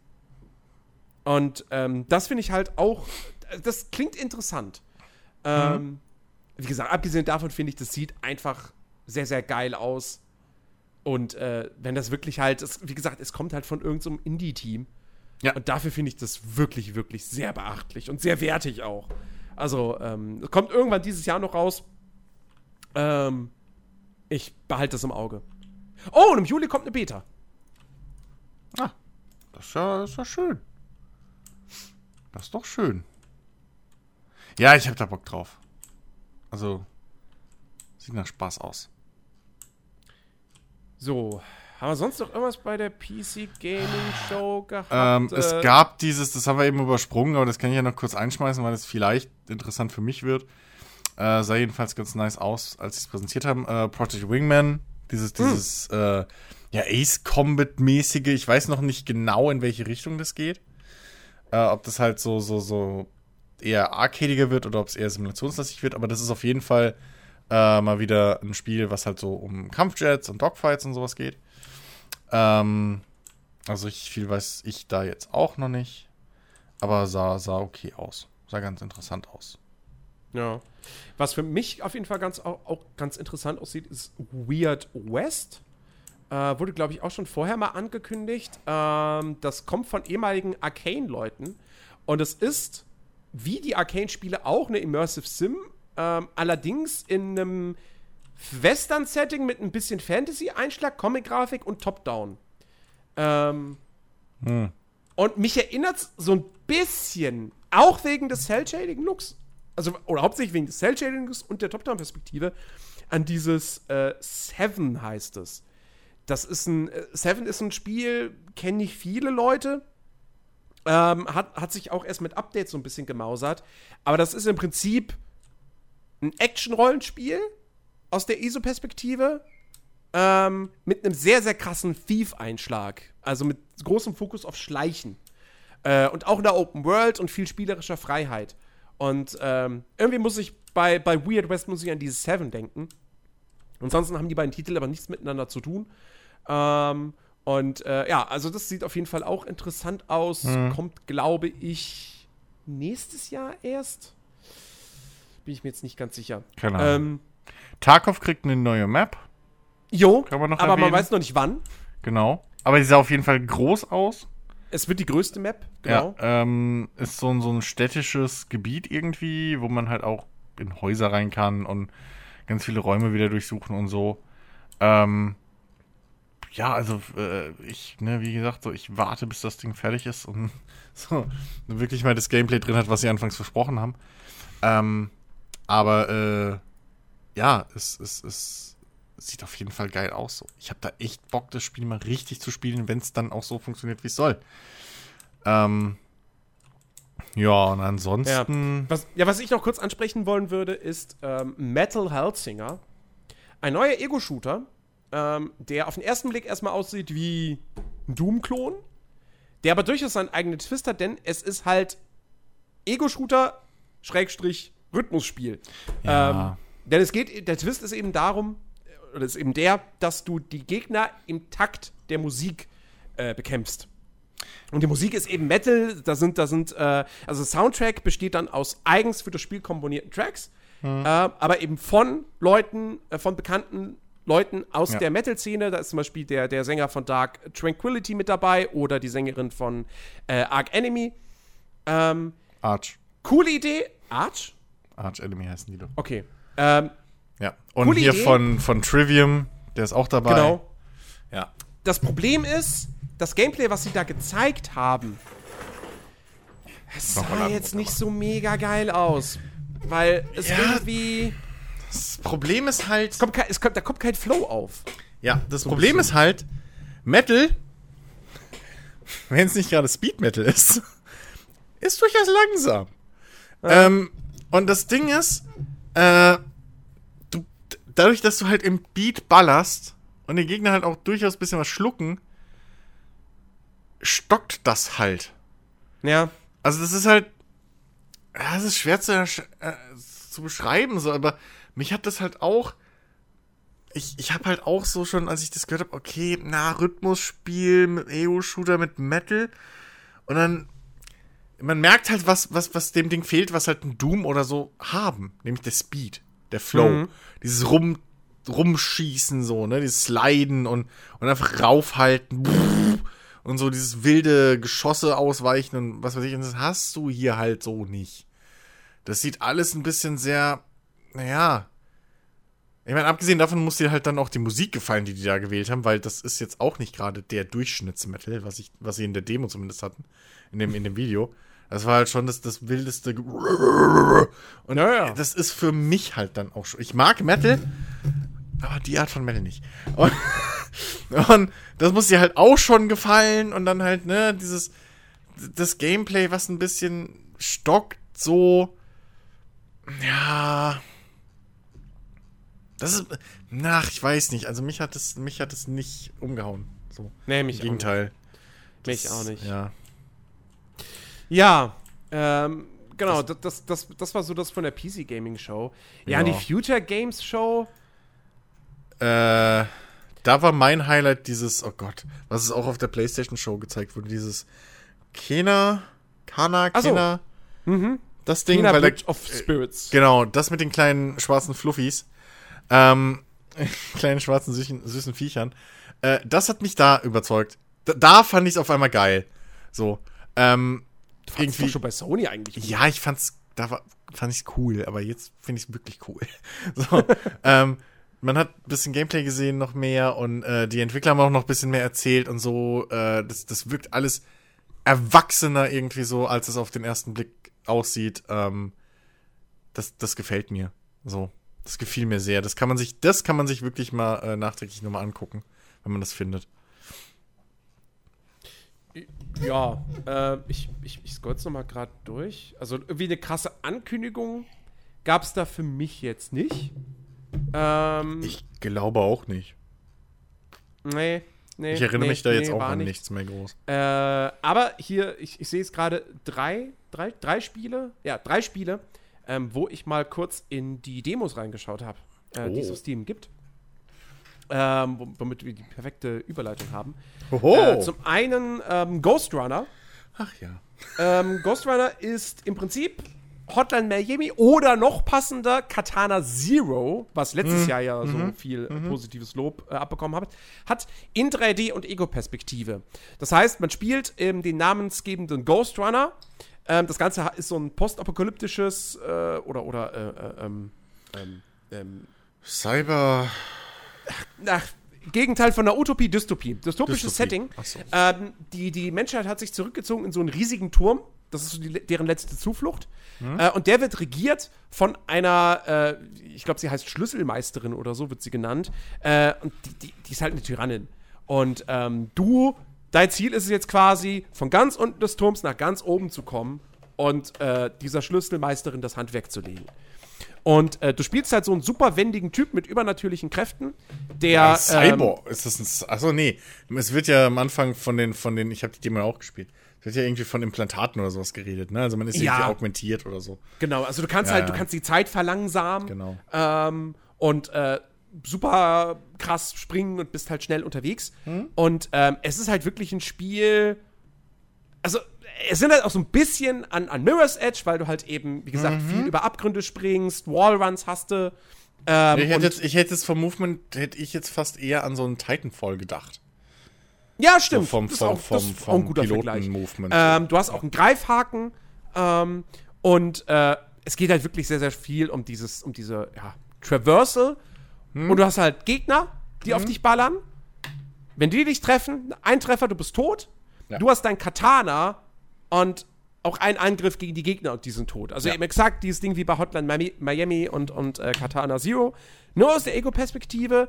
Und ähm, das finde ich halt auch, das klingt interessant. Ähm, wie gesagt, abgesehen davon finde ich, das sieht einfach sehr, sehr geil aus. Und äh, wenn das wirklich halt, es, wie gesagt, es kommt halt von irgendeinem so Indie-Team. Ja. Und dafür finde ich das wirklich, wirklich sehr beachtlich und sehr wertig auch. Also, ähm, es kommt irgendwann dieses Jahr noch raus. Ähm, ich behalte das im Auge. Oh, und im Juli kommt eine Beta. ah, das ist ja, das ist ja schön. Das ist doch schön. Ja, ich habe da Bock drauf. Also, sieht nach Spaß aus. So, Haben wir sonst noch irgendwas bei der PC Gaming Show gehabt? Ähm, Äh, es gab dieses, das haben wir eben übersprungen, aber das kann ich ja noch kurz einschmeißen, weil es vielleicht interessant für mich wird. Äh, sah jedenfalls ganz nice aus, als sie es präsentiert haben. Äh, Project Wingman, dieses, dieses äh, ja, Ace Combat-mäßige, ich weiß noch nicht genau, in welche Richtung das geht. Äh, ob das halt so, so, so eher arcadiger wird oder ob es eher simulationslastig wird, aber das ist auf jeden Fall äh, mal wieder ein Spiel, was halt so um Kampfjets und Dogfights und sowas geht. Ähm, also ich, viel weiß ich da jetzt auch noch nicht. Aber sah, sah okay aus. Sah ganz interessant aus. Ja. Was für mich auf jeden Fall ganz, auch, auch ganz interessant aussieht, ist Weird West. Äh, wurde, glaube ich, auch schon vorher mal angekündigt. Ähm, das kommt von ehemaligen Arcane-Leuten. Und es ist, wie die Arcane-Spiele, auch eine Immersive Sim. Ähm, allerdings in einem Western-Setting mit ein bisschen Fantasy-Einschlag, Comic-Grafik und Top-Down. Ähm, Hm. und mich erinnert so ein bisschen, auch wegen des Cell-Shading-Looks, also, oder hauptsächlich wegen des Cell-Shading-Looks und der Top-Down-Perspektive, an dieses äh, Seven heißt es. Das ist ein, äh, Seven ist ein Spiel, kennen nicht viele Leute. Ähm, hat, hat sich auch erst mit Updates so ein bisschen gemausert. Aber das ist im Prinzip ein Action-Rollenspiel aus der ISO-Perspektive ähm, mit einem sehr, sehr krassen Thief-Einschlag. Also mit großem Fokus auf Schleichen. Äh, und auch in der Open World und viel spielerischer Freiheit. Und ähm, irgendwie muss ich bei, bei Weird West muss ich an dieses Seven denken. Ansonsten haben die beiden Titel aber nichts miteinander zu tun. Ähm, und äh, ja, also das sieht auf jeden Fall auch interessant aus. Kommt, glaube ich, nächstes Jahr erst. Bin ich mir jetzt nicht ganz sicher. Keine Ahnung. Ähm, Tarkov kriegt eine neue Map. jo, Kann man noch aber man erwähnen? weiß noch nicht wann. Genau. Aber die sah auf jeden Fall groß aus. Es wird die größte Map, genau. Ja, ähm, ist so, ein- so ein städtisches Gebiet irgendwie, wo man halt auch in Häuser rein kann und ganz viele Räume wieder durchsuchen und so. Ähm, ja, also äh, ich, ne, wie gesagt, so ich warte, bis das Ding fertig ist und so wirklich mal das Gameplay drin hat, was sie anfangs versprochen haben. Ähm, aber äh, ja, es, es, es sieht auf jeden Fall geil aus. So. Ich habe da echt Bock, das Spiel mal richtig zu spielen, wenn es dann auch so funktioniert, wie es soll. Ähm, ja, und ansonsten. Was, ja, was ich noch kurz ansprechen wollen würde, ist ähm, Metal Hellsinger. Ein neuer Ego-Shooter, ähm, der auf den ersten Blick erstmal aussieht wie ein Doom-Klon, der aber durchaus seinen eigenen Twist hat, denn es ist halt Ego-Shooter, Schrägstrich, Rhythmusspiel. Ja. Ähm, denn es geht, der Twist ist eben darum, äh, oder ist eben der, dass du die Gegner im Takt der Musik äh, bekämpfst. Und die Musik ist eben Metal, da sind, da sind, äh, also Soundtrack besteht dann aus eigens für das Spiel komponierten Tracks, äh, aber eben von Leuten, äh, von bekannten Leuten aus Ja. der Metal-Szene. Da ist zum Beispiel der, der Sänger von Dark Tranquility mit dabei oder die Sängerin von äh, Arc Enemy. Ähm, Arch. coole Idee. Arch? Arch Enemy heißen die doch. Okay. Ähm, Ja. Und hier Idee. von, von Trivium, der ist auch dabei. genau. Ja. Das Problem ist, das Gameplay, was sie da gezeigt haben, es sah an, jetzt nicht so mega geil aus. Weil es Ja. irgendwie. Das Problem ist halt. Es kommt kein, es kommt, da kommt kein Flow auf. Ja, das Problem ist halt, Metal, wenn es nicht gerade Speed Metal ist, ist durchaus langsam. Ähm, und das Ding ist, äh, dadurch, dass du halt im Beat ballerst und die Gegner halt auch durchaus ein bisschen was schlucken, stockt das halt. Ja. Also das ist halt, das ist schwer zu, äh, zu beschreiben, so, aber mich hat das halt auch, ich, ich habe halt auch so schon, als ich das gehört habe, okay, na, Rhythmusspiel mit EU-Shooter mit Metal und dann, man merkt halt, was, was, was dem Ding fehlt, was halt ein Doom oder so haben, nämlich der Speed, der Flow, Mhm. dieses Rum, Rumschießen so, ne, dieses Sliden und, und einfach raufhalten, und so dieses wilde Geschosse ausweichen und was weiß ich, und das hast du hier halt so nicht. Das sieht alles ein bisschen sehr, naja. Ich meine, abgesehen davon muss dir halt dann auch die Musik gefallen, die die da gewählt haben, weil das ist jetzt auch nicht gerade der Durchschnittsmetal, was ich, was sie in der Demo zumindest hatten, in dem, in dem Video. Das war halt schon das, das wildeste. Ge- Und Ja, ja. das ist für mich halt dann auch schon. Ich mag Metal, aber die Art von Metal nicht. Und, Und das muss dir halt auch schon gefallen und dann halt, ne, dieses, das Gameplay, was ein bisschen stockt, so, ja, das ist, ach, ich weiß nicht, also mich hat es, mich hat es nicht umgehauen, so. Nee, Im mich Gegenteil. Auch nicht. Mich Das- auch nicht. Ja. Ja, ähm, genau, das, das, das, das war so das von der PC Gaming Show. Ja, Ja. die Future Games Show. Äh, da war mein Highlight dieses, oh Gott, was es auch auf der PlayStation Show gezeigt wurde, dieses Kena, Kana, Ach so. Kena, Mhm. das Ding, China weil Bridge da, of Spirits. genau, das mit den kleinen schwarzen Fluffies, ähm, kleinen schwarzen süßen, süßen Viechern, äh, das hat mich da überzeugt. Da, da fand ich es auf einmal geil. So, ähm, Du fandst irgendwie- schon bei Sony eigentlich. gut. ja, ich fand's, da war, fand ich's cool, aber jetzt finde ich's wirklich cool. So, ähm, man hat ein bisschen Gameplay gesehen, noch mehr und äh, die Entwickler haben auch noch ein bisschen mehr erzählt und so. Äh, das, das wirkt alles erwachsener irgendwie so, als es auf den ersten Blick aussieht. Ähm, das, das gefällt mir. So, das gefiel mir sehr. Das kann man sich, das kann man sich wirklich mal äh, nachträglich nochmal angucken, wenn man das findet. Ja, äh, ich, ich, ich scroll's noch mal gerade durch. Also irgendwie eine krasse Ankündigung gab es da für mich jetzt nicht. Ähm, Ich glaube auch nicht. nee, nee. Ich erinnere nee, mich da jetzt nee, auch war an nicht. nichts mehr groß. Äh, aber hier, ich, ich sehe es gerade, drei, drei, drei Spiele, ja, drei Spiele, ähm, wo ich mal kurz in die Demos reingeschaut habe, äh, die es Oh. auf Steam gibt. Ähm, wom- womit wir die perfekte Überleitung haben. Äh, zum einen ähm, Ghost Runner. Ach ja. Ähm, Ghost Runner ist im Prinzip Hotline Miami oder noch passender Katana Zero, was letztes Jahr ja so viel äh, positives Lob äh, abbekommen hat, hat in 3D und Ego-Perspektive. Das heißt, man spielt ähm, den namensgebenden Ghost Runner. Ähm, das Ganze ist so ein postapokalyptisches äh, oder, oder äh, äh, ähm, ähm, ähm, Cyber. Ach, Gegenteil von einer Utopie, Dystopie. Dystopisches Dystopie. Setting. So. Ähm, die, die Menschheit hat sich zurückgezogen in so einen riesigen Turm. Das ist so die, deren letzte Zuflucht. Hm? Äh, und der wird regiert von einer, äh, ich glaube, sie heißt Schlüsselmeisterin oder so, wird sie genannt. Äh, und die, die, die ist halt eine Tyrannin. Und ähm, du, dein Ziel ist es jetzt quasi, von ganz unten des Turms nach ganz oben zu kommen und äh, dieser Schlüsselmeisterin das Handwerk zu legen. Und äh, du spielst halt so einen super wendigen Typ mit übernatürlichen Kräften, der. ähm, Cyborg. ist das ein. Achso, nee. Es wird ja am Anfang von den, von den, ich habe die Demo auch gespielt. Es wird ja irgendwie von Implantaten oder sowas geredet, ne? Also man ist Ja. irgendwie augmentiert oder so. Genau, also du kannst Ja, halt, ja. du kannst die Zeit verlangsamen. Genau. Ähm, und äh, super krass springen und bist halt schnell unterwegs. Hm? Und ähm, es ist halt wirklich ein Spiel. Also, es sind halt auch so ein bisschen an, an Mirror's Edge, weil du halt eben, wie gesagt, Mhm. viel über Abgründe springst, Wallruns hast du. Ähm, ich, hätte jetzt, ich hätte jetzt vom Movement, hätte ich jetzt fast eher an so einen Titanfall gedacht. Ja, stimmt. vom- das ist vom- auch, vom- ein vom guter Piloten-Movement. Vergleich. Ähm, du hast auch einen Greifhaken. Ähm, und äh, es geht halt wirklich sehr, sehr viel um dieses, um diese ja, Traversal. Hm. Und du hast halt Gegner, die auf dich ballern. Wenn die dich treffen, ein Treffer, du bist tot. Ja. Du hast dein Katana und auch einen Angriff gegen die Gegner und die sind tot. Also Ja. eben exakt dieses Ding wie bei Hotline Miami, und, und äh, Katana Zero. Nur aus der Ego-Perspektive.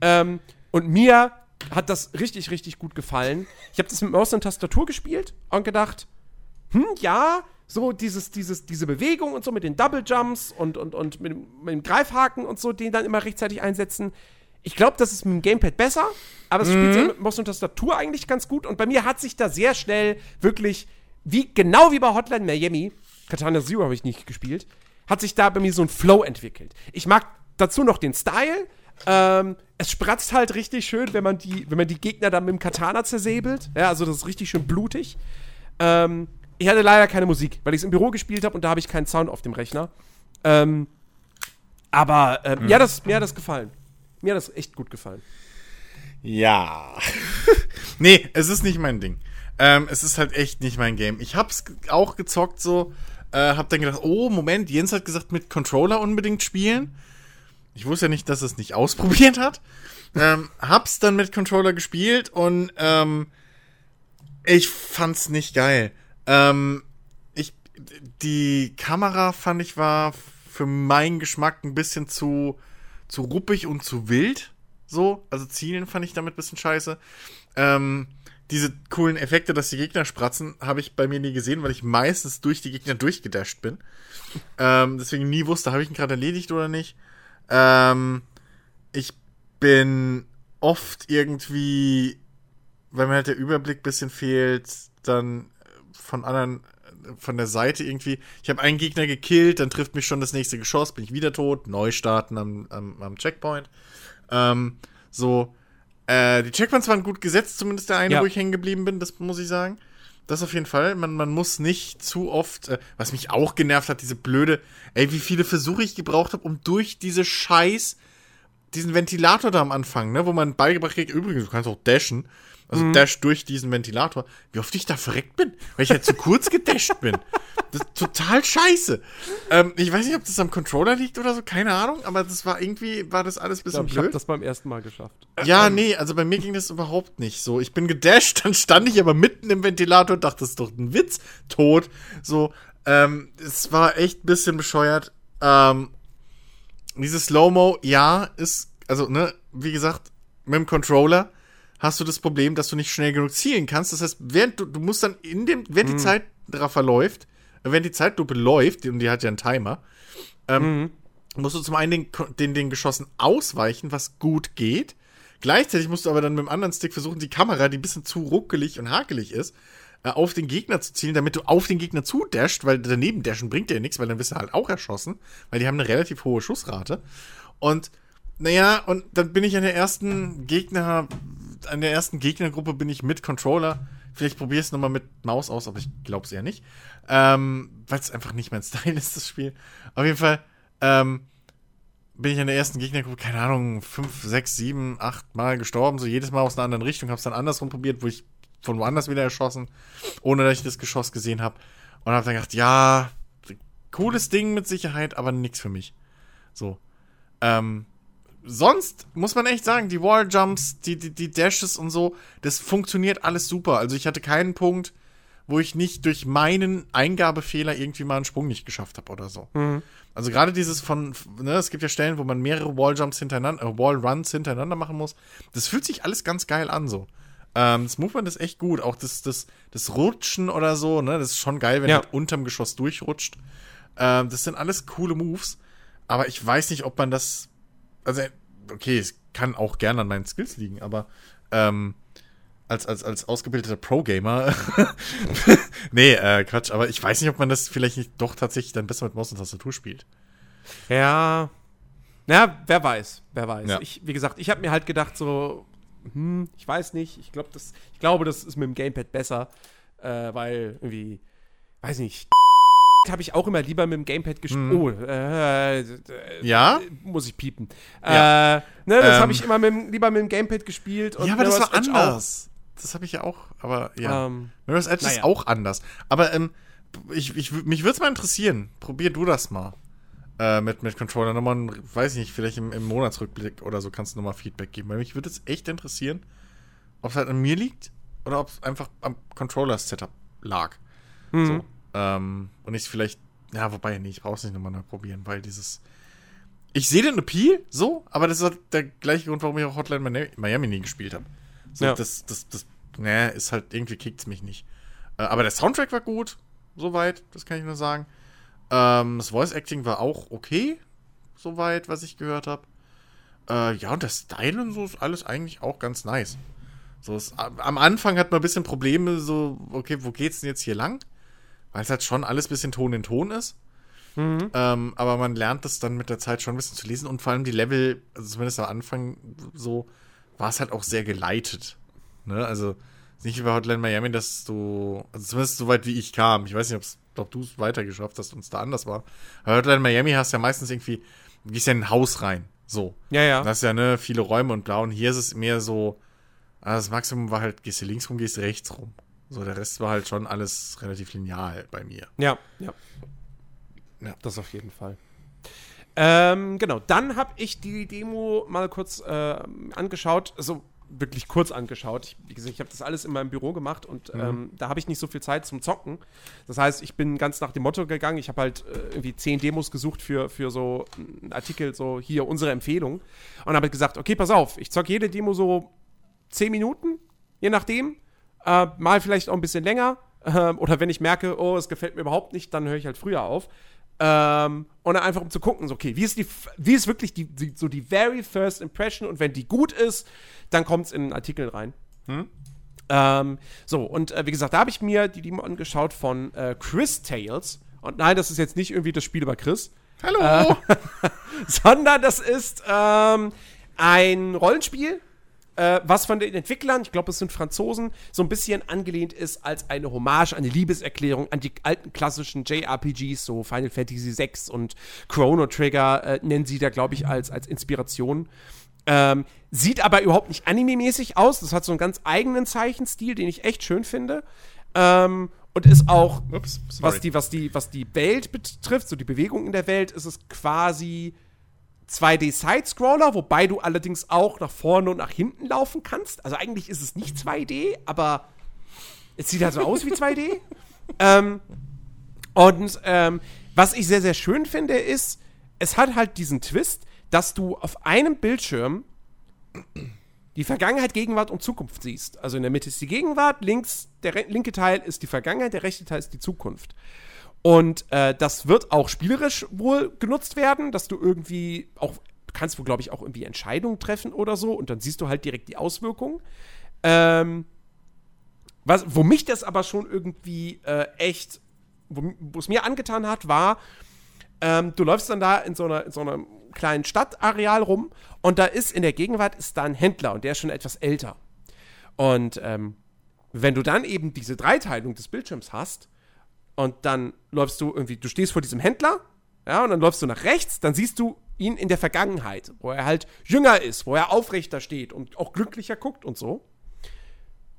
Ähm, und mir hat das richtig, richtig gut gefallen. Ich habe das mit Maus und Tastatur gespielt und gedacht, hm, ja, so dieses, dieses, diese Bewegung und so mit den Double Jumps und, und, und mit, dem- mit dem Greifhaken und so, den dann immer rechtzeitig einsetzen. Ich glaube, das ist mit dem Gamepad besser, aber es spielt ja mit Maus und Tastatur eigentlich ganz gut. Und bei mir hat sich da sehr schnell wirklich, wie, genau wie bei Hotline Miami, Katana Zero habe ich nicht gespielt, hat sich da bei mir so ein Flow entwickelt. Ich mag dazu noch den Style. Ähm, es spratzt halt richtig schön, wenn man die, wenn man die Gegner dann mit dem Katana zersäbelt. Ja, also das ist richtig schön blutig. Ähm, ich hatte leider keine Musik, weil ich es im Büro gespielt habe und da habe ich keinen Sound auf dem Rechner. Ähm, aber ähm, mir, hat das, mir hat das gefallen. Mir hat das echt gut gefallen. Ja. nee, es ist nicht mein Ding. Ähm, es ist halt echt nicht mein Game. Ich hab's auch gezockt so, äh, hab dann gedacht, oh, Moment, Jens hat gesagt, mit Controller unbedingt spielen. Ich wusste ja nicht, dass es nicht ausprobiert hat. Ähm, hab's dann mit Controller gespielt und ähm, ich fand's nicht geil. Ähm, ich, die Kamera fand ich war für meinen Geschmack ein bisschen zu, zu ruppig und zu wild. So, also zielen fand ich damit ein bisschen scheiße. Ähm, diese coolen Effekte, dass die Gegner spratzen, habe ich bei mir nie gesehen, weil ich meistens durch die Gegner durchgedasht bin. Ähm, deswegen nie wusste, habe ich ihn gerade erledigt oder nicht. Ähm, ich bin oft irgendwie, weil mir halt der Überblick ein bisschen fehlt, dann von anderen, von der Seite irgendwie. Ich habe einen Gegner gekillt, dann trifft mich schon das nächste Geschoss, bin ich wieder tot, neu starten am, am, am Checkpoint. Ähm, so, äh, die Checkpoints waren gut gesetzt, zumindest der eine, Ja. wo ich hängen geblieben bin, das muss ich sagen. Das auf jeden Fall. Man, man muss nicht zu oft, äh, was mich auch genervt hat, diese blöde, ey, wie viele Versuche ich gebraucht habe, um durch diese Scheiß, diesen Ventilator da am Anfang, ne, wo man beigebracht kriegt, übrigens, du kannst auch dashen. Also dash durch diesen Ventilator. Wie oft ich da verreckt bin, weil ich halt zu kurz gedasht bin. Das ist total scheiße. Ähm, ich weiß nicht, ob das am Controller liegt oder so, keine Ahnung, aber das war irgendwie, war das alles ein Ich bisschen ich habe blöd. das beim ersten Mal geschafft. Ja, nee, also bei mir ging das überhaupt nicht so. Ich bin gedasht, dann stand ich aber mitten im Ventilator und dachte, das ist doch ein Witz. Tot. So, ähm, es war echt ein bisschen bescheuert. Ähm, dieses Slow-Mo, ja, ist, also, ne, wie gesagt, mit dem Controller hast du das Problem, dass du nicht schnell genug zielen kannst. Das heißt, während du, du musst dann in dem, während die Zeit drauf verläuft, äh, während die Zeitlupe läuft, und die hat ja einen Timer, ähm, musst du zum einen den, den, den Geschossen ausweichen, was gut geht. Gleichzeitig musst du aber dann mit dem anderen Stick versuchen, die Kamera, die ein bisschen zu ruckelig und hakelig ist, äh, auf den Gegner zu zielen, damit du auf den Gegner zudasht, weil daneben dashen bringt dir ja nichts, weil dann wirst du halt auch erschossen, weil die haben eine relativ hohe Schussrate. Und naja, und dann bin ich an der ersten Gegner, an der ersten Gegnergruppe bin ich mit Controller. Vielleicht probier es nochmal mit Maus aus, aber ich glaube es eher nicht. Ähm, weil es einfach nicht mein Style ist, das Spiel. Auf jeden Fall, ähm, bin ich in der ersten Gegnergruppe, keine Ahnung, fünf, sechs, sieben, acht Mal gestorben, so jedes Mal aus einer anderen Richtung, hab's dann andersrum probiert, wo ich von woanders wieder erschossen, ohne dass ich das Geschoss gesehen habe. Und hab dann gedacht, ja, cooles Ding mit Sicherheit, aber nichts für mich. So. Ähm, sonst muss man echt sagen, die Walljumps, die, die, die Dashes und so, das funktioniert alles super. Also ich hatte keinen Punkt, wo ich nicht durch meinen Eingabefehler irgendwie mal einen Sprung nicht geschafft habe oder so. Also gerade dieses von, ne, es gibt ja Stellen, wo man mehrere Walljumps hintereinander, äh, Wallruns hintereinander machen muss. Das fühlt sich alles ganz geil an so. Ähm, das Movement ist echt gut. Auch das, das, das Rutschen oder so, ne, das ist schon geil, wenn Ja. er halt unterm Geschoss durchrutscht. Ähm, das sind alles coole Moves. Aber ich weiß nicht, ob man das, also, okay, es kann auch gerne an meinen Skills liegen, aber, ähm, als, als, als ausgebildeter Pro-Gamer. nee, äh, Quatsch, aber ich weiß nicht, ob man das vielleicht nicht doch tatsächlich dann besser mit Maus und Tastatur spielt. Ja. Na, wer weiß, wer weiß. Ja. Ich, wie gesagt, ich habe mir halt gedacht, so, hm, ich weiß nicht, ich glaube, das, ich glaube, das ist mit dem Gamepad besser, äh, weil irgendwie, weiß nicht, habe ich auch immer lieber mit dem Gamepad gespielt. Oh, äh, äh, Ja? muss ich piepen. Ja. Äh, ne, das Ähm. habe ich immer mit, lieber mit dem Gamepad gespielt. Und ja, aber das war Edge anders. Das habe ich ja auch, aber ja. Auch. Ähm, Mirror's Edge ist naja. auch anders. Aber ähm, ich, ich, mich würde es mal interessieren. Probier du das mal. Äh, mit, mit Controller nochmal, weiß ich nicht, vielleicht im, im Monatsrückblick oder so kannst du nochmal Feedback geben. Weil mich würde es echt interessieren, ob es halt an mir liegt oder ob es einfach am Controller-Setup lag. hm. So. Ähm, und ich vielleicht, ja, wobei, nee, ich brauch's nicht nochmal neu probieren, weil dieses. Ich sehe den Appeal, so, aber das ist halt der gleiche Grund, warum ich auch Hotline Miami- nie gespielt habe. So, Ja. das, das, das, ne, ist halt, irgendwie kickt's mich nicht. Äh, aber der Soundtrack war gut, soweit, das kann ich nur sagen. Ähm, das Voice Acting war auch okay, soweit, was ich gehört habe. Äh, ja, und der Style und so ist alles eigentlich auch ganz nice. So, es, am am Anfang hat man ein bisschen Probleme, so, okay, wo geht's denn jetzt hier lang? Weil es halt schon alles ein bisschen Ton in Ton ist. Mhm. Ähm, aber man lernt das dann mit der Zeit schon ein bisschen zu lesen und vor allem die Level, also zumindest am Anfang so, war es halt auch sehr geleitet. Ne? Also ist nicht wie bei Hotline Miami, dass du, also zumindest so weit wie ich kam. Ich weiß nicht, ob's, ob du es weiter geschafft hast und es da anders war. Bei Hotline Miami hast du ja meistens irgendwie, du gehst ja in ein Haus rein. So. Ja, ja. Das ist ja, ne, viele Räume und blau. Und hier ist es mehr so, ah, das Maximum war halt, gehst du links rum, gehst du rechts rum. So, der Rest war halt schon alles relativ lineal bei mir. Ja, ja. Ja. Das auf jeden Fall. Ähm, genau, dann habe ich die Demo mal kurz äh, angeschaut. Also, wirklich kurz angeschaut. Ich, wie gesagt, ich habe das alles in meinem Büro gemacht und Mhm. ähm, da habe ich nicht so viel Zeit zum Zocken. Das heißt, ich bin ganz nach dem Motto gegangen. Ich habe halt äh, irgendwie zehn Demos gesucht für, für so einen Artikel, so hier unsere Empfehlung. Und habe halt gesagt, okay, pass auf, ich zocke jede Demo so zehn Minuten, je nachdem. Äh, mal vielleicht auch ein bisschen länger. Ähm, oder wenn ich merke, oh, es gefällt mir überhaupt nicht, dann höre ich halt früher auf. Ähm, und dann einfach um zu gucken, so, okay, wie ist, die, wie ist wirklich die, die, so die very first impression und wenn die gut ist, dann kommt es in einen Artikel rein. Ähm, so, und äh, wie gesagt, da habe ich mir die Demo angeschaut von äh, Chris Tales. Und nein, das ist jetzt nicht irgendwie das Spiel über Chris, Hallo! sondern das ist ähm, ein Rollenspiel, äh, was von den Entwicklern, ich glaube, es sind Franzosen, so ein bisschen angelehnt ist als eine Hommage, eine Liebeserklärung an die alten klassischen JRPGs, so Final Fantasy VI und Chrono Trigger äh, nennen sie da, glaube ich, als, als Inspiration. Ähm, sieht aber überhaupt nicht anime-mäßig aus. Das hat so einen ganz eigenen Zeichenstil, den ich echt schön finde. Ähm, und ist auch, Ups, was die, was, die, was die Welt betrifft, so die Bewegung in der Welt, ist es quasi 2D-Side-Scroller, wobei du allerdings auch nach vorne und nach hinten laufen kannst. Also eigentlich ist es nicht 2D, aber es sieht halt so aus wie 2D. ähm, und ähm, was ich sehr, sehr schön finde, ist, es hat halt diesen Twist, dass du auf einem Bildschirm die Vergangenheit, Gegenwart und Zukunft siehst. Also in der Mitte ist die Gegenwart, links, der linke Teil ist die Vergangenheit, der rechte Teil ist die Zukunft. Und äh, das wird auch spielerisch wohl genutzt werden, dass du irgendwie auch, du kannst wohl, glaube ich, auch irgendwie Entscheidungen treffen oder so und dann siehst du halt direkt die Auswirkungen. Ähm, was, wo mich das aber schon irgendwie äh, echt, wo es mir angetan hat, war, ähm, du läufst dann da in so, einer, in so einem kleinen Stadtareal rum und da ist in der Gegenwart ist da ein Händler und der ist schon etwas älter. Und ähm, wenn du dann eben diese Dreiteilung des Bildschirms hast und dann läufst du irgendwie, du stehst vor diesem Händler, ja, und dann läufst du nach rechts, dann siehst du ihn in der Vergangenheit, wo er halt jünger ist, wo er aufrechter steht und auch glücklicher guckt und so.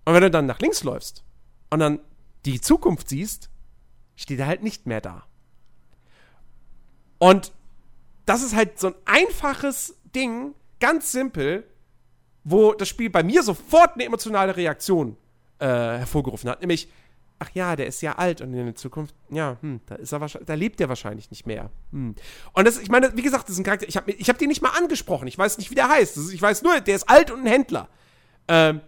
Und wenn du dann nach links läufst und dann die Zukunft siehst, steht er halt nicht mehr da. Und das ist halt so ein einfaches Ding, ganz simpel, wo das Spiel bei mir sofort eine emotionale Reaktion äh, hervorgerufen hat. Nämlich, ach ja, der ist ja alt und in der Zukunft, ja, hm, da ist er wahrscheinlich, da lebt er wahrscheinlich nicht mehr. Hm. Und das, ich meine, wie gesagt, das ist ein Charakter, ich habe ich hab den nicht mal angesprochen, ich weiß nicht, wie der heißt. Ist, ich weiß nur, der ist alt und ein Händler. Ähm,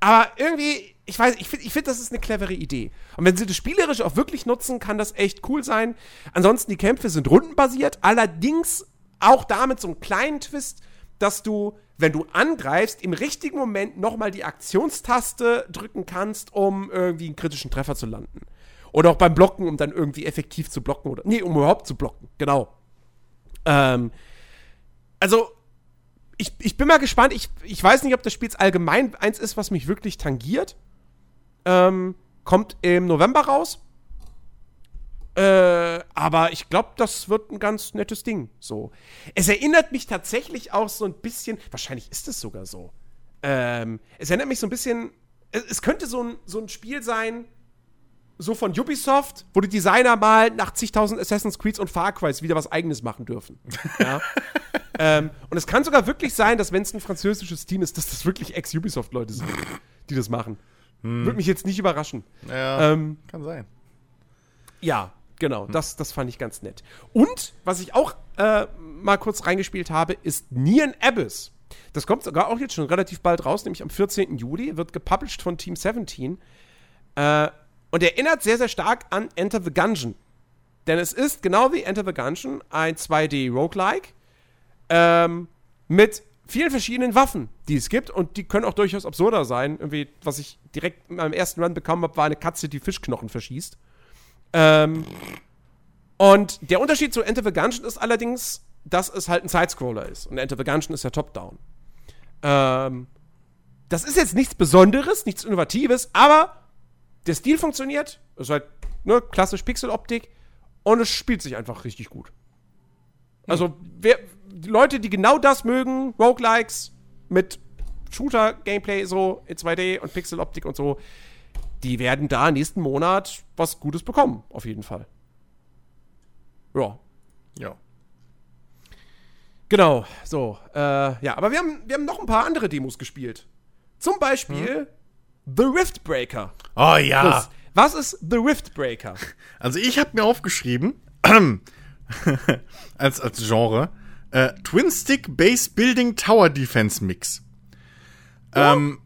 aber irgendwie, ich weiß, ich finde, ich find, das ist eine clevere Idee. Und wenn sie das spielerisch auch wirklich nutzen, kann das echt cool sein. Ansonsten, die Kämpfe sind rundenbasiert, allerdings auch damit so einen kleinen Twist, dass du, wenn du angreifst, im richtigen Moment nochmal die Aktionstaste drücken kannst, um irgendwie einen kritischen Treffer zu landen. Oder auch beim Blocken, um dann irgendwie effektiv zu blocken. Oder, nee, um überhaupt zu blocken, genau. Ähm, also, ich, ich bin mal gespannt. Ich, ich weiß nicht, ob das Spiel allgemein eins ist, was mich wirklich tangiert. Ähm, kommt im November raus. Äh, aber ich glaube, das wird ein ganz nettes Ding. So. Es erinnert mich tatsächlich auch so ein bisschen. Wahrscheinlich ist es sogar so. Ähm, es erinnert mich so ein bisschen. Es, es könnte so ein, so ein Spiel sein, so von Ubisoft, wo die Designer mal nach zigtausend Assassin's Creeds und Far Crys wieder was eigenes machen dürfen. Ja. ähm, und es kann sogar wirklich sein, dass wenn es ein französisches Team ist, dass das wirklich Ex-Ubisoft-Leute sind, die das machen. Würde mich jetzt nicht überraschen. Ja, Ähm, kann sein. ja, genau, das, das fand ich ganz nett. Und, was ich auch äh, mal kurz reingespielt habe, ist Neon Abyss. Das kommt sogar auch jetzt schon relativ bald raus, nämlich am 14. Juli, wird gepublished von Team 17. Äh, und erinnert sehr, sehr stark an Enter the Gungeon. Denn es ist, genau wie Enter the Gungeon, ein 2D-Roguelike ähm, mit vielen verschiedenen Waffen, die es gibt. Und die können auch durchaus absurder sein. Irgendwie, was ich direkt in meinem ersten Run bekommen habe, war eine Katze, die Fischknochen verschießt. Ähm, und der Unterschied zu Enter the Gungeon ist allerdings, dass es halt ein Sidescroller ist. Und Enter the Gungeon ist ja Top-Down. Ähm, das ist jetzt nichts Besonderes, nichts Innovatives, aber der Stil funktioniert. Es ist halt ne, klassisch Pixeloptik und es spielt sich einfach richtig gut. Also, wer, die Leute, die genau das mögen, Roguelikes mit Shooter-Gameplay so in 2D und Pixeloptik und so, die werden da nächsten Monat was Gutes bekommen, auf jeden Fall. Ja, Ja. genau, so. Äh, ja, aber wir haben, wir haben noch ein paar andere Demos gespielt. Zum Beispiel The Riftbreaker. Oh ja. Chris, was ist The Riftbreaker? Also ich habe mir aufgeschrieben, als, als Genre, äh, Twin Stick Base Building Tower Defense Mix. Ähm,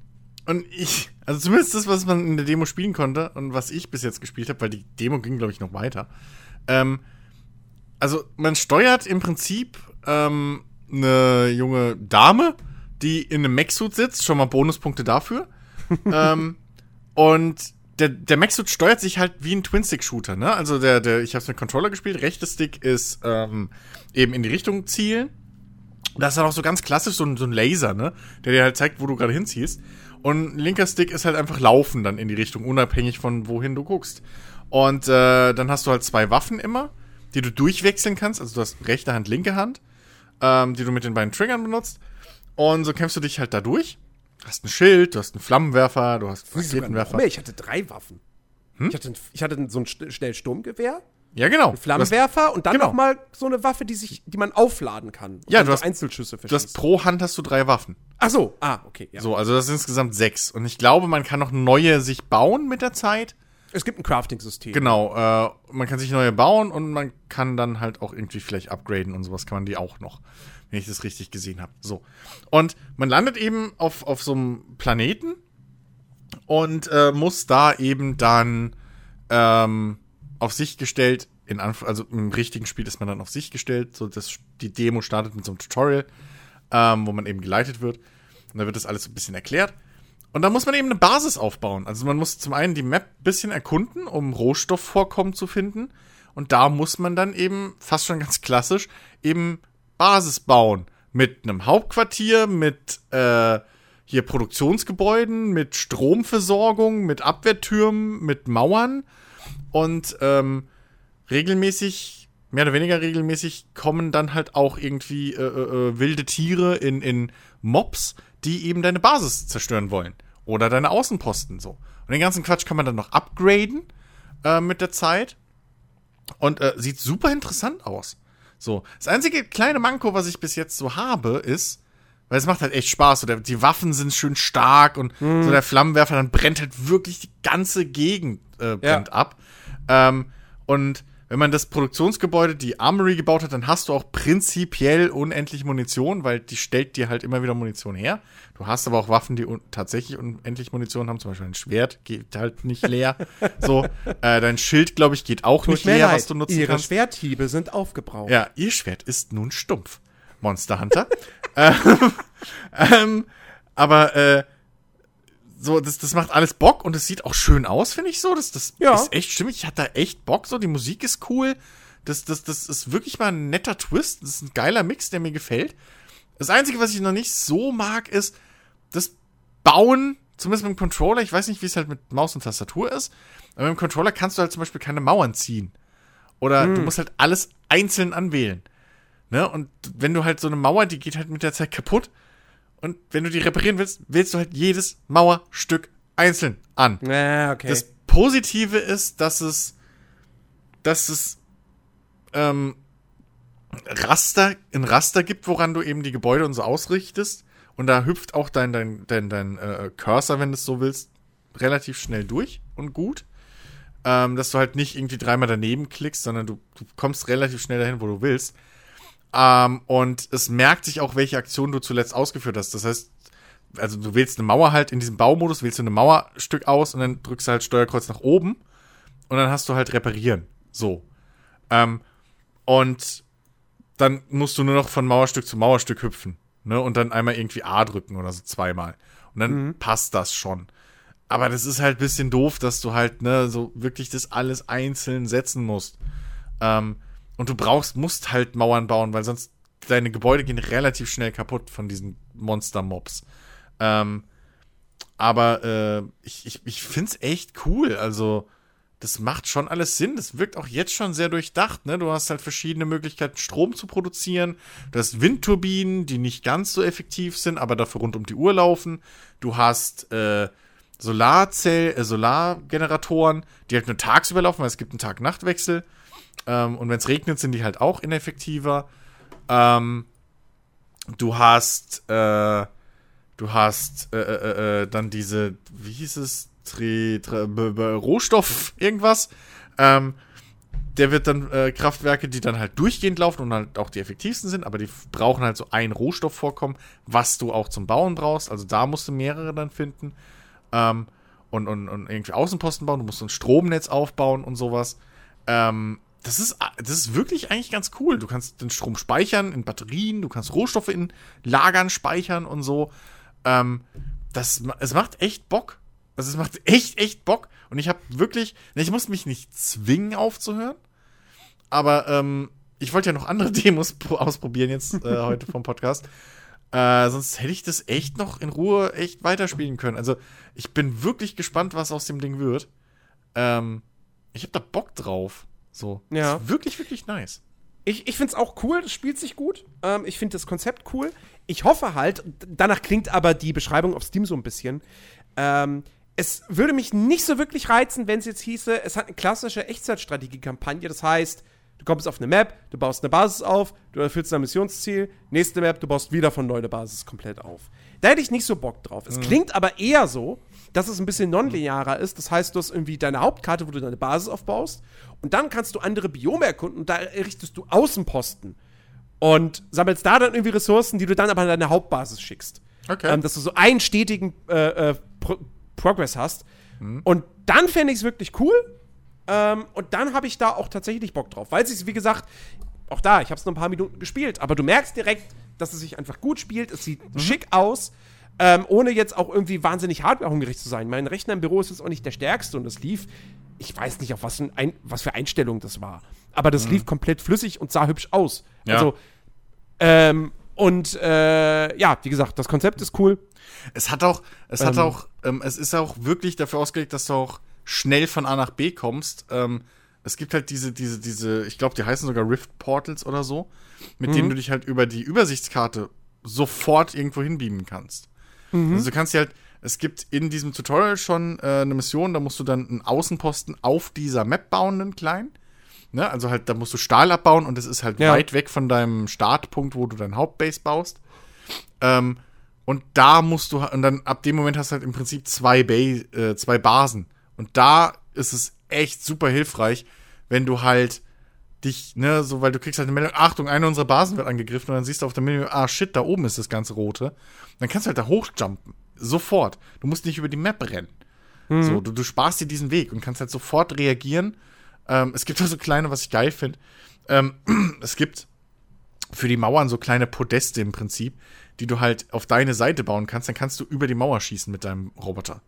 und ich, also zumindest das, was man in der Demo spielen konnte und was ich bis jetzt gespielt habe, weil die Demo ging, glaube ich, noch weiter. Ähm, also man steuert im Prinzip ähm, eine junge Dame, die in einem Mech-Suit sitzt, schon mal Bonuspunkte dafür. ähm, und der, der Mech-Suit steuert sich halt wie ein Twin-Stick-Shooter, ne? Also der, der, ich habe es mit Controller gespielt, rechter Stick ist ähm, eben in die Richtung zielen. Das ist halt auch so ganz klassisch so ein, so ein Laser, ne? Der dir halt zeigt, wo du gerade hinziehst. Und linker Stick ist halt einfach laufen dann in die Richtung, unabhängig von wohin du guckst. Und äh, dann hast du halt zwei Waffen immer, die du durchwechseln kannst. Also du hast rechte Hand, linke Hand, ähm, die du mit den beiden Triggern benutzt. Und so kämpfst du dich halt da durch. Du hast ein Schild, du hast einen Flammenwerfer, du hast Raketenwerfer. Nee, ich hatte drei Waffen. Ich hatte, ich hatte so ein St- schnell Sturmgewehr, Ja, genau. einen Flammenwerfer und dann genau. noch mal so eine Waffe, die sich, die man aufladen kann. Ja, du so hast- Einzelschüsse Du hast pro Hand hast du drei Waffen. Ach so, ah, okay. Ja. So, also das sind insgesamt sechs. Und ich glaube, man kann noch neue sich bauen mit der Zeit. Es gibt ein Crafting-System. Genau, äh, man kann sich neue bauen und man kann dann halt auch irgendwie vielleicht upgraden und sowas kann man die auch noch, wenn ich das richtig gesehen habe. So. Und man landet eben auf, auf so einem Planeten und äh, muss da eben dann ähm, auf sich gestellt, in Anf also im richtigen Spiel ist man dann auf sich gestellt, so dass die Demo startet mit so einem Tutorial, ähm, wo man eben geleitet wird. Und da wird das alles so ein bisschen erklärt. Und da muss man eben eine Basis aufbauen. Also man muss zum einen die Map ein bisschen erkunden, um Rohstoffvorkommen zu finden. Und da muss man dann eben, fast schon ganz klassisch, eben Basis bauen. Mit einem Hauptquartier, mit äh, hier Produktionsgebäuden, mit Stromversorgung, mit Abwehrtürmen, mit Mauern. Und ähm, regelmäßig, mehr oder weniger regelmäßig, kommen dann halt auch irgendwie äh, äh, äh, wilde Tiere in, in Mobs, die eben deine Basis zerstören wollen. Oder deine Außenposten so. Und den ganzen Quatsch kann man dann noch upgraden äh, mit der Zeit. Und äh, sieht super interessant aus. So. Das einzige kleine Manko, was ich bis jetzt so habe, ist, weil es macht halt echt Spaß. So der, die Waffen sind schön stark und so der Flammenwerfer, dann brennt halt wirklich die ganze Gegend äh, brennt ab. Ähm, und wenn man das Produktionsgebäude, die Armory gebaut hat, dann hast du auch prinzipiell unendlich Munition, weil die stellt dir halt immer wieder Munition her. Du hast aber auch Waffen, die un tatsächlich unendlich Munition haben, zum Beispiel ein Schwert geht halt nicht leer. so, äh, dein Schild, glaube ich, geht auch nicht Tut mir leer, leid, was du nutzen Ihre kannst. Schwerthiebe sind aufgebraucht. Ja, ihr Schwert ist nun stumpf. Monster Hunter. ähm, ähm, aber äh, so, das, das macht alles Bock und es sieht auch schön aus, finde ich so. Das, das Ja. ist echt stimmig. Ich hatte da echt Bock. So, die Musik ist cool. Das, das, das ist wirklich mal ein netter Twist. Das ist ein geiler Mix, der mir gefällt. Das Einzige, was ich noch nicht so mag, ist das Bauen, zumindest mit dem Controller. Ich weiß nicht, wie es halt mit Maus und Tastatur ist. Aber mit dem Controller kannst du halt zum Beispiel keine Mauern ziehen. Oder du musst halt alles einzeln anwählen. Ne? Und wenn du halt so eine Mauer, die geht halt mit der Zeit kaputt. Und wenn du die reparieren willst, wählst du halt jedes Mauerstück einzeln an. Ja, okay. Das Positive ist, dass es, dass es ähm, Raster, ein Raster gibt, woran du eben die Gebäude und so ausrichtest. Und da hüpft auch dein, dein, dein, dein äh, Cursor, wenn du es so willst, relativ schnell durch und gut. Ähm, dass du halt nicht irgendwie dreimal daneben klickst, sondern du, du kommst relativ schnell dahin, wo du willst. Ähm, und es merkt sich auch, welche Aktion du zuletzt ausgeführt hast. Das heißt, also du wählst eine Mauer halt in diesem Baumodus, wählst du eine Mauerstück aus und dann drückst du halt Steuerkreuz nach oben und dann hast du halt reparieren. So. Ähm, und dann musst du nur noch von Mauerstück zu Mauerstück hüpfen. Ne? Und dann einmal irgendwie A drücken oder so zweimal. Und dann passt das schon. Aber das ist halt ein bisschen doof, dass du halt, ne, so wirklich das alles einzeln setzen musst. Ähm, und du brauchst, musst halt Mauern bauen, weil sonst deine Gebäude gehen relativ schnell kaputt von diesen Monster-Mobs. Ähm, aber äh, ich, ich, ich find's echt cool. Also, das macht schon alles Sinn. Das wirkt auch jetzt schon sehr durchdacht. Ne? Du hast halt verschiedene Möglichkeiten, Strom zu produzieren. Du hast Windturbinen, die nicht ganz so effektiv sind, aber dafür rund um die Uhr laufen. Du hast äh, Solarzell, äh, Solargeneratoren, die halt nur tagsüber laufen, weil es gibt einen Tag-Nacht-Wechsel. Ähm, und wenn es regnet, sind die halt auch ineffektiver. Ähm, du hast äh, Du hast äh, äh, äh, dann diese, wie hieß es, Tri, Tri, B, B, Rohstoff, irgendwas. Ähm, der wird dann äh, Kraftwerke, die dann halt durchgehend laufen und halt auch die effektivsten sind, aber die brauchen halt so ein Rohstoffvorkommen, was du auch zum Bauen brauchst. Also da musst du mehrere dann finden. Ähm, und, und, und irgendwie Außenposten bauen, du musst ein Stromnetz aufbauen und sowas. Ähm, das ist, das ist wirklich eigentlich ganz cool. Du kannst den Strom speichern in Batterien, du kannst Rohstoffe in Lagern speichern und so. Ähm, das, es macht echt Bock. Also es macht echt, echt Bock. Und ich habe wirklich, ich muss mich nicht zwingen aufzuhören, aber ähm, ich wollte ja noch andere Demos ausprobieren jetzt äh, heute vom Podcast. Äh, sonst hätte ich das echt noch in Ruhe echt weiterspielen können. Also ich bin wirklich gespannt, was aus dem Ding wird. Ähm, ich habe da Bock drauf. So. Ja. Ist wirklich, wirklich nice. Ich, ich finde es auch cool, es spielt sich gut. Ähm, ich finde das Konzept cool. Ich hoffe halt, danach klingt aber die Beschreibung auf Steam so ein bisschen. Ähm, es würde mich nicht so wirklich reizen, wenn es jetzt hieße, es hat eine klassische Echtzeitstrategie-Kampagne. Das heißt, du kommst auf eine Map, du baust eine Basis auf, du erfüllst dein Missionsziel, nächste Map, du baust wieder von neu eine Basis komplett auf. Da hätte ich nicht so Bock drauf. Es mhm. klingt aber eher so, dass es ein bisschen nonlinearer ist. Das heißt, du hast irgendwie deine Hauptkarte, wo du deine Basis aufbaust. Und dann kannst du andere Biome erkunden und da errichtest du Außenposten. Und sammelst da dann irgendwie Ressourcen, die du dann aber an deine Hauptbasis schickst. Okay. Ähm, dass du so einen stetigen äh, äh, Pro Progress hast. Mhm. Und dann fände ich es wirklich cool. Ähm, und dann habe ich da auch tatsächlich Bock drauf. Weil es sich, wie gesagt, auch da, ich habe es nur ein paar Minuten gespielt, aber du merkst direkt, dass es sich einfach gut spielt. Es sieht mhm. schick aus. Ähm, ohne jetzt auch irgendwie wahnsinnig hardwarehungrig zu sein. Mein Rechner im Büro ist jetzt auch nicht der stärkste und es lief, ich weiß nicht, auf was, ein, was für Einstellung das war. Aber das mhm. lief komplett flüssig und sah hübsch aus. Ja. Also, ähm, und äh, ja, wie gesagt, das Konzept ist cool. Es hat auch, es ähm, hat auch, ähm, es ist auch wirklich dafür ausgelegt, dass du auch schnell von A nach B kommst. Ähm, es gibt halt diese, diese, diese, ich glaube, die heißen sogar Rift Portals oder so, mit mhm. denen du dich halt über die Übersichtskarte sofort irgendwo hinbeamen kannst. Mhm. Also du kannst ja halt, es gibt in diesem Tutorial schon äh, eine Mission, da musst du dann einen Außenposten auf dieser Map bauen, einen kleinen. Ne? Also halt, da musst du Stahl abbauen und es ist halt ja. weit weg von deinem Startpunkt, wo du dein Hauptbase baust. Ähm, und da musst du, und dann ab dem Moment hast du halt im Prinzip zwei, ba äh, zwei Basen. Und da ist es echt super hilfreich, wenn du halt dich, ne, so, weil du kriegst halt eine Meldung, Achtung, eine unserer Basen wird angegriffen und dann siehst du auf der Menü, ah shit, da oben ist das ganze Rote. Dann kannst du halt da hochjumpen. Sofort. Du musst nicht über die Map rennen. Mhm. So, du, du sparst dir diesen Weg und kannst halt sofort reagieren. Ähm, es gibt auch so kleine, was ich geil finde. Ähm, es gibt für die Mauern so kleine Podeste im Prinzip, die du halt auf deine Seite bauen kannst. Dann kannst du über die Mauer schießen mit deinem Roboter.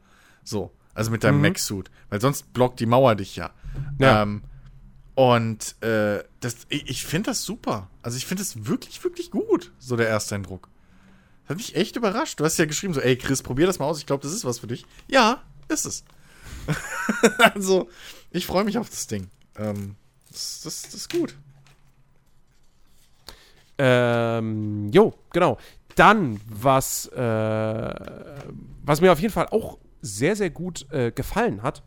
So. Also mit deinem mhm. Mech-Suit. Weil sonst blockt die Mauer dich ja. ja. Ähm, und äh, das, ich, ich finde das super. Also ich finde das wirklich, wirklich gut, so der Ersteindruck. Das hat mich echt überrascht. Du hast ja geschrieben, so, ey Chris, probier das mal aus, ich glaube, das ist was für dich. Ja, ist es. also, ich freue mich auf das Ding. Ähm, das, das, das ist gut. Ähm, jo, genau. Dann, was, äh, was mir auf jeden Fall auch sehr, sehr gut äh, gefallen hat,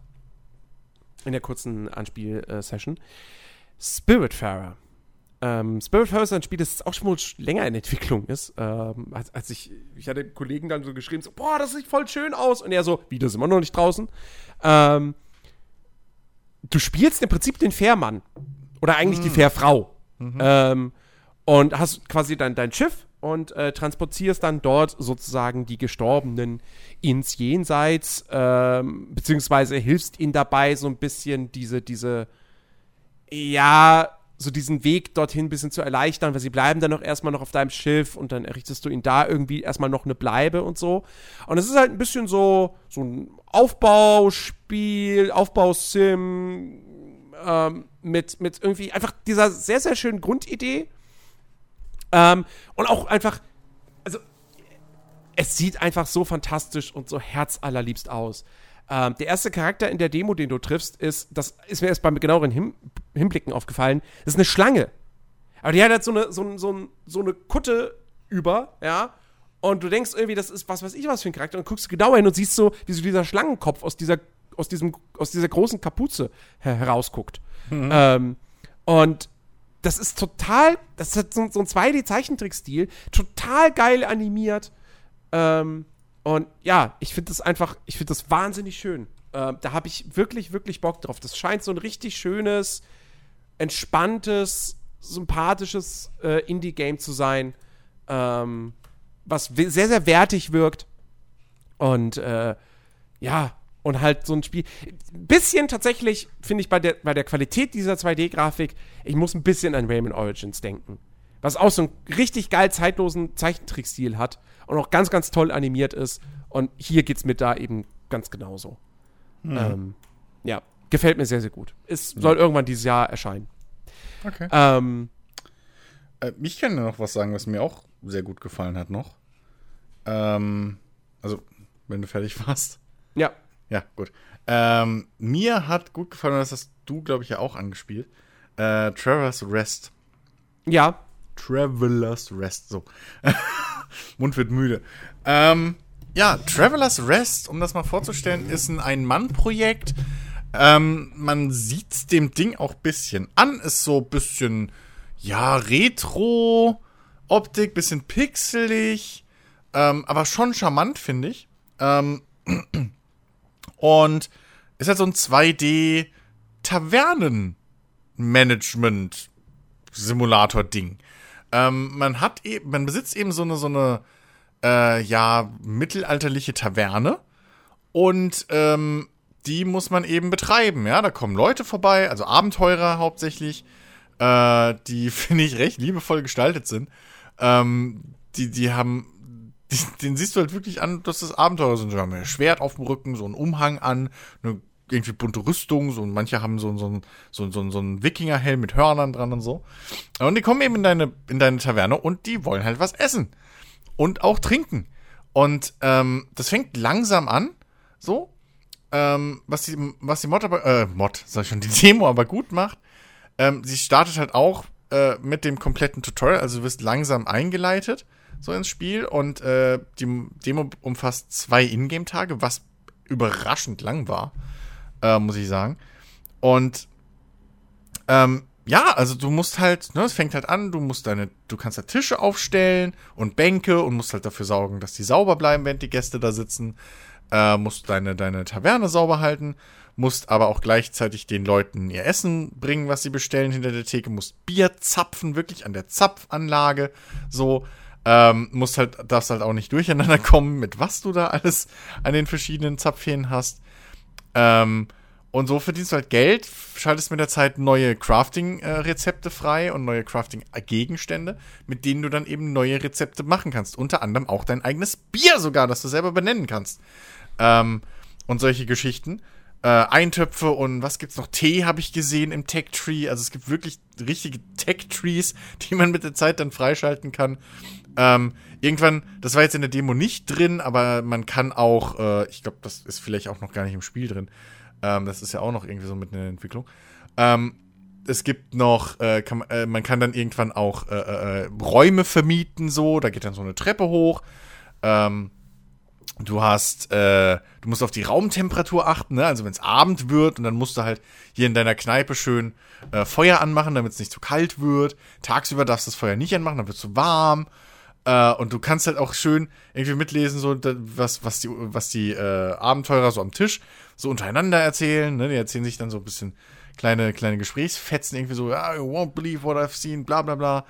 in der kurzen Anspiel-Session. Spiritfarer. Ähm, Spiritfarer ist ein Spiel, das auch schon länger in Entwicklung ist. Ähm, als, als, ich, ich hatte Kollegen dann so geschrieben, so, boah, das sieht voll schön aus. Und er so, wie, das sind wir noch nicht draußen. Ähm, du spielst im Prinzip den Fährmann. Oder eigentlich mhm. die Fährfrau. Mhm. Ähm, und hast quasi dein, dein Schiff und äh, transportierst dann dort sozusagen die Gestorbenen ins Jenseits, ähm, beziehungsweise hilfst ihnen dabei, so ein bisschen diese, diese, ja, so diesen Weg dorthin ein bisschen zu erleichtern, weil sie bleiben dann noch erstmal noch auf deinem Schiff und dann errichtest du ihnen da irgendwie erstmal noch eine Bleibe und so. Und es ist halt ein bisschen so, so ein Aufbauspiel, Aufbausim ähm, mit, mit irgendwie einfach dieser sehr, sehr schönen Grundidee ähm, und auch einfach, also, es sieht einfach so fantastisch und so herzallerliebst aus. Ähm, der erste Charakter in der Demo, den du triffst, ist, das ist mir erst beim genaueren Him Hinblicken aufgefallen, das ist eine Schlange. Aber die hat halt so eine, so, so, so eine Kutte über, ja. Und du denkst irgendwie, das ist was weiß ich was für ein Charakter. Und guckst genauer hin und siehst so, wie so dieser Schlangenkopf aus dieser, aus diesem, aus dieser großen Kapuze her herausguckt. Mhm. Ähm, und das ist total, das hat so, so ein 2D-Zeichentrickstil, total geil animiert. Ähm, Und ja, ich finde das einfach, ich finde das wahnsinnig schön. Äh, da habe ich wirklich, wirklich Bock drauf. Das scheint so ein richtig schönes, entspanntes, sympathisches äh, Indie-Game zu sein, ähm, was sehr, sehr wertig wirkt. Und äh, ja, und halt so ein Spiel. Ein bisschen tatsächlich, finde ich, bei der, bei der Qualität dieser 2D-Grafik, ich muss ein bisschen an Rayman Origins denken. Was auch so einen richtig geil zeitlosen Zeichentrickstil hat und auch ganz, ganz toll animiert ist. Und hier geht es mir da eben ganz genauso. Mhm. Ähm, ja, gefällt mir sehr, sehr gut. Es mhm. soll irgendwann dieses Jahr erscheinen. Okay. Ähm, äh, ich kann noch was sagen, was mir auch sehr gut gefallen hat noch. Ähm, also, wenn du fertig warst. Ja. Ja, gut. Ähm, mir hat gut gefallen, das hast du, glaube ich, ja auch angespielt. Äh, Traverse Rest. Ja. Traveler's Rest, so. Mund wird müde. Ähm, ja, Traveler's Rest, um das mal vorzustellen, ist ein Ein-Mann-Projekt. Ähm, man sieht dem Ding auch ein bisschen an, ist so ein bisschen, ja, Retro-Optik, bisschen pixelig, ähm, aber schon charmant, finde ich. Ähm, und ist halt so ein 2D-Tavernen-Management-Simulator-Ding. Ähm, man hat eben, man besitzt eben so eine, so eine, äh, ja, mittelalterliche Taverne und ähm, die muss man eben betreiben, ja. Da kommen Leute vorbei, also Abenteurer hauptsächlich, äh, die, finde ich, recht liebevoll gestaltet sind. Ähm, die, die haben, die, den siehst du halt wirklich an, dass das Abenteurer sind. Die haben ein Schwert auf dem Rücken, so ein Umhang an, eine irgendwie bunte Rüstung, so und manche haben so, so, so, so, so einen Wikingerhelm mit Hörnern dran und so. Und die kommen eben in deine, in deine Taverne und die wollen halt was essen. Und auch trinken. Und ähm, das fängt langsam an, so. Ähm, was die, was die Mod aber, äh, Mod, sag ich schon, die Demo aber gut macht. Ähm, sie startet halt auch äh, mit dem kompletten Tutorial, also du wirst langsam eingeleitet, so ins Spiel. Und äh, die Demo umfasst zwei Ingame-Tage, was überraschend lang war äh, muss ich sagen. Und ähm, ja, also du musst halt, ne, es fängt halt an, du musst deine, du kannst da Tische aufstellen und Bänke und musst halt dafür sorgen, dass die sauber bleiben, während die Gäste da sitzen. Äh, musst deine, deine Taverne sauber halten, musst aber auch gleichzeitig den Leuten ihr Essen bringen, was sie bestellen hinter der Theke, musst Bier zapfen, wirklich an der Zapfanlage, so. Ähm, musst halt, darfst halt auch nicht durcheinander kommen, mit was du da alles an den verschiedenen Zapfhähnen hast. Ähm, und so verdienst du halt Geld, schaltest mit der Zeit neue Crafting-Rezepte äh, frei und neue Crafting-Gegenstände, mit denen du dann eben neue Rezepte machen kannst. Unter anderem auch dein eigenes Bier sogar, das du selber benennen kannst. Ähm, und solche Geschichten. Äh, Eintöpfe und was gibt's noch? Tee habe ich gesehen im Tech Tree. Also es gibt wirklich richtige Tech Trees, die man mit der Zeit dann freischalten kann. Ähm, irgendwann, das war jetzt in der Demo nicht drin, aber man kann auch, äh, ich glaube, das ist vielleicht auch noch gar nicht im Spiel drin. Ähm, das ist ja auch noch irgendwie so mit in der Entwicklung. Ähm, es gibt noch, äh, kann, äh, man kann dann irgendwann auch äh, äh, Räume vermieten, so, da geht dann so eine Treppe hoch. Ähm, du hast, äh, du musst auf die Raumtemperatur achten, ne? Also wenn es Abend wird und dann musst du halt hier in deiner Kneipe schön Feuer anmachen, damit es nicht zu kalt wird. Tagsüber darfst du das Feuer nicht anmachen, dann wird es zu warm. Äh, und du kannst halt auch schön irgendwie mitlesen, so was, was die, was die äh, Abenteurer so am Tisch so untereinander erzählen. Ne? Die erzählen sich dann so ein bisschen kleine, kleine Gesprächsfetzen, irgendwie so, ah, you won't believe what I've seen, bla bla bla.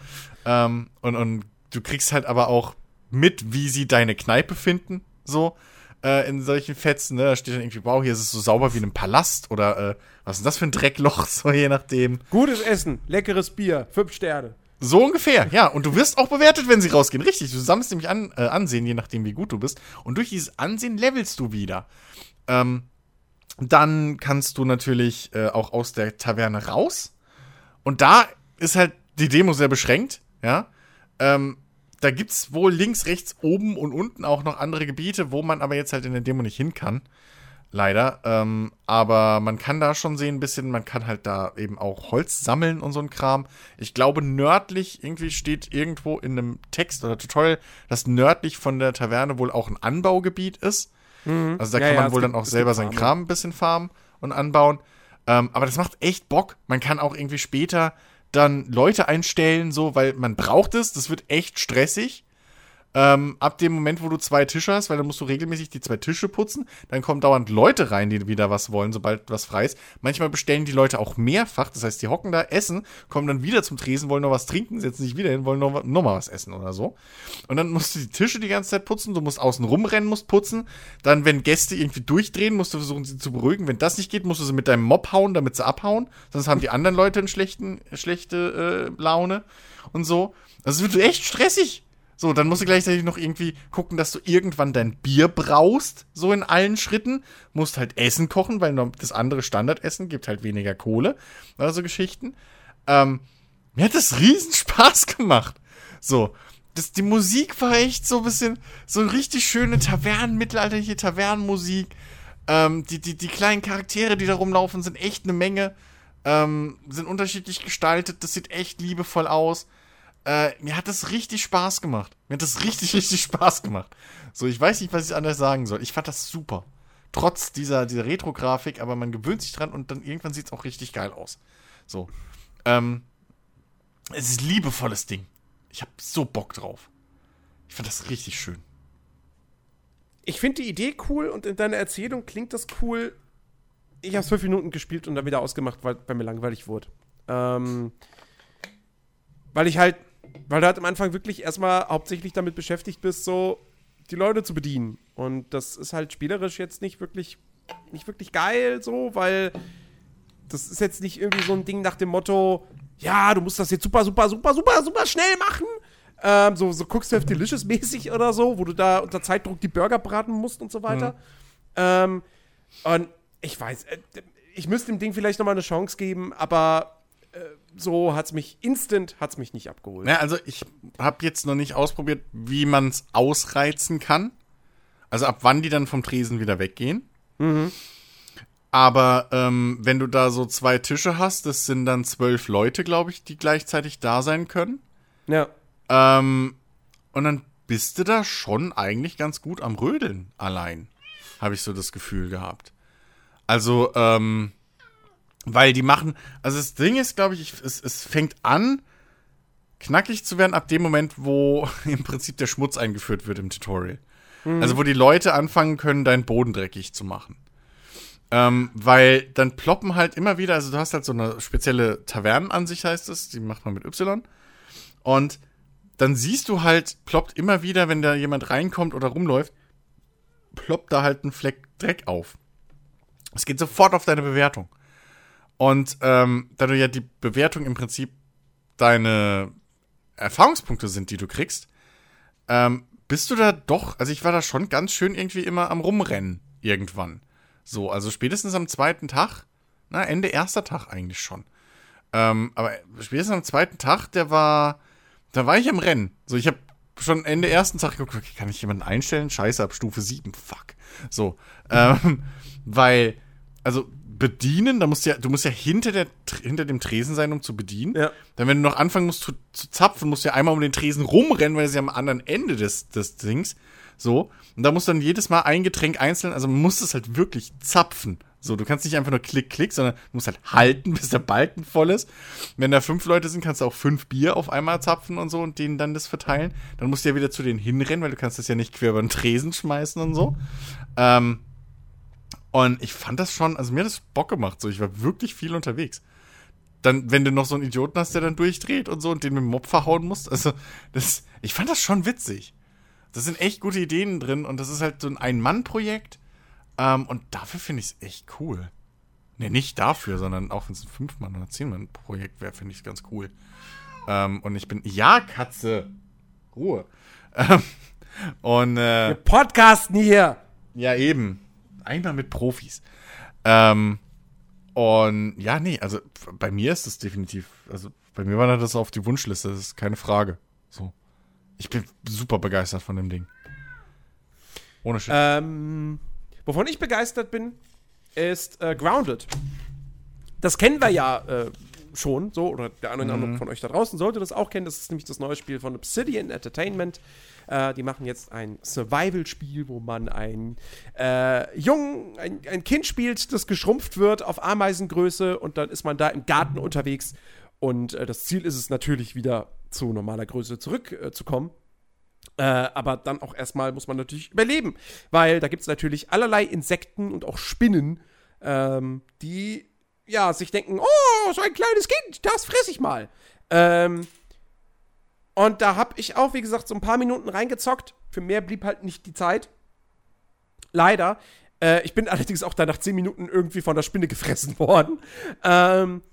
Ähm, und, und du kriegst halt aber auch mit, wie sie deine Kneipe finden, so äh, in solchen Fetzen. Ne? Da steht dann irgendwie, wow, hier ist es so sauber wie in einem Palast oder äh, was ist das für ein Dreckloch, so je nachdem. Gutes Essen, leckeres Bier, fünf Sterne. So ungefähr, ja. Und du wirst auch bewertet, wenn sie rausgehen. Richtig, du sammelst nämlich an, äh, Ansehen, je nachdem, wie gut du bist. Und durch dieses Ansehen levelst du wieder. Ähm, dann kannst du natürlich äh, auch aus der Taverne raus. Und da ist halt die Demo sehr beschränkt, ja. Ähm, da gibt's wohl links, rechts, oben und unten auch noch andere Gebiete, wo man aber jetzt halt in der Demo nicht hin kann. Leider. Ähm, aber man kann da schon sehen ein bisschen, man kann halt da eben auch Holz sammeln und so ein Kram. Ich glaube, nördlich, irgendwie steht irgendwo in einem Text oder Tutorial, dass nördlich von der Taverne wohl auch ein Anbaugebiet ist. Mhm. Also da ja, kann man ja, wohl dann auch selber seinen Kram ein bisschen farmen und anbauen. Ähm, aber das macht echt Bock. Man kann auch irgendwie später dann Leute einstellen, so, weil man braucht es. Das wird echt stressig. Ähm, ab dem Moment, wo du zwei Tische hast, weil dann musst du regelmäßig die zwei Tische putzen, dann kommen dauernd Leute rein, die wieder was wollen, sobald was frei ist. Manchmal bestellen die Leute auch mehrfach, das heißt, die hocken da, essen, kommen dann wieder zum Tresen, wollen noch was trinken, setzen sich wieder hin, wollen noch, noch mal was essen oder so. Und dann musst du die Tische die ganze Zeit putzen, du musst außen rumrennen, musst putzen. Dann, wenn Gäste irgendwie durchdrehen, musst du versuchen, sie zu beruhigen. Wenn das nicht geht, musst du sie mit deinem Mob hauen, damit sie abhauen. Sonst haben die anderen Leute eine schlechte äh, Laune und so. Das wird echt stressig. So, dann musst du gleichzeitig noch irgendwie gucken, dass du irgendwann dein Bier braust, so in allen Schritten. Musst halt Essen kochen, weil das andere Standardessen gibt halt weniger Kohle. Also Geschichten. Ähm, mir hat das riesen Spaß gemacht. So. Das, die Musik war echt so ein bisschen, so richtig schöne Tavernen, mittelalterliche Tavernenmusik. Ähm, die, die, die kleinen Charaktere, die da rumlaufen, sind echt eine Menge. Ähm, sind unterschiedlich gestaltet. Das sieht echt liebevoll aus. Äh, mir hat das richtig Spaß gemacht. Mir hat das richtig, richtig Spaß gemacht. So, ich weiß nicht, was ich anders sagen soll. Ich fand das super. Trotz dieser, dieser Retro-Grafik, aber man gewöhnt sich dran und dann irgendwann sieht es auch richtig geil aus. So. Ähm, es ist liebevolles Ding. Ich habe so Bock drauf. Ich fand das richtig schön. Ich finde die Idee cool und in deiner Erzählung klingt das cool. Ich habe fünf Minuten gespielt und dann wieder ausgemacht, weil, weil mir langweilig wurde. Ähm, weil ich halt weil du halt am Anfang wirklich erstmal hauptsächlich damit beschäftigt bist, so die Leute zu bedienen. Und das ist halt spielerisch jetzt nicht wirklich, nicht wirklich geil, so, weil das ist jetzt nicht irgendwie so ein Ding nach dem Motto, ja, du musst das jetzt super, super, super, super, super schnell machen. Ähm, so, so Cooks Have Delicious mäßig oder so, wo du da unter Zeitdruck die Burger braten musst und so weiter. Mhm. Ähm, und ich weiß, äh, ich müsste dem Ding vielleicht nochmal eine Chance geben, aber so hat es mich instant hat's mich nicht abgeholt. Ja, also ich habe jetzt noch nicht ausprobiert, wie man es ausreizen kann. Also ab wann die dann vom Tresen wieder weggehen. Mhm. Aber ähm, wenn du da so zwei Tische hast, das sind dann zwölf Leute, glaube ich, die gleichzeitig da sein können. Ja. Ähm, und dann bist du da schon eigentlich ganz gut am Rödeln allein. Habe ich so das Gefühl gehabt. Also, ähm, weil die machen, also das Ding ist, glaube ich, es, es fängt an, knackig zu werden ab dem Moment, wo im Prinzip der Schmutz eingeführt wird im Tutorial. Mhm. Also wo die Leute anfangen können, deinen Boden dreckig zu machen. Ähm, weil dann ploppen halt immer wieder, also du hast halt so eine spezielle Tavernenansicht, heißt es, die macht man mit Y. Und dann siehst du halt, ploppt immer wieder, wenn da jemand reinkommt oder rumläuft, ploppt da halt ein Fleck Dreck auf. Es geht sofort auf deine Bewertung. Und ähm, da du ja die Bewertung im Prinzip deine Erfahrungspunkte sind, die du kriegst, ähm, bist du da doch, also ich war da schon ganz schön irgendwie immer am Rumrennen irgendwann. So, also spätestens am zweiten Tag, na, Ende erster Tag eigentlich schon. Ähm, aber spätestens am zweiten Tag, der war, da war ich am Rennen. So, ich habe schon Ende ersten Tag geguckt, okay, kann ich jemanden einstellen? Scheiße, ab Stufe 7, fuck. So, ähm, weil, also bedienen, da musst du ja, du musst ja hinter, der, hinter dem Tresen sein, um zu bedienen. Ja. Dann, wenn du noch anfangen musst zu, zu zapfen, musst du ja einmal um den Tresen rumrennen, weil sie am anderen Ende des, des Dings. So. Und da musst du dann jedes Mal ein Getränk einzeln, also man muss es halt wirklich zapfen. So, du kannst nicht einfach nur klick, klick, sondern du musst halt halten, bis der Balken voll ist. Wenn da fünf Leute sind, kannst du auch fünf Bier auf einmal zapfen und so und denen dann das verteilen. Dann musst du ja wieder zu denen hinrennen, weil du kannst das ja nicht quer über den Tresen schmeißen und so. Ähm, und ich fand das schon, also mir hat das Bock gemacht, so ich war wirklich viel unterwegs. Dann, wenn du noch so einen Idioten hast, der dann durchdreht und so und den mit dem Mob verhauen musst, also das, ich fand das schon witzig. Das sind echt gute Ideen drin und das ist halt so ein Ein-Mann-Projekt. Ähm, und dafür finde ich es echt cool. Ne, nicht dafür, sondern auch wenn es ein Fünf-Mann- oder Zehn-Mann-Projekt wäre, finde ich es ganz cool. Ähm, und ich bin, ja, Katze, Ruhe. Ähm, und, äh, Wir podcasten hier. Ja, eben einmal mit Profis. Ähm, und ja, nee, also bei mir ist das definitiv, also bei mir war das auf die Wunschliste, das ist keine Frage. So. Ich bin super begeistert von dem Ding. Ohne Shit. Ähm, wovon ich begeistert bin, ist äh, Grounded. Das kennen wir ja äh, schon, so, oder der eine oder andere mhm. von euch da draußen sollte das auch kennen. Das ist nämlich das neue Spiel von Obsidian Entertainment. Äh, die machen jetzt ein Survival-Spiel, wo man ein äh, Jung, ein, ein Kind spielt, das geschrumpft wird auf Ameisengröße und dann ist man da im Garten unterwegs. Und äh, das Ziel ist es natürlich wieder zu normaler Größe zurückzukommen. Äh, aber dann auch erstmal muss man natürlich überleben, weil da gibt es natürlich allerlei Insekten und auch Spinnen, ähm, die ja sich denken, oh, so ein kleines Kind, das fress ich mal. Ähm, und da habe ich auch, wie gesagt, so ein paar Minuten reingezockt. Für mehr blieb halt nicht die Zeit. Leider. Äh, ich bin allerdings auch da nach 10 Minuten irgendwie von der Spinne gefressen worden. Ähm,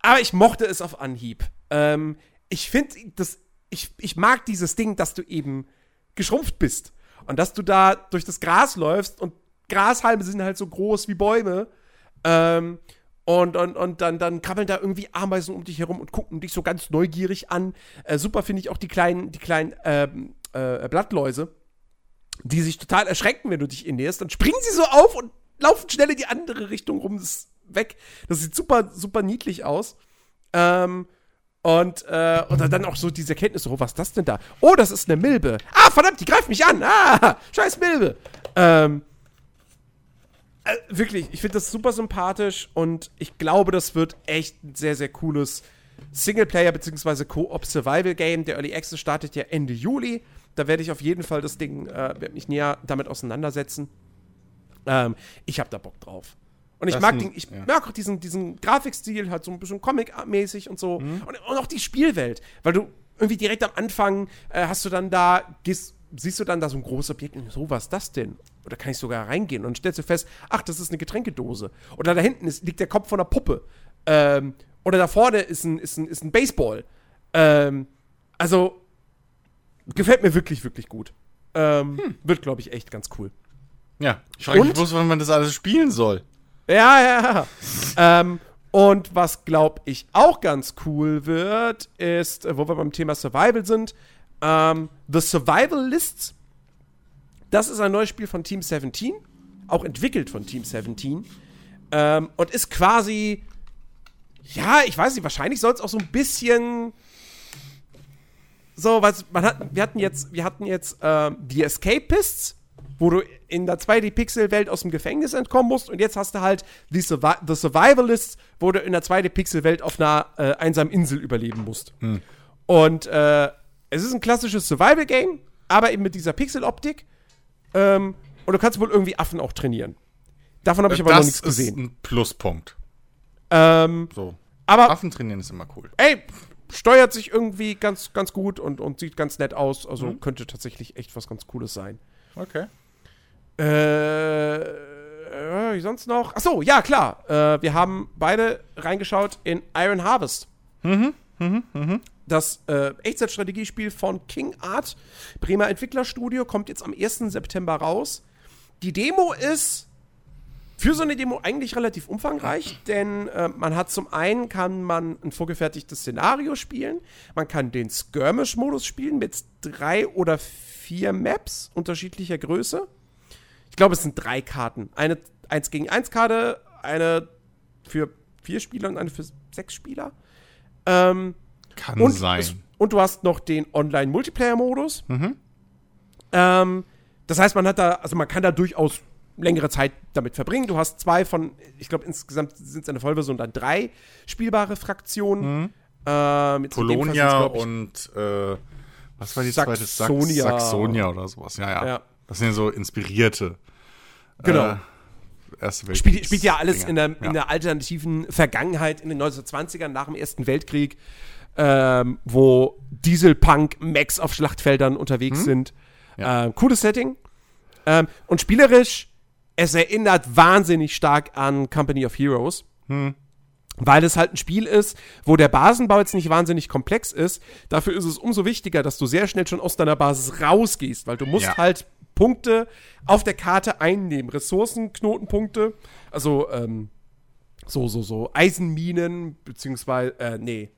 aber ich mochte es auf Anhieb. Ähm, ich finde, ich, ich mag dieses Ding, dass du eben geschrumpft bist. Und dass du da durch das Gras läufst und Grashalme sind halt so groß wie Bäume. Ähm, und, und, und dann, dann krabbeln da irgendwie Ameisen um dich herum und gucken dich so ganz neugierig an. Äh, super finde ich auch die kleinen, die kleinen ähm, äh, Blattläuse, die sich total erschrecken, wenn du dich ihnen näherst. Dann springen sie so auf und laufen schnell in die andere Richtung rum. Das ist weg. Das sieht super, super niedlich aus. Ähm, und, äh, und dann auch so diese Erkenntnis, oh, was ist das denn da? Oh, das ist eine Milbe. Ah, verdammt, die greift mich an. Ah, scheiß Milbe. Ähm, äh, wirklich, ich finde das super sympathisch und ich glaube, das wird echt ein sehr, sehr cooles Singleplayer- bzw. Co-op-Survival-Game. Der Early Access startet ja Ende Juli. Da werde ich auf jeden Fall das Ding, äh, mich näher damit auseinandersetzen. Ähm, ich habe da Bock drauf. Und ich das mag, den, ich ja. mag auch diesen, diesen Grafikstil, halt so ein bisschen Comic-mäßig und so. Mhm. Und, und, auch die Spielwelt, weil du irgendwie direkt am Anfang äh, hast du dann da, gehst, siehst du dann da so ein großes Objekt und so, was ist das denn? Oder kann ich sogar reingehen? Und dann stellst du fest, ach, das ist eine Getränkedose. Oder da hinten ist, liegt der Kopf von einer Puppe. Ähm, oder da vorne ist ein, ist ein, ist ein Baseball. Ähm, also, gefällt mir wirklich, wirklich gut. Ähm, hm. Wird, glaube ich, echt ganz cool. Ja, ich frage mich bloß, wann man das alles spielen soll. Ja, ja. ähm, und was, glaube ich, auch ganz cool wird, ist, wo wir beim Thema Survival sind, ähm, The Survival Lists das ist ein neues Spiel von Team 17, auch entwickelt von Team 17. Ähm, und ist quasi, ja, ich weiß nicht, wahrscheinlich soll es auch so ein bisschen so, was man hat, wir hatten jetzt, wir hatten jetzt ähm, die Escapists, wo du in der 2D-Pixel-Welt aus dem Gefängnis entkommen musst und jetzt hast du halt die Survi The Survivalists, wo du in der 2D-Pixel-Welt auf einer äh, einsamen Insel überleben musst. Hm. Und äh, es ist ein klassisches Survival-Game, aber eben mit dieser Pixel-Optik. Ähm, und du kannst wohl irgendwie Affen auch trainieren. Davon habe ich aber das noch nichts gesehen. Das ist ein Pluspunkt. Ähm, so. Aber, Affen trainieren ist immer cool. Ey, steuert sich irgendwie ganz, ganz gut und, und sieht ganz nett aus. Also mhm. könnte tatsächlich echt was ganz Cooles sein. Okay. Äh, äh sonst noch? Achso, ja, klar. Äh, wir haben beide reingeschaut in Iron Harvest. Mhm, mhm, mhm. Das äh, Echtzeitstrategiespiel von King Art, Bremer Entwicklerstudio, kommt jetzt am 1. September raus. Die Demo ist für so eine Demo eigentlich relativ umfangreich, denn äh, man hat zum einen kann man ein vorgefertigtes Szenario spielen, man kann den Skirmish-Modus spielen mit drei oder vier Maps unterschiedlicher Größe. Ich glaube, es sind drei Karten. Eine 1 gegen 1 Karte, eine für vier Spieler und eine für sechs Spieler. Ähm, kann und, sein. und du hast noch den Online-Multiplayer-Modus. Mhm. Ähm, das heißt, man hat da, also man kann da durchaus längere Zeit damit verbringen. Du hast zwei von, ich glaube, insgesamt sind es eine Vollversion dann drei spielbare Fraktionen. Mhm. Ähm, Polonia und äh, was war die zweite? Saxonia. Saxonia oder sowas. Ja, ja, ja. Das sind ja so inspirierte. Genau. Äh, Erste Weltkrieg. Spielt, spielt ja alles in der, ja. in der alternativen Vergangenheit in den 1920ern nach dem Ersten Weltkrieg ähm, wo Dieselpunk-Max auf Schlachtfeldern unterwegs hm? sind. Ja. Ähm, cooles Setting. Ähm, und spielerisch, es erinnert wahnsinnig stark an Company of Heroes. Hm. Weil es halt ein Spiel ist, wo der Basenbau jetzt nicht wahnsinnig komplex ist. Dafür ist es umso wichtiger, dass du sehr schnell schon aus deiner Basis rausgehst, weil du musst ja. halt Punkte auf der Karte einnehmen. Ressourcen, Knotenpunkte, also ähm, so, so, so Eisenminen, beziehungsweise, äh, nee,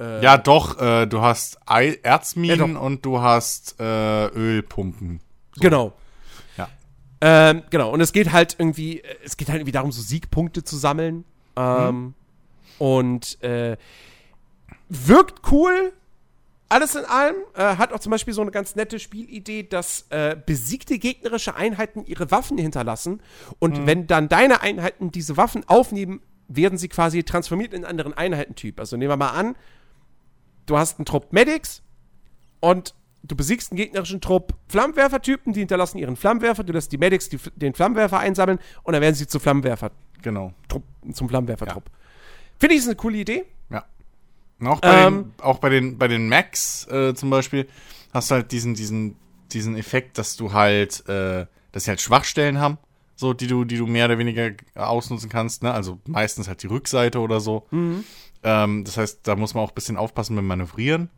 äh, ja, doch, äh, du hast Ei Erzminen ja, und du hast äh, Ölpumpen. So. Genau. Ja. Ähm, genau, und es geht halt irgendwie, es geht halt irgendwie darum, so Siegpunkte zu sammeln. Ähm, mhm. Und äh, wirkt cool, alles in allem. Äh, hat auch zum Beispiel so eine ganz nette Spielidee, dass äh, besiegte gegnerische Einheiten ihre Waffen hinterlassen. Und mhm. wenn dann deine Einheiten diese Waffen aufnehmen, werden sie quasi transformiert in einen anderen Einheitentyp. Also nehmen wir mal an, du hast einen Trupp Medics und du besiegst einen gegnerischen Trupp Flammenwerfer-Typen, die hinterlassen ihren Flammenwerfer, du lässt die Medics die, den Flammenwerfer einsammeln und dann werden sie zu Flammenwerfer. Genau. Trupp, zum Flammenwerfer-Trupp. Ja. Finde ich, ist eine coole Idee. Ja. Und auch bei, ähm, den, auch bei den, bei den Macs äh, zum Beispiel hast du halt diesen, diesen, diesen Effekt, dass du halt, äh, dass sie halt Schwachstellen haben, so, die du, die du mehr oder weniger ausnutzen kannst, ne? Also meistens halt die Rückseite oder so. Mhm. Ähm, das heißt, da muss man auch ein bisschen aufpassen beim Manövrieren.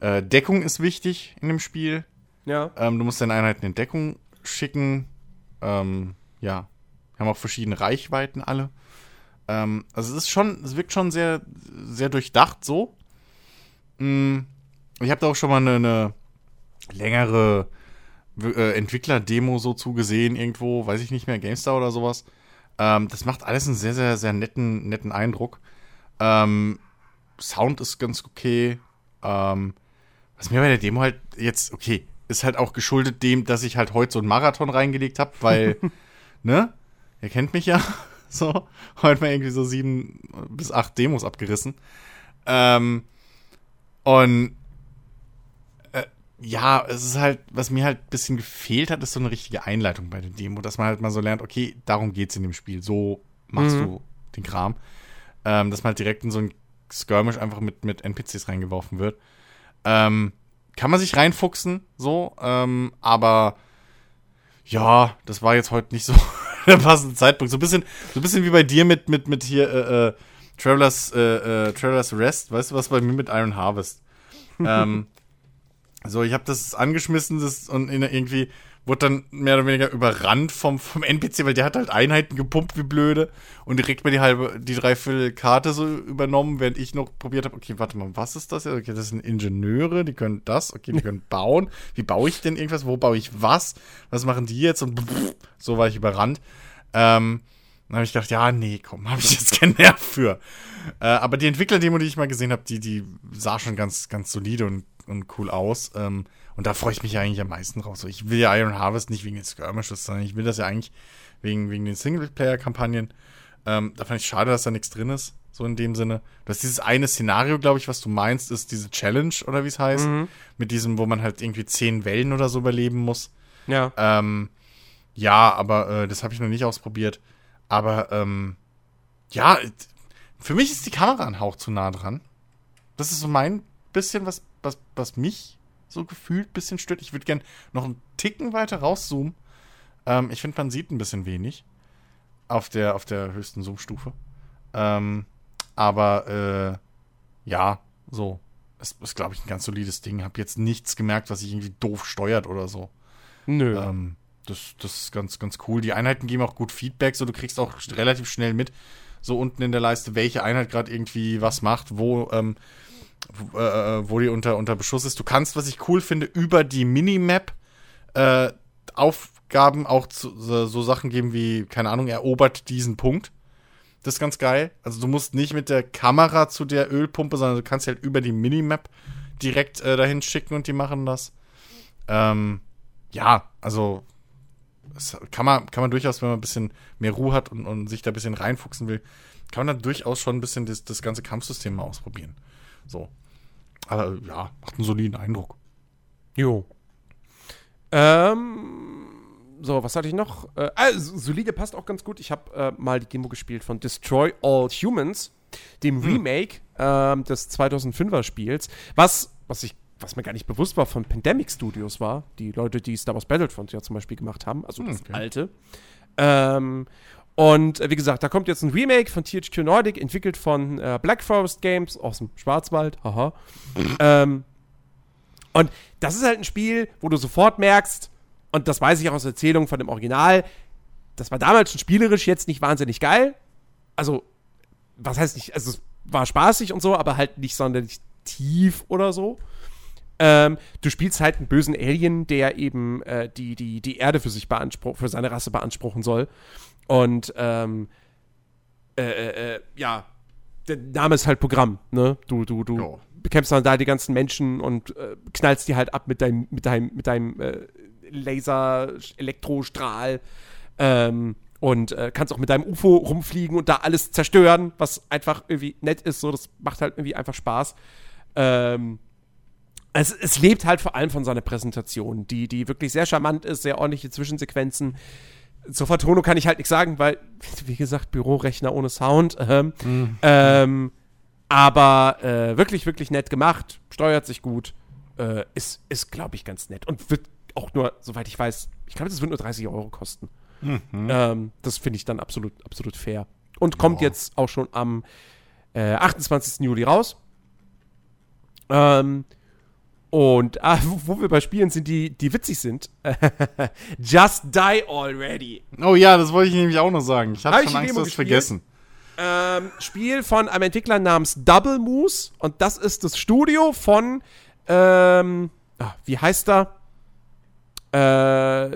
Äh, Deckung ist wichtig in dem Spiel. Ja. Ähm, du musst deine Einheiten in Deckung schicken. Ähm, ja. Haben auch verschiedene Reichweiten alle. Ähm, also es ist schon, es wirkt schon sehr, sehr durchdacht so. Mhm. Ich habe da auch schon mal eine, eine längere äh, Entwickler-Demo so zugesehen, irgendwo, weiß ich nicht mehr, GameStar oder sowas. Ähm, das macht alles einen sehr, sehr, sehr netten, netten Eindruck. Ähm, Sound ist ganz okay. Ähm, was mir bei der Demo halt jetzt, okay, ist halt auch geschuldet dem, dass ich halt heute so einen Marathon reingelegt habe, weil, ne? Ihr kennt mich ja. So, heute mal irgendwie so sieben bis acht Demos abgerissen. Ähm, und äh, ja, es ist halt, was mir halt ein bisschen gefehlt hat, ist so eine richtige Einleitung bei der Demo, dass man halt mal so lernt, okay, darum geht's in dem Spiel, so machst mhm. du den Kram. Ähm, dass man halt direkt in so ein Skirmish einfach mit, mit NPCs reingeworfen wird. Ähm, kann man sich reinfuchsen, so, ähm, aber ja, das war jetzt heute nicht so der passende Zeitpunkt. So ein bisschen, so ein bisschen wie bei dir mit, mit, mit hier, äh, äh, Travelers, äh, äh, Travelers Rest, weißt du was bei mir mit Iron Harvest? ähm, so, ich habe das angeschmissen das, und irgendwie wurde dann mehr oder weniger überrannt vom, vom NPC, weil der hat halt Einheiten gepumpt wie blöde und direkt mal die halbe, die dreiviertel Karte so übernommen, während ich noch probiert habe, okay, warte mal, was ist das? Okay, das sind Ingenieure, die können das, okay, die können bauen. Wie baue ich denn irgendwas? Wo baue ich was? Was machen die jetzt? Und so war ich überrannt. Ähm, dann habe ich gedacht, ja, nee, komm, habe ich jetzt keinen Nerv für. Äh, aber die Entwickler-Demo, die ich mal gesehen habe, die, die sah schon ganz, ganz solide und, und cool aus. Ähm, und da freue ich mich eigentlich am meisten drauf. So, ich will ja Iron Harvest nicht wegen den Skirmishes, sondern ich will das ja eigentlich wegen, wegen den Singleplayer-Kampagnen. Ähm, da fand ich schade, dass da nichts drin ist, so in dem Sinne. Das ist dieses eine Szenario, glaube ich, was du meinst, ist diese Challenge oder wie es heißt. Mhm. Mit diesem, wo man halt irgendwie zehn Wellen oder so überleben muss. Ja. Ähm, ja, aber äh, das habe ich noch nicht ausprobiert. Aber ähm, ja, für mich ist die Kamera ein Hauch zu nah dran. Das ist so mein bisschen, was, was, was mich so gefühlt ein bisschen stört. Ich würde gern noch einen Ticken weiter rauszoomen. Ähm, ich finde, man sieht ein bisschen wenig auf der, auf der höchsten Zoom-Stufe. Ähm, aber äh, ja, so. Es ist, glaube ich, ein ganz solides Ding. Hab jetzt nichts gemerkt, was sich irgendwie doof steuert oder so. Nö. Ähm, das, das ist ganz, ganz cool. Die Einheiten geben auch gut Feedback, so du kriegst auch relativ schnell mit, so unten in der Leiste, welche Einheit gerade irgendwie was macht, wo, ähm, wo, äh, wo die unter, unter Beschuss ist. Du kannst, was ich cool finde, über die Minimap äh, Aufgaben auch zu, so, so Sachen geben wie, keine Ahnung, erobert diesen Punkt. Das ist ganz geil. Also du musst nicht mit der Kamera zu der Ölpumpe, sondern du kannst halt über die Minimap direkt äh, dahin schicken und die machen das. Ähm, ja, also das kann man, kann man durchaus, wenn man ein bisschen mehr Ruhe hat und, und sich da ein bisschen reinfuchsen will, kann man da durchaus schon ein bisschen das, das ganze Kampfsystem mal ausprobieren. So. Aber ja, macht einen soliden Eindruck. Jo. Ähm, so, was hatte ich noch? Äh, also, solide passt auch ganz gut. Ich habe äh, mal die Demo gespielt von Destroy All Humans, dem hm. Remake ähm, des 2005er Spiels, was, was ich was mir gar nicht bewusst war, von Pandemic Studios war. Die Leute, die Star Wars Battlefront ja zum Beispiel gemacht haben, also das okay. alte. Ähm, und äh, wie gesagt, da kommt jetzt ein Remake von THQ Nordic, entwickelt von äh, Black Forest Games aus dem Schwarzwald. Haha. ähm, und das ist halt ein Spiel, wo du sofort merkst, und das weiß ich auch aus Erzählungen von dem Original, das war damals schon spielerisch jetzt nicht wahnsinnig geil. Also, was heißt nicht, also es war spaßig und so, aber halt nicht sonderlich tief oder so. Ähm, du spielst halt einen bösen Alien, der eben äh, die, die, die Erde für sich beansprucht, für seine Rasse beanspruchen soll. Und ähm, äh, äh, äh, ja, der Name ist halt Programm, ne? Du, du, du oh. bekämpfst dann da die ganzen Menschen und äh, knallst die halt ab mit deinem, mit deinem, mit deinem äh, Laser-Elektrostrahl. Ähm, und äh, kannst auch mit deinem UFO rumfliegen und da alles zerstören, was einfach irgendwie nett ist. So, das macht halt irgendwie einfach Spaß. Ähm, es, es lebt halt vor allem von seiner Präsentation, die, die wirklich sehr charmant ist, sehr ordentliche Zwischensequenzen. Zur Vertonung kann ich halt nichts sagen, weil, wie gesagt, Bürorechner ohne Sound. Ähm, mhm. ähm, aber äh, wirklich, wirklich nett gemacht, steuert sich gut, äh, ist, ist glaube ich, ganz nett und wird auch nur, soweit ich weiß, ich glaube, das wird nur 30 Euro kosten. Mhm. Ähm, das finde ich dann absolut, absolut fair. Und kommt ja. jetzt auch schon am äh, 28. Juli raus. Ähm, und ah, wo, wir bei Spielen sind, die, die witzig sind. Just Die Already. Oh ja, das wollte ich nämlich auch noch sagen. Ich hatte schon Angst, das vergessen. Ähm, Spiel von einem Entwickler namens Double Moose. Und das ist das Studio von, ähm, ach, wie heißt er? Äh,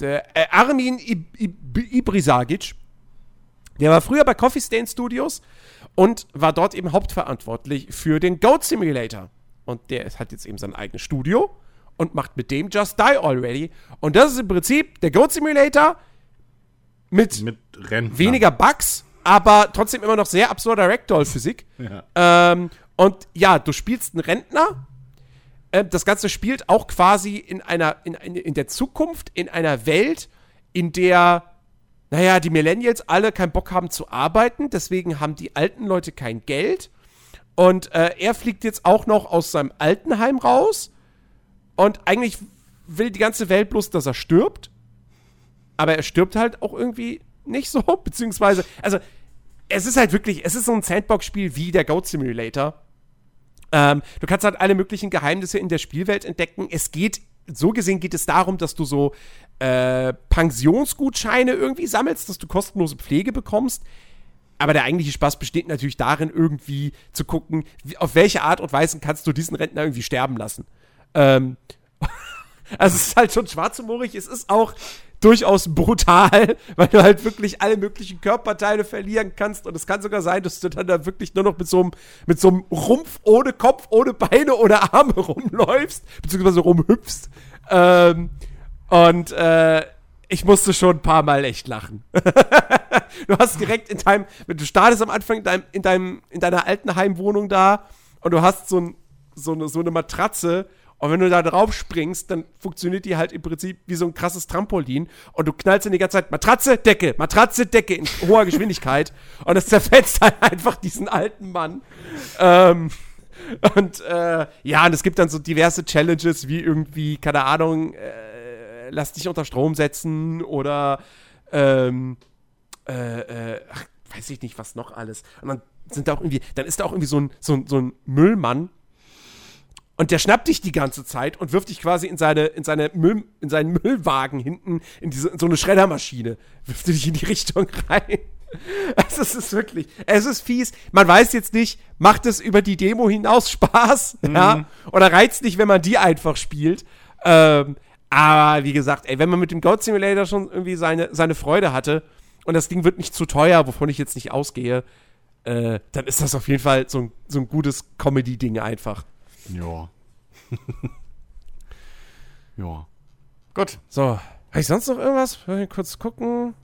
der, äh, Armin Ibrisagic. Der war früher bei Coffee Stain Studios und war dort eben hauptverantwortlich für den Goat Simulator. Und der hat jetzt eben sein eigenes Studio und macht mit dem Just Die Already. Und das ist im Prinzip der Goat Simulator mit, mit weniger Bugs, aber trotzdem immer noch sehr absurder Ragdoll-Physik. Ja. Ähm, und ja, du spielst einen Rentner. Äh, das Ganze spielt auch quasi in einer, in, in der Zukunft, in einer Welt, in der naja, die Millennials alle keinen Bock haben zu arbeiten, deswegen haben die alten Leute kein Geld. Und äh, er fliegt jetzt auch noch aus seinem Altenheim raus. Und eigentlich will die ganze Welt bloß, dass er stirbt. Aber er stirbt halt auch irgendwie nicht so. Beziehungsweise, also, es ist halt wirklich, es ist so ein Sandbox-Spiel wie der Goat Simulator. Ähm, du kannst halt alle möglichen Geheimnisse in der Spielwelt entdecken. Es geht so gesehen geht es darum, dass du so äh, Pensionsgutscheine irgendwie sammelst, dass du kostenlose Pflege bekommst. Aber der eigentliche Spaß besteht natürlich darin, irgendwie zu gucken, wie, auf welche Art und Weise kannst du diesen Rentner irgendwie sterben lassen. Ähm, also es ist halt schon schwarzhumorig. Es ist auch durchaus brutal, weil du halt wirklich alle möglichen Körperteile verlieren kannst. Und es kann sogar sein, dass du dann da wirklich nur noch mit so einem, mit so einem Rumpf ohne Kopf, ohne Beine oder Arme rumläufst, beziehungsweise rumhüpfst. Ähm, und äh, ich musste schon ein paar Mal echt lachen. Du hast direkt in deinem, du startest am Anfang in, deinem, in, deinem, in deiner alten Heimwohnung da und du hast so, ein, so, eine, so eine Matratze und wenn du da drauf springst, dann funktioniert die halt im Prinzip wie so ein krasses Trampolin. Und du knallst dann die ganze Zeit Matratze, Decke, Matratze, Decke in hoher Geschwindigkeit. und es zerfetzt halt einfach diesen alten Mann. Ähm, und äh, ja, und es gibt dann so diverse Challenges, wie irgendwie, keine Ahnung, äh, lass dich unter Strom setzen oder ähm, äh, äh, ach, weiß ich nicht, was noch alles. Und dann sind da auch irgendwie, dann ist da auch irgendwie so ein, so ein, so ein Müllmann, und der schnappt dich die ganze Zeit und wirft dich quasi in seine, in seine Müll, in seinen Müllwagen hinten, in diese, in so eine Schreddermaschine. Wirft dich in die Richtung rein. Also es ist wirklich, es ist fies. Man weiß jetzt nicht, macht es über die Demo hinaus Spaß, mhm. ja? Oder reizt nicht, wenn man die einfach spielt. Ähm, aber wie gesagt, ey, wenn man mit dem Goat Simulator schon irgendwie seine, seine Freude hatte und das Ding wird nicht zu teuer, wovon ich jetzt nicht ausgehe, äh, dann ist das auf jeden Fall so ein, so ein gutes Comedy-Ding einfach. Ja. ja. Gut. So. Habe ich sonst noch irgendwas? Wir kurz gucken?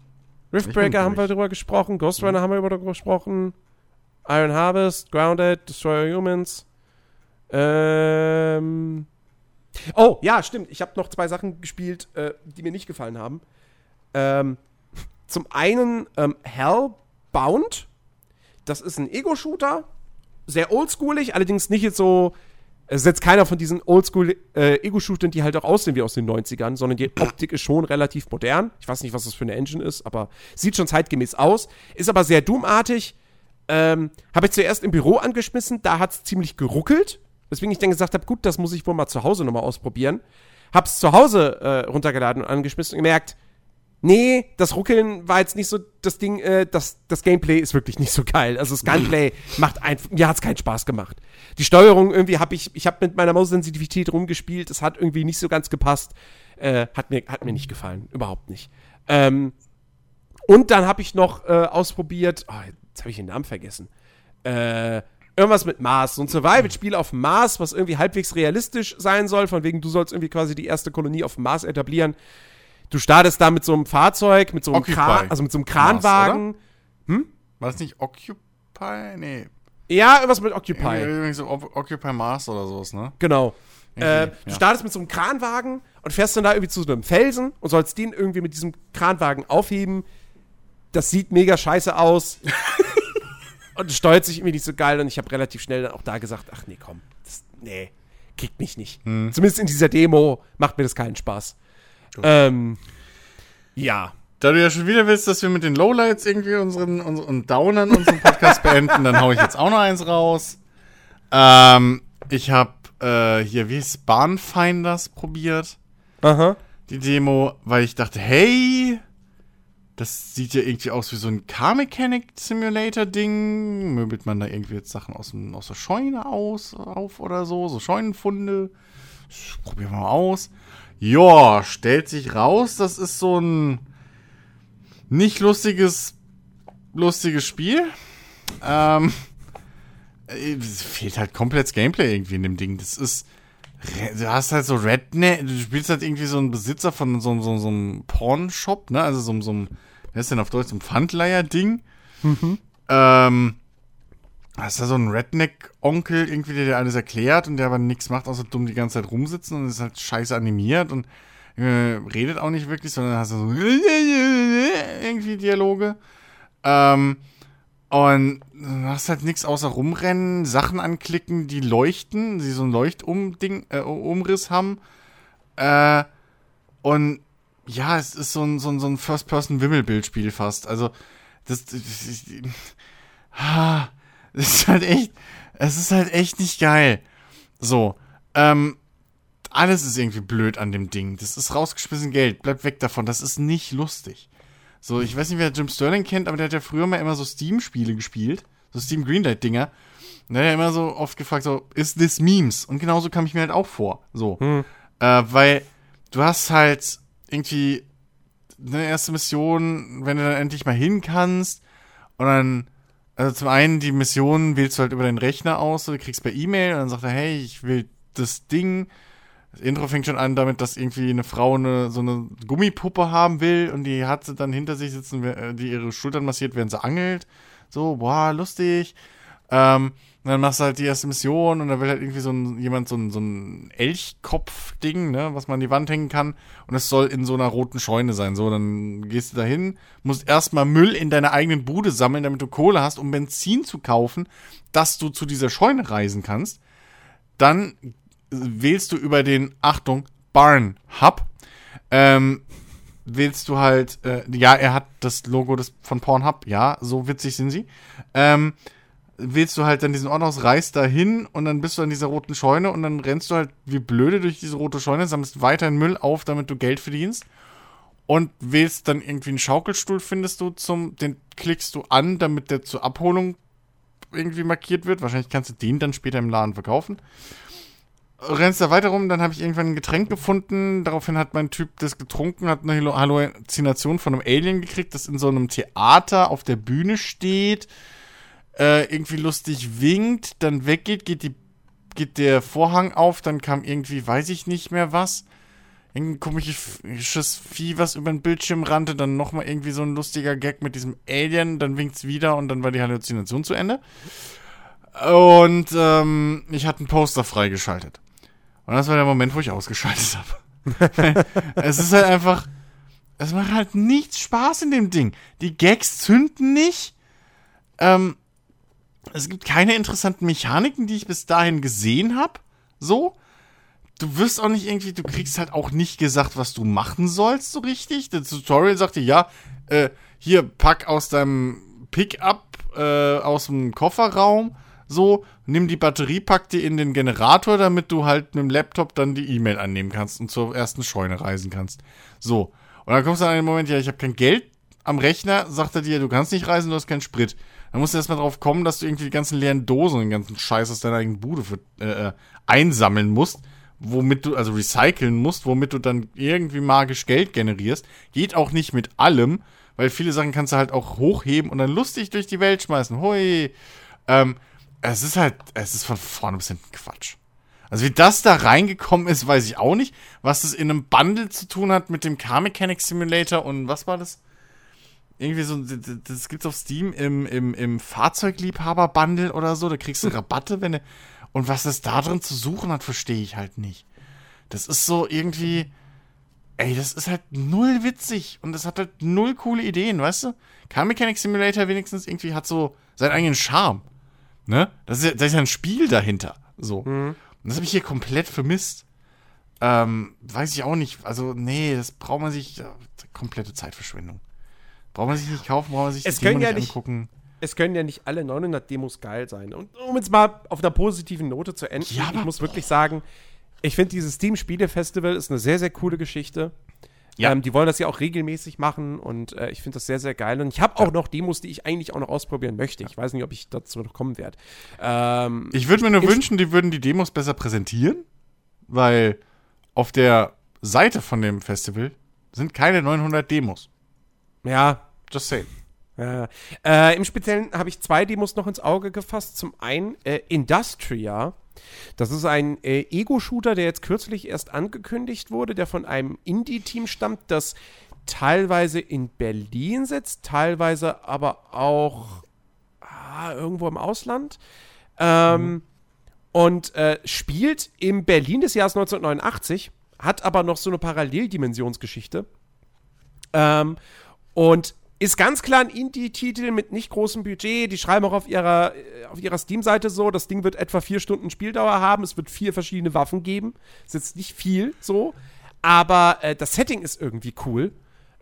Riftbreaker haben wir drüber gesprochen. Ghost Runner mhm. haben wir darüber gesprochen. Iron Harvest, Grounded, Destroyer Humans. Ähm. Oh, ja, stimmt. Ich habe noch zwei Sachen gespielt, äh, die mir nicht gefallen haben. Ähm, zum einen ähm, Hellbound. Das ist ein Ego-Shooter. Sehr oldschoolig, allerdings nicht jetzt so es ist jetzt keiner von diesen Oldschool-Ego-Shootern, äh, die halt auch aussehen wie aus den 90ern, sondern die Optik ist schon relativ modern. Ich weiß nicht, was das für eine Engine ist, aber sieht schon zeitgemäß aus. Ist aber sehr Doom-artig. Ähm, habe ich zuerst im Büro angeschmissen, da hat es ziemlich geruckelt. Weswegen ich dann gesagt habe, gut, das muss ich wohl mal zu Hause nochmal ausprobieren. Hab's zu Hause äh, runtergeladen und angeschmissen und gemerkt, nee, das Ruckeln war jetzt nicht so das Ding, äh, das, das Gameplay ist wirklich nicht so geil. Also das Gunplay macht einfach, mir hat's keinen Spaß gemacht. Die Steuerung irgendwie habe ich, ich habe mit meiner Maussensitivität rumgespielt, es hat irgendwie nicht so ganz gepasst. Äh, hat, mir, hat mir nicht gefallen, überhaupt nicht. Ähm, und dann habe ich noch äh, ausprobiert, oh, jetzt habe ich den Namen vergessen. Äh, irgendwas mit Mars, so ein Survival-Spiel auf Mars, was irgendwie halbwegs realistisch sein soll, von wegen du sollst irgendwie quasi die erste Kolonie auf Mars etablieren. Du startest da mit so einem Fahrzeug, mit so einem Kran, also mit so einem Kranwagen. Hm? War das nicht Occupy? Nee. Ja, irgendwas mit Occupy. Irgendwie so Occupy Mars oder sowas, ne? Genau. Äh, du ja. startest mit so einem Kranwagen und fährst dann da irgendwie zu so einem Felsen und sollst den irgendwie mit diesem Kranwagen aufheben. Das sieht mega scheiße aus. und es steuert sich irgendwie nicht so geil. Und ich habe relativ schnell dann auch da gesagt: Ach nee, komm, das, nee, kriegt mich nicht. Zumindest in dieser Demo macht mir das keinen Spaß. Ähm, ja. Da du ja schon wieder willst, dass wir mit den Lowlights irgendwie unseren, unseren Downern unseren Podcast beenden, dann hau ich jetzt auch noch eins raus. Ähm, ich habe äh, hier, wie ist Bahnfinders probiert, Aha. die Demo, weil ich dachte, hey, das sieht ja irgendwie aus wie so ein Car Mechanic Simulator Ding. Möbelt man da irgendwie jetzt Sachen aus, dem, aus der Scheune aus, auf oder so, so Scheunenfunde. Probieren wir mal aus. Ja, stellt sich raus, das ist so ein nicht lustiges, lustiges Spiel. Ähm, äh, es fehlt halt komplett Gameplay irgendwie in dem Ding. Das ist, du hast halt so Redneck, du spielst halt irgendwie so einen Besitzer von so, so, so einem Pornshop, ne? Also so, so einem, wer ist denn auf Deutsch, so ein Pfandleiher-Ding. Ähm, hast da so einen Redneck-Onkel irgendwie, der dir alles erklärt und der aber nichts macht, außer dumm die ganze Zeit rumsitzen und ist halt scheiße animiert und äh, redet auch nicht wirklich, sondern hast du so irgendwie Dialoge. Ähm, und du hast halt nichts außer rumrennen, Sachen anklicken, die leuchten, die so ein Leuchtumding, äh, Umriss haben. Äh, und ja, es ist so ein, so ein, so ein First-Person-Wimmelbildspiel fast. Also, das, das, das, ah, das ist halt echt, es ist halt echt nicht geil. So, ähm, alles ist irgendwie blöd an dem Ding. Das ist rausgeschmissen Geld. Bleib weg davon. Das ist nicht lustig. So, ich weiß nicht, wer Jim Sterling kennt, aber der hat ja früher mal immer so Steam-Spiele gespielt. So Steam Greenlight-Dinger. Und der hat ja immer so oft gefragt, so, ist this Memes? Und genauso kam ich mir halt auch vor. So. Äh, weil du hast halt irgendwie eine erste Mission, wenn du dann endlich mal hin kannst. Und dann, also zum einen, die Mission wählst du halt über deinen Rechner aus, du kriegst per E-Mail und dann sagt er, hey, ich will das Ding. Das Intro fängt schon an damit, dass irgendwie eine Frau eine, so eine Gummipuppe haben will und die hat sie dann hinter sich sitzen, äh, die ihre Schultern massiert, während sie angelt. So, boah, lustig. Ähm, und dann machst du halt die erste Mission und da will halt irgendwie so ein, jemand so ein, so ein Elchkopf-Ding, ne, was man an die Wand hängen kann. Und es soll in so einer roten Scheune sein. So, dann gehst du da hin, musst erstmal Müll in deiner eigenen Bude sammeln, damit du Kohle hast, um Benzin zu kaufen, dass du zu dieser Scheune reisen kannst. Dann wählst du über den, Achtung, Barn Hub, ähm, wählst du halt, äh, ja, er hat das Logo des, von Pornhub, ja, so witzig sind sie. Ähm, wählst du halt dann diesen Ort aus, reist da hin und dann bist du an dieser roten Scheune und dann rennst du halt wie blöde durch diese rote Scheune, sammelst weiterhin Müll auf, damit du Geld verdienst und wählst dann irgendwie einen Schaukelstuhl, findest du zum, den klickst du an, damit der zur Abholung irgendwie markiert wird. Wahrscheinlich kannst du den dann später im Laden verkaufen. Rennst da weiter rum, dann habe ich irgendwann ein Getränk gefunden. Daraufhin hat mein Typ das getrunken, hat eine Hallu- Halluzination von einem Alien gekriegt, das in so einem Theater auf der Bühne steht, äh, irgendwie lustig winkt, dann weggeht, geht, die, geht der Vorhang auf, dann kam irgendwie, weiß ich nicht mehr was. Irgendein komisches Vieh, was über den Bildschirm rannte, dann nochmal irgendwie so ein lustiger Gag mit diesem Alien, dann winkt's wieder und dann war die Halluzination zu Ende. Und ähm, ich hatte ein Poster freigeschaltet. Und das war der Moment, wo ich ausgeschaltet habe. es ist halt einfach, es macht halt nichts Spaß in dem Ding. Die Gags zünden nicht. Ähm, es gibt keine interessanten Mechaniken, die ich bis dahin gesehen habe. So. Du wirst auch nicht irgendwie, du kriegst halt auch nicht gesagt, was du machen sollst, so richtig. Das Tutorial sagt dir, ja, äh, hier, pack aus deinem Pickup äh, aus dem Kofferraum, so, nimm die Batterie, pack die in den Generator, damit du halt mit dem Laptop dann die E-Mail annehmen kannst und zur ersten Scheune reisen kannst. So. Und dann kommst du an den Moment, ja, ich habe kein Geld am Rechner, sagt er dir, du kannst nicht reisen, du hast keinen Sprit. Dann musst du erstmal drauf kommen, dass du irgendwie die ganzen leeren Dosen und den ganzen Scheiß aus deiner eigenen Bude für, äh, äh, einsammeln musst, womit du, also recyceln musst, womit du dann irgendwie magisch Geld generierst. Geht auch nicht mit allem, weil viele Sachen kannst du halt auch hochheben und dann lustig durch die Welt schmeißen. Hui. Ähm, es ist halt, es ist von vorne bis hinten Quatsch. Also wie das da reingekommen ist, weiß ich auch nicht. Was das in einem Bundle zu tun hat mit dem Car Mechanic Simulator und was war das? Irgendwie so, das gibt's auf Steam im, im, im Fahrzeugliebhaber-Bundle oder so. Da kriegst du Rabatte, wenn du. Und was es da drin zu suchen hat, verstehe ich halt nicht. Das ist so irgendwie. Ey, das ist halt null witzig und das hat halt null coole Ideen, weißt du? Car Mechanic Simulator wenigstens irgendwie hat so seinen eigenen Charme. Ne? Das ist ja, da ist ja ein Spiel dahinter. So. Mhm. Und das habe ich hier komplett vermisst. Ähm, weiß ich auch nicht. Also, nee, das braucht man sich. Ja, komplette Zeitverschwendung. Braucht man sich nicht kaufen, braucht man sich es Demo ja nicht angucken. Es können ja nicht alle 900 Demos geil sein. Und um jetzt mal auf einer positiven Note zu enden, ja, ich muss wirklich sagen, ich finde dieses Steam Spiele Festival ist eine sehr, sehr coole Geschichte. Ja. Ähm, die wollen das ja auch regelmäßig machen und äh, ich finde das sehr, sehr geil. Und ich habe auch ja. noch Demos, die ich eigentlich auch noch ausprobieren möchte. Ich weiß nicht, ob ich dazu noch kommen werde. Ähm, ich würde mir nur wünschen, die würden die Demos besser präsentieren, weil auf der Seite von dem Festival sind keine 900 Demos. Ja. Just say. Ja. Äh, Im Speziellen habe ich zwei Demos noch ins Auge gefasst. Zum einen äh, Industria. Das ist ein äh, Ego-Shooter, der jetzt kürzlich erst angekündigt wurde, der von einem Indie-Team stammt, das teilweise in Berlin sitzt, teilweise aber auch ah, irgendwo im Ausland. Ähm, mhm. Und äh, spielt im Berlin des Jahres 1989, hat aber noch so eine Paralleldimensionsgeschichte. Ähm, und ist ganz klar ein Indie-Titel mit nicht großem Budget. Die schreiben auch auf ihrer, äh, auf ihrer Steam-Seite so, das Ding wird etwa vier Stunden Spieldauer haben. Es wird vier verschiedene Waffen geben. Ist jetzt nicht viel so. Aber äh, das Setting ist irgendwie cool.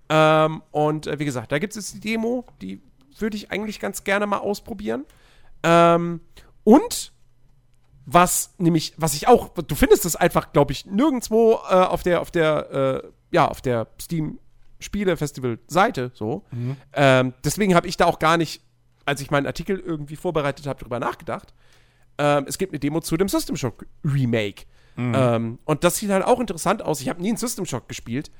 Ähm, und äh, wie gesagt, da gibt es die Demo, die würde ich eigentlich ganz gerne mal ausprobieren. Ähm, und was nämlich, was ich auch, du findest es einfach, glaube ich, nirgendwo äh, auf der, auf der, äh, ja, auf der Steam Spiele-Festival-Seite so. Mhm. Ähm, deswegen habe ich da auch gar nicht, als ich meinen Artikel irgendwie vorbereitet habe, drüber nachgedacht. Ähm, es gibt eine Demo zu dem System Shock Remake. Mhm. Ähm, und das sieht halt auch interessant aus. Ich habe nie einen System Shock gespielt,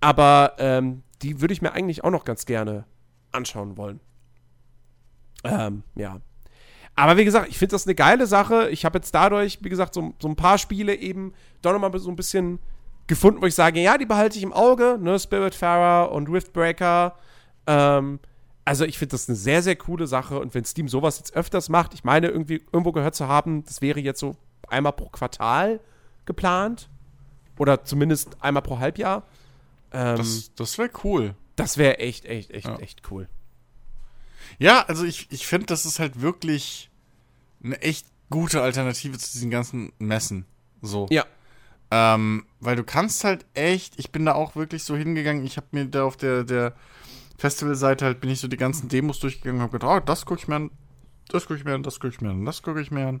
aber ähm, die würde ich mir eigentlich auch noch ganz gerne anschauen wollen. Ähm, ja. Aber wie gesagt, ich finde das eine geile Sache. Ich habe jetzt dadurch, wie gesagt, so, so ein paar Spiele eben doch nochmal so ein bisschen gefunden, wo ich sage, ja, die behalte ich im Auge, ne, Spiritfarer und Riftbreaker. Ähm, also ich finde das eine sehr, sehr coole Sache und wenn Steam sowas jetzt öfters macht, ich meine, irgendwie irgendwo gehört zu haben, das wäre jetzt so einmal pro Quartal geplant oder zumindest einmal pro Halbjahr. Ähm, das das wäre cool. Das wäre echt, echt, echt, ja. echt cool. Ja, also ich, ich finde, das ist halt wirklich eine echt gute Alternative zu diesen ganzen Messen. So. Ja. Ähm, weil du kannst halt echt, ich bin da auch wirklich so hingegangen, ich habe mir da auf der, der Festivalseite halt, bin ich so die ganzen Demos durchgegangen und habe gedacht, oh, das gucke ich mir an, das gucke ich mir an, das gucke ich mir an, das gucke ich mir an.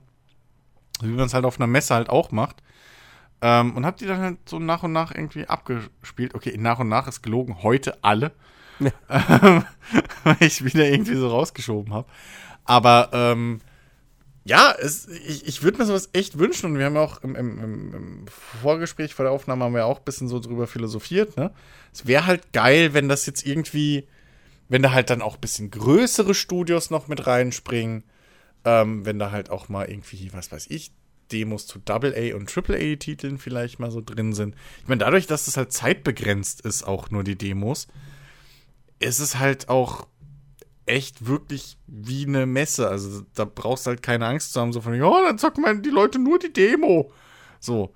Wie man es halt auf einer Messe halt auch macht. Ähm, und hab die dann halt so nach und nach irgendwie abgespielt. Okay, nach und nach ist gelogen, heute alle. Ja. Ähm, weil ich wieder irgendwie so rausgeschoben habe. Aber ähm, ja, es, ich, ich würde mir sowas echt wünschen und wir haben ja auch im, im, im, Vorgespräch vor der Aufnahme haben wir auch ein bisschen so drüber philosophiert, ne? Es wäre halt geil, wenn das jetzt irgendwie, wenn da halt dann auch ein bisschen größere Studios noch mit reinspringen, ähm, wenn da halt auch mal irgendwie, was weiß ich, Demos zu Double-A und Triple-A-Titeln vielleicht mal so drin sind. Ich meine, dadurch, dass das halt zeitbegrenzt ist, auch nur die Demos, ist es halt auch echt wirklich wie eine Messe. Also da brauchst du halt keine Angst zu haben, so von, oh, dann zocken mal die Leute nur die Demo. So.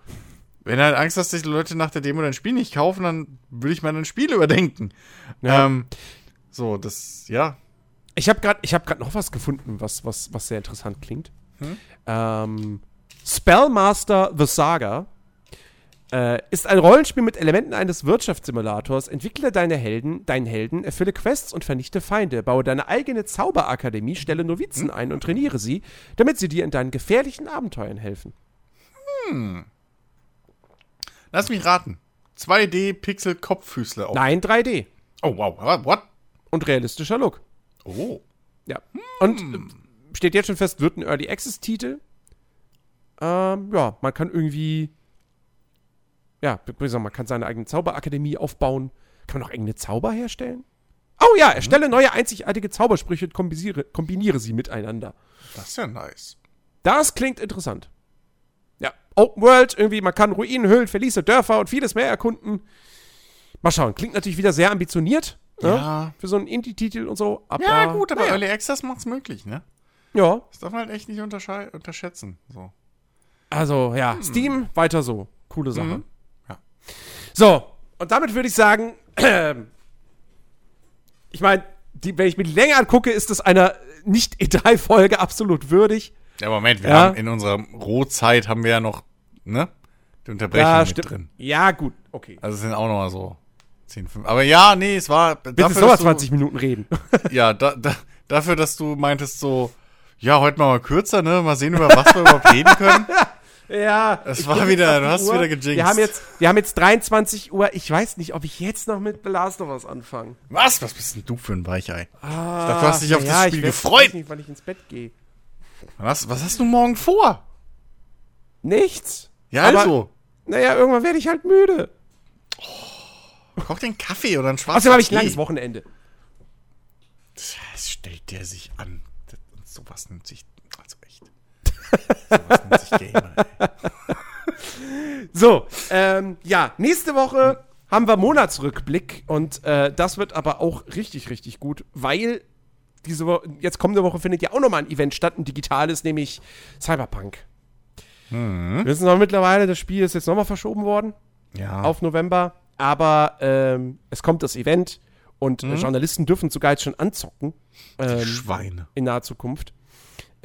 Wenn du halt Angst hast, dass die Leute nach der Demo dein Spiel nicht kaufen, dann würde ich mal ein Spiel überdenken. Ja. Ähm, so, das, ja. Ich habe gerade hab noch was gefunden, was, was, was sehr interessant klingt. Hm? Ähm, Spellmaster The Saga äh, ist ein Rollenspiel mit Elementen eines Wirtschaftssimulators. Entwickle deine Helden, deinen Helden, erfülle Quests und vernichte Feinde. Baue deine eigene Zauberakademie, stelle Novizen ein und trainiere sie, damit sie dir in deinen gefährlichen Abenteuern helfen. Hm. Lass mich raten. 2D-Pixel-Kopffüßle. Nein, 3D. Oh, wow. What? Und realistischer Look. Oh. Ja. Hm. Und steht jetzt schon fest, wird ein Early Access-Titel. Ähm, ja, man kann irgendwie ja, man kann seine eigene Zauberakademie aufbauen. Kann man auch eigene Zauber herstellen? Oh ja, erstelle neue einzigartige Zaubersprüche und kombiniere, kombiniere sie miteinander. Das ist ja nice. Das klingt interessant. Ja, Open World, irgendwie, man kann Ruinen, Höhlen, Verliese, Dörfer und vieles mehr erkunden. Mal schauen, klingt natürlich wieder sehr ambitioniert. ne? Ja. Für so einen Indie-Titel und so. Aber, Ja, gut, aber naja. Early Access macht's möglich, ne? Ja, Das darf man halt echt nicht unterschätzen. So. also ja, Steam, weiter so. Coole Sache. Mhm. So, und damit würde ich sagen, ich meine, wenn ich mir die Länge angucke, ist das einer Nicht-E3-Folge absolut würdig. Ja, Moment, wir Ja. haben in unserer Rohzeit haben wir ja noch, ne? Die Unterbrechung Ja, mit stimmt. drin. Ja, gut, okay. Also es sind auch noch mal so 10, 5. Aber ja, nee, es war Bitte dafür, sowas dass du, 20 Minuten reden. Ja, da, da, dafür, dass du meintest so, ja, heute mal, mal kürzer, ne? Mal sehen, über was wir überhaupt reden können. ja. Es ich war wieder- du hast Uhr. wieder gejinxt. Wir haben, jetzt, wir haben jetzt 23 Uhr. Ich weiß nicht, ob ich jetzt noch mit The Last of Us anfange. Was? Was bist denn du für ein Weichei? Ah, dachte, du hast dich auf das ja, Spiel ich weiß- gefreut. weiß nicht, wann ich ins Bett gehe. Was, was hast du morgen vor? Nichts. Ja, Aber- also. Naja, irgendwann werde ich halt müde. Koch den Kaffee oder ein schwarzes Außerdem habe ich ein langes Wochenende. Das stellt der sich an. Das, und sowas nimmt sich. Also Gamer. So, ähm, ja, nächste Woche haben wir Monatsrückblick und äh, das wird aber auch richtig, richtig gut, weil diese Woche, jetzt kommende Woche findet ja auch nochmal ein Event statt, ein digitales, nämlich Cyberpunk. Wir wissen aber mittlerweile, das Spiel ist jetzt nochmal verschoben worden Ja. auf November, aber ähm, es kommt das Event und äh, Journalisten dürfen sogar jetzt schon anzocken ähm, Schweine. in naher Zukunft.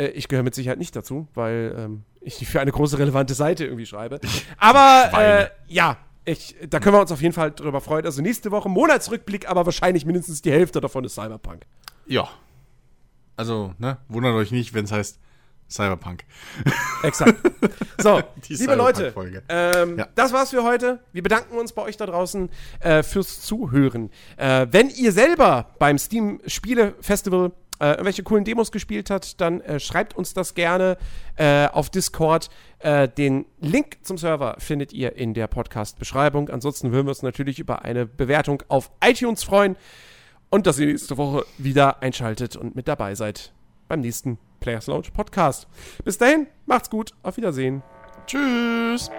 Äh, ich gehöre mit Sicherheit nicht dazu, weil ähm, ich für eine große relevante Seite irgendwie schreibe. Aber äh, ja, ich, da können wir uns auf jeden Fall drüber freuen. Also nächste Woche Monatsrückblick, aber wahrscheinlich mindestens die Hälfte davon ist Cyberpunk. Ja. Also, ne? Wundert euch nicht, wenn es heißt Cyberpunk. Exakt. So, Die liebe Leute, ähm, Ja. das war's für heute. Wir bedanken uns bei euch da draußen äh, fürs Zuhören. Äh, wenn ihr selber beim Steam Spiele Festival äh, irgendwelche coolen Demos gespielt habt, dann äh, schreibt uns das gerne äh, auf Discord. Äh, den Link zum Server findet ihr in der Podcast-Beschreibung. Ansonsten würden wir uns natürlich über eine Bewertung auf iTunes freuen und dass ihr nächste Woche wieder einschaltet und mit dabei seid beim nächsten Players Lounge Podcast. Bis dahin, macht's gut, auf Wiedersehen. Tschüss.